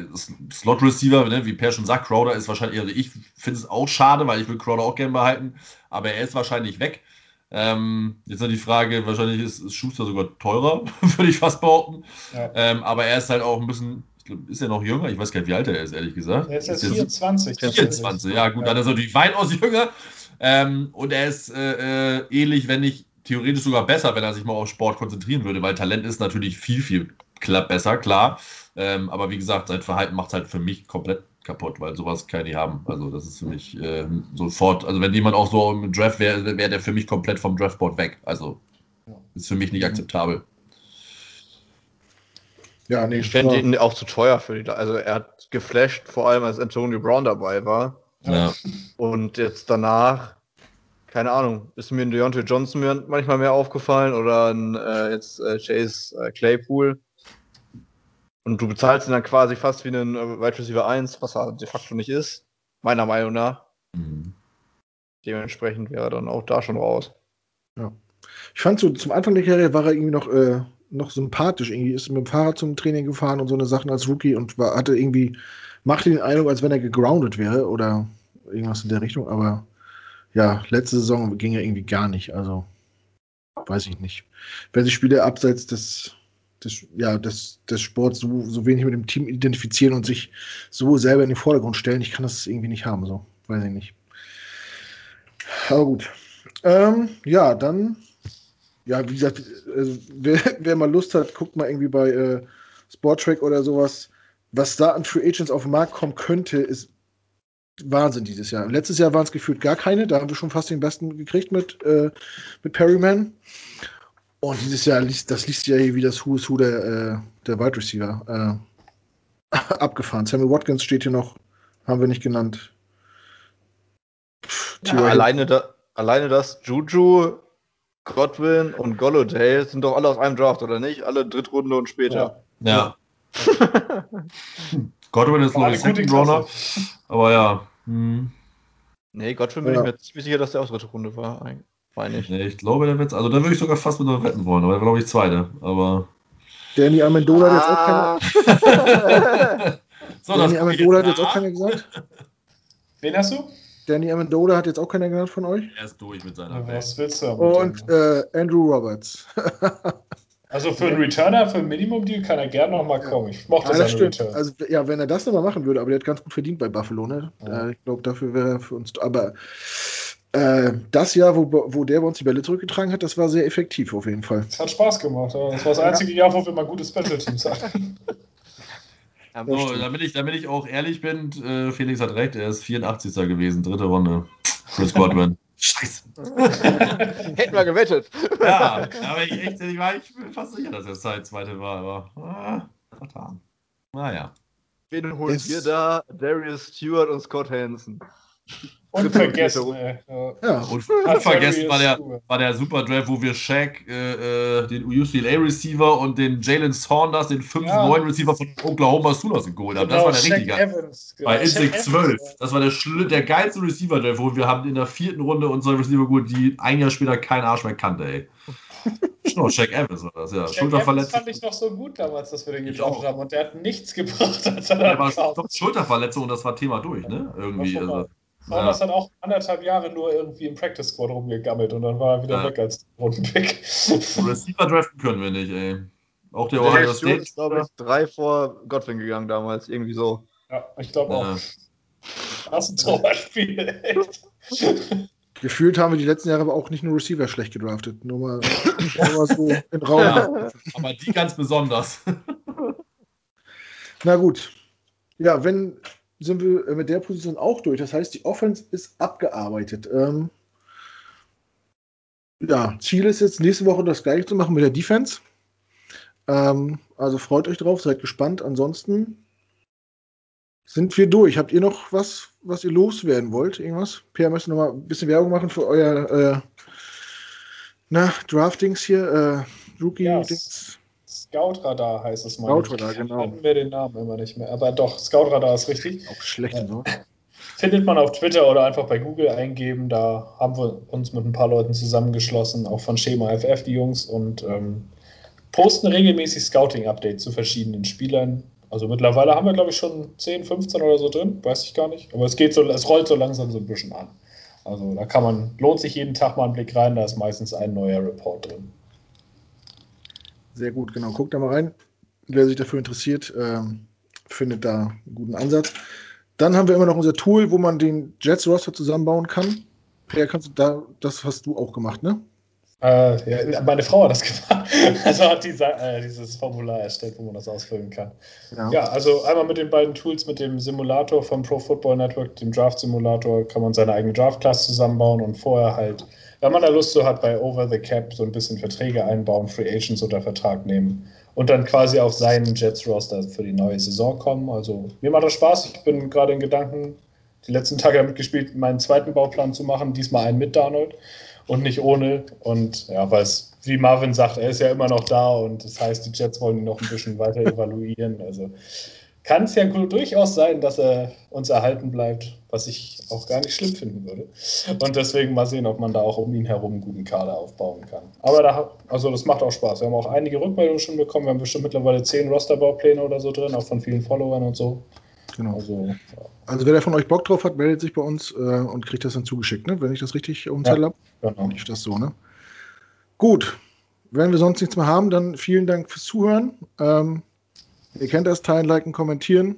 Slot-Receiver, ne, wie Per schon sagt, Crowder ist wahrscheinlich, also ich finde es auch schade, weil ich will Crowder auch gerne behalten, aber er ist wahrscheinlich weg. Ähm, jetzt noch die Frage, wahrscheinlich ist, ist Schuster sogar teurer, würde ich fast behaupten. Ja. Ähm, aber er ist halt auch ein bisschen, ich glaub, ist er noch jünger? Ich weiß gar nicht, wie alt er ist, ehrlich gesagt. Er ist jetzt 24. 24, ja gut, ja. dann ist er natürlich weitaus jünger. Ähm, und er ist äh, äh, ähnlich, wenn nicht theoretisch sogar besser, wenn er sich mal auf Sport konzentrieren würde, weil Talent ist natürlich viel, viel besser, klar. Ähm, aber wie gesagt, sein Verhalten macht es halt für mich komplett kaputt, weil sowas kann ich nicht haben. Also das ist für mich äh, sofort, also wenn jemand auch so im Draft wäre, wäre der für mich komplett vom Draftboard weg. Also ist für mich nicht akzeptabel. Ja, nee, ich fände ihn auch zu teuer für die. Also er hat geflasht, vor allem als Antonio Brown dabei war. Ja. Und jetzt danach keine Ahnung, ist mir ein Deontay Johnson mir manchmal mehr aufgefallen oder ein äh, jetzt äh, Chase äh, Claypool. Und du bezahlst ihn dann quasi fast wie einen äh, Wide Receiver 1, was er de facto nicht ist, meiner Meinung nach. Mhm. Dementsprechend wäre er dann auch da schon raus. Ja. Ich fand so, zum Anfang der Karriere war er irgendwie noch, äh, noch sympathisch. Irgendwie ist mit dem Fahrrad zum Training gefahren und so eine Sachen als Rookie und war, hatte irgendwie, machte den Eindruck, als wenn er gegroundet wäre oder irgendwas in der Richtung, aber ja, letzte Saison ging ja irgendwie gar nicht. Also, weiß ich nicht. Wenn sich Spieler abseits des, des, ja, des, des Sports so, so wenig mit dem Team identifizieren und sich so selber in den Vordergrund stellen, ich kann das irgendwie nicht haben. So, weiß ich nicht. Aber gut. Ähm, ja, dann, ja, wie gesagt, also, wer, wer, mal Lust hat, guckt mal irgendwie bei äh, Sporttrack oder sowas. Was da an Free Agents auf den Markt kommen könnte, ist Wahnsinn dieses Jahr. Letztes Jahr waren es gefühlt gar keine. Da haben wir schon fast den besten gekriegt mit, äh, mit Perryman. Und dieses Jahr, das liest ja hier wie das Who is Who der, äh, der Wide Receiver. Äh, abgefahren. Sammy Watkins steht hier noch. Haben wir nicht genannt. Pff, ja, alleine, da, alleine das Juju, Godwin und Golladay sind doch alle aus einem Draft, oder nicht? Alle Drittrunde und später. Ja. ja. Godwin ist noch ein Second Runner. Aber ja. Hm. Nee, Godwin bin ja. ich mir ziemlich sicher, dass der aus dritte Runde war. Meine ich. Nee, ich glaube, der wird Also, da würde ich sogar fast mit noch retten wollen. Aber der war, glaube ich, zweite. Aber. Danny Amendola hat jetzt auch keine. so, Danny Amendola hat jetzt auch keine gesagt. Wen hast du? Danny Amendola hat jetzt auch keiner genannt von euch. Er ist durch mit seiner ja, Was willst du? Und äh, Andrew Roberts. Also für einen Returner, für ein Minimum-Deal kann er gerne nochmal kommen. Ich mochte ja, das stimmt. Also, ja, wenn er das nochmal machen würde, aber der hat ganz gut verdient bei Buffalo, ne? Ja. Ich glaube, dafür wäre er für uns. Aber äh, das Jahr, wo, wo der bei uns die Bälle zurückgetragen hat, das war sehr effektiv auf jeden Fall. Es hat Spaß gemacht. Das war das einzige Jahr, wo wir mal gute Special-Teams hatten. So, damit ich, damit ich auch ehrlich bin, äh, Felix hat recht, er ist 84. gewesen, dritte Runde. Chris Godwin. Scheiße. Hätten wir gewettet. Ja, aber ich, echt, ich war ich bin fast sicher, dass er Zeit zweite war, aber ah, vertan. Naja. Wen holen wir da? Darius Stewart und Scott Hansen. Unvergessen, ey. Ja, und unvergessen war der, war der Super Draft, wo wir Shaq, äh, äh den UCLA Receiver und den Jalen Saunders, den 5-9 ja. Receiver von Oklahoma Sooners geholt haben. Genau, das war der richtige. Evans, genau. Bei Instinct 12. Das war der, der geilste Receiver Draft, wo wir haben in der vierten Runde unsere Receiver geholt, die ein Jahr später keinen Arsch mehr kannte, ey. Genau, Shaq Evans war das, ja. Shaq Schulterverletzung. fand ich noch so gut damals, dass wir den getroffen haben und der hat nichts gebracht, als er der war Schulterverletzung und das war Thema durch, ne? Irgendwie. Also, Saunders ja. hat auch anderthalb Jahre nur irgendwie im Practice Squad rumgegammelt und dann war er wieder ja. weg als Rundenpick. Receiver draften können wir nicht, ey. Auch der Ohio State. ist, glaube ich, drei vor Godwin gegangen damals, irgendwie so. Ja, ich glaube ja. auch. Das ist ein Beispiel, echt. Gefühlt haben wir die letzten Jahre aber auch nicht nur Receiver schlecht gedraftet. Nur mal, nur mal so in Raum. Ja, aber die ganz besonders. Na gut. Ja, wenn sind wir äh, mit der Position auch durch. Das heißt, die Offense ist abgearbeitet. Ähm, ja, Ziel ist jetzt nächste Woche das gleiche zu machen mit der Defense. Ähm, also freut euch drauf, seid gespannt. Ansonsten sind wir durch. Habt ihr noch was, was ihr loswerden wollt? Irgendwas? Per, möchtest du noch mal ein bisschen Werbung machen für euer äh, na, Draftings hier? Äh, Rookie-Dings? Scoutradar heißt es mal. Scoutradar, genau. Hatten wir den Namen immer nicht mehr. Aber doch, Scoutradar ist richtig. Auch schlecht ja. so. Findet man auf Twitter oder einfach bei Google eingeben. Da haben wir uns mit ein paar Leuten zusammengeschlossen, auch von Schema FF, die Jungs, und ähm, posten regelmäßig Scouting-Updates zu verschiedenen Spielern. Also mittlerweile haben wir, glaube ich, schon 10, 15 oder so drin, weiß ich gar nicht. Aber es geht so, es rollt so langsam so ein bisschen an. Also da kann man, lohnt sich jeden Tag mal einen Blick rein, da ist meistens ein neuer Report drin. Sehr gut, genau. Guckt da mal rein. Wer sich dafür interessiert, ähm, findet da einen guten Ansatz. Dann haben wir immer noch unser Tool, wo man den Jets Roster zusammenbauen kann. Per, kannst du da, das hast du auch gemacht, ne? Äh, ja, meine Frau hat das gemacht. Also hat die, äh, dieses Formular erstellt, wo man das ausfüllen kann. Ja. ja. also einmal mit den beiden Tools, mit dem Simulator vom Pro Football Network, dem Draft Simulator, kann man seine eigene Draft Class zusammenbauen und vorher halt wenn man da Lust so hat, bei Over the Cap so ein bisschen Verträge einbauen, Free Agents unter Vertrag nehmen und dann quasi auf seinen Jets-Roster für die neue Saison kommen. Also mir macht das Spaß. Ich bin gerade in Gedanken, die letzten Tage damit gespielt, meinen zweiten Bauplan zu machen, diesmal einen mit Darnold und nicht ohne. Und ja, weil es, wie Marvin sagt, er ist ja immer noch da und das heißt, die Jets wollen ihn noch ein bisschen weiter evaluieren. Also kann es ja durchaus sein, dass er uns erhalten bleibt, was ich auch gar nicht schlimm finden würde. Und deswegen mal sehen, ob man da auch um ihn herum einen guten Kader aufbauen kann. Aber da, also das macht auch Spaß. Wir haben auch einige Rückmeldungen schon bekommen. Wir haben bestimmt mittlerweile zehn Rosterbaupläne oder so drin, auch von vielen Followern und so. Genau. Also, ja. also wer von euch Bock drauf hat, meldet sich bei uns äh, und kriegt das dann zugeschickt, ne? Wenn ich das richtig umzähle ja, habe. Genau. Ich das so, ne? Gut. Wenn wir sonst nichts mehr haben, dann vielen Dank fürs Zuhören. Ähm, Ihr kennt das, teilen, liken, kommentieren.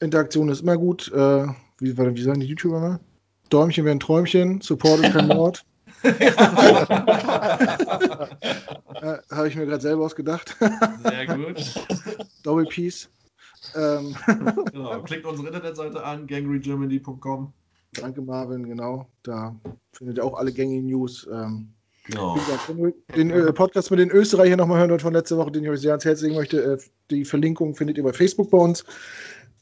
Interaktion ist immer gut. Äh, wie, wie sagen die YouTuber mal? Däumchen werden Träumchen, Support ist kein Mord. äh, Habe ich mir gerade selber ausgedacht. Sehr gut. Double Peace. Ähm. genau, klickt unsere Internetseite an, gangrygermany.com. Danke, Marvin, genau. Da findet ihr auch alle gängigen News. Ähm, wenn ihr den äh, Podcast mit den Österreichern nochmal hören wollt von letzter Woche, den ich euch sehr ans Herz legen möchte, äh, die Verlinkung findet ihr bei Facebook bei uns.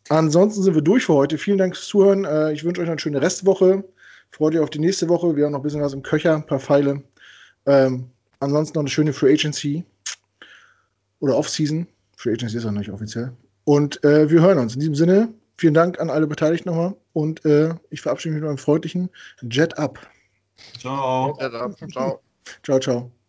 Ansonsten sind wir durch für heute. Vielen Dank fürs Zuhören. Äh, ich wünsche euch eine schöne Restwoche. Freut euch auf die nächste Woche. Wir haben noch ein bisschen was im Köcher, ein paar Pfeile. Ähm, ansonsten noch eine schöne Free Agency oder Off-Season. Free Agency ist auch nicht offiziell. Und äh, wir hören uns. In diesem Sinne, vielen Dank an alle Beteiligten nochmal. Und äh, ich verabschiede mich mit einem freundlichen Jet Up. Ciao. Jet Up. Ciao. Ciao, ciao.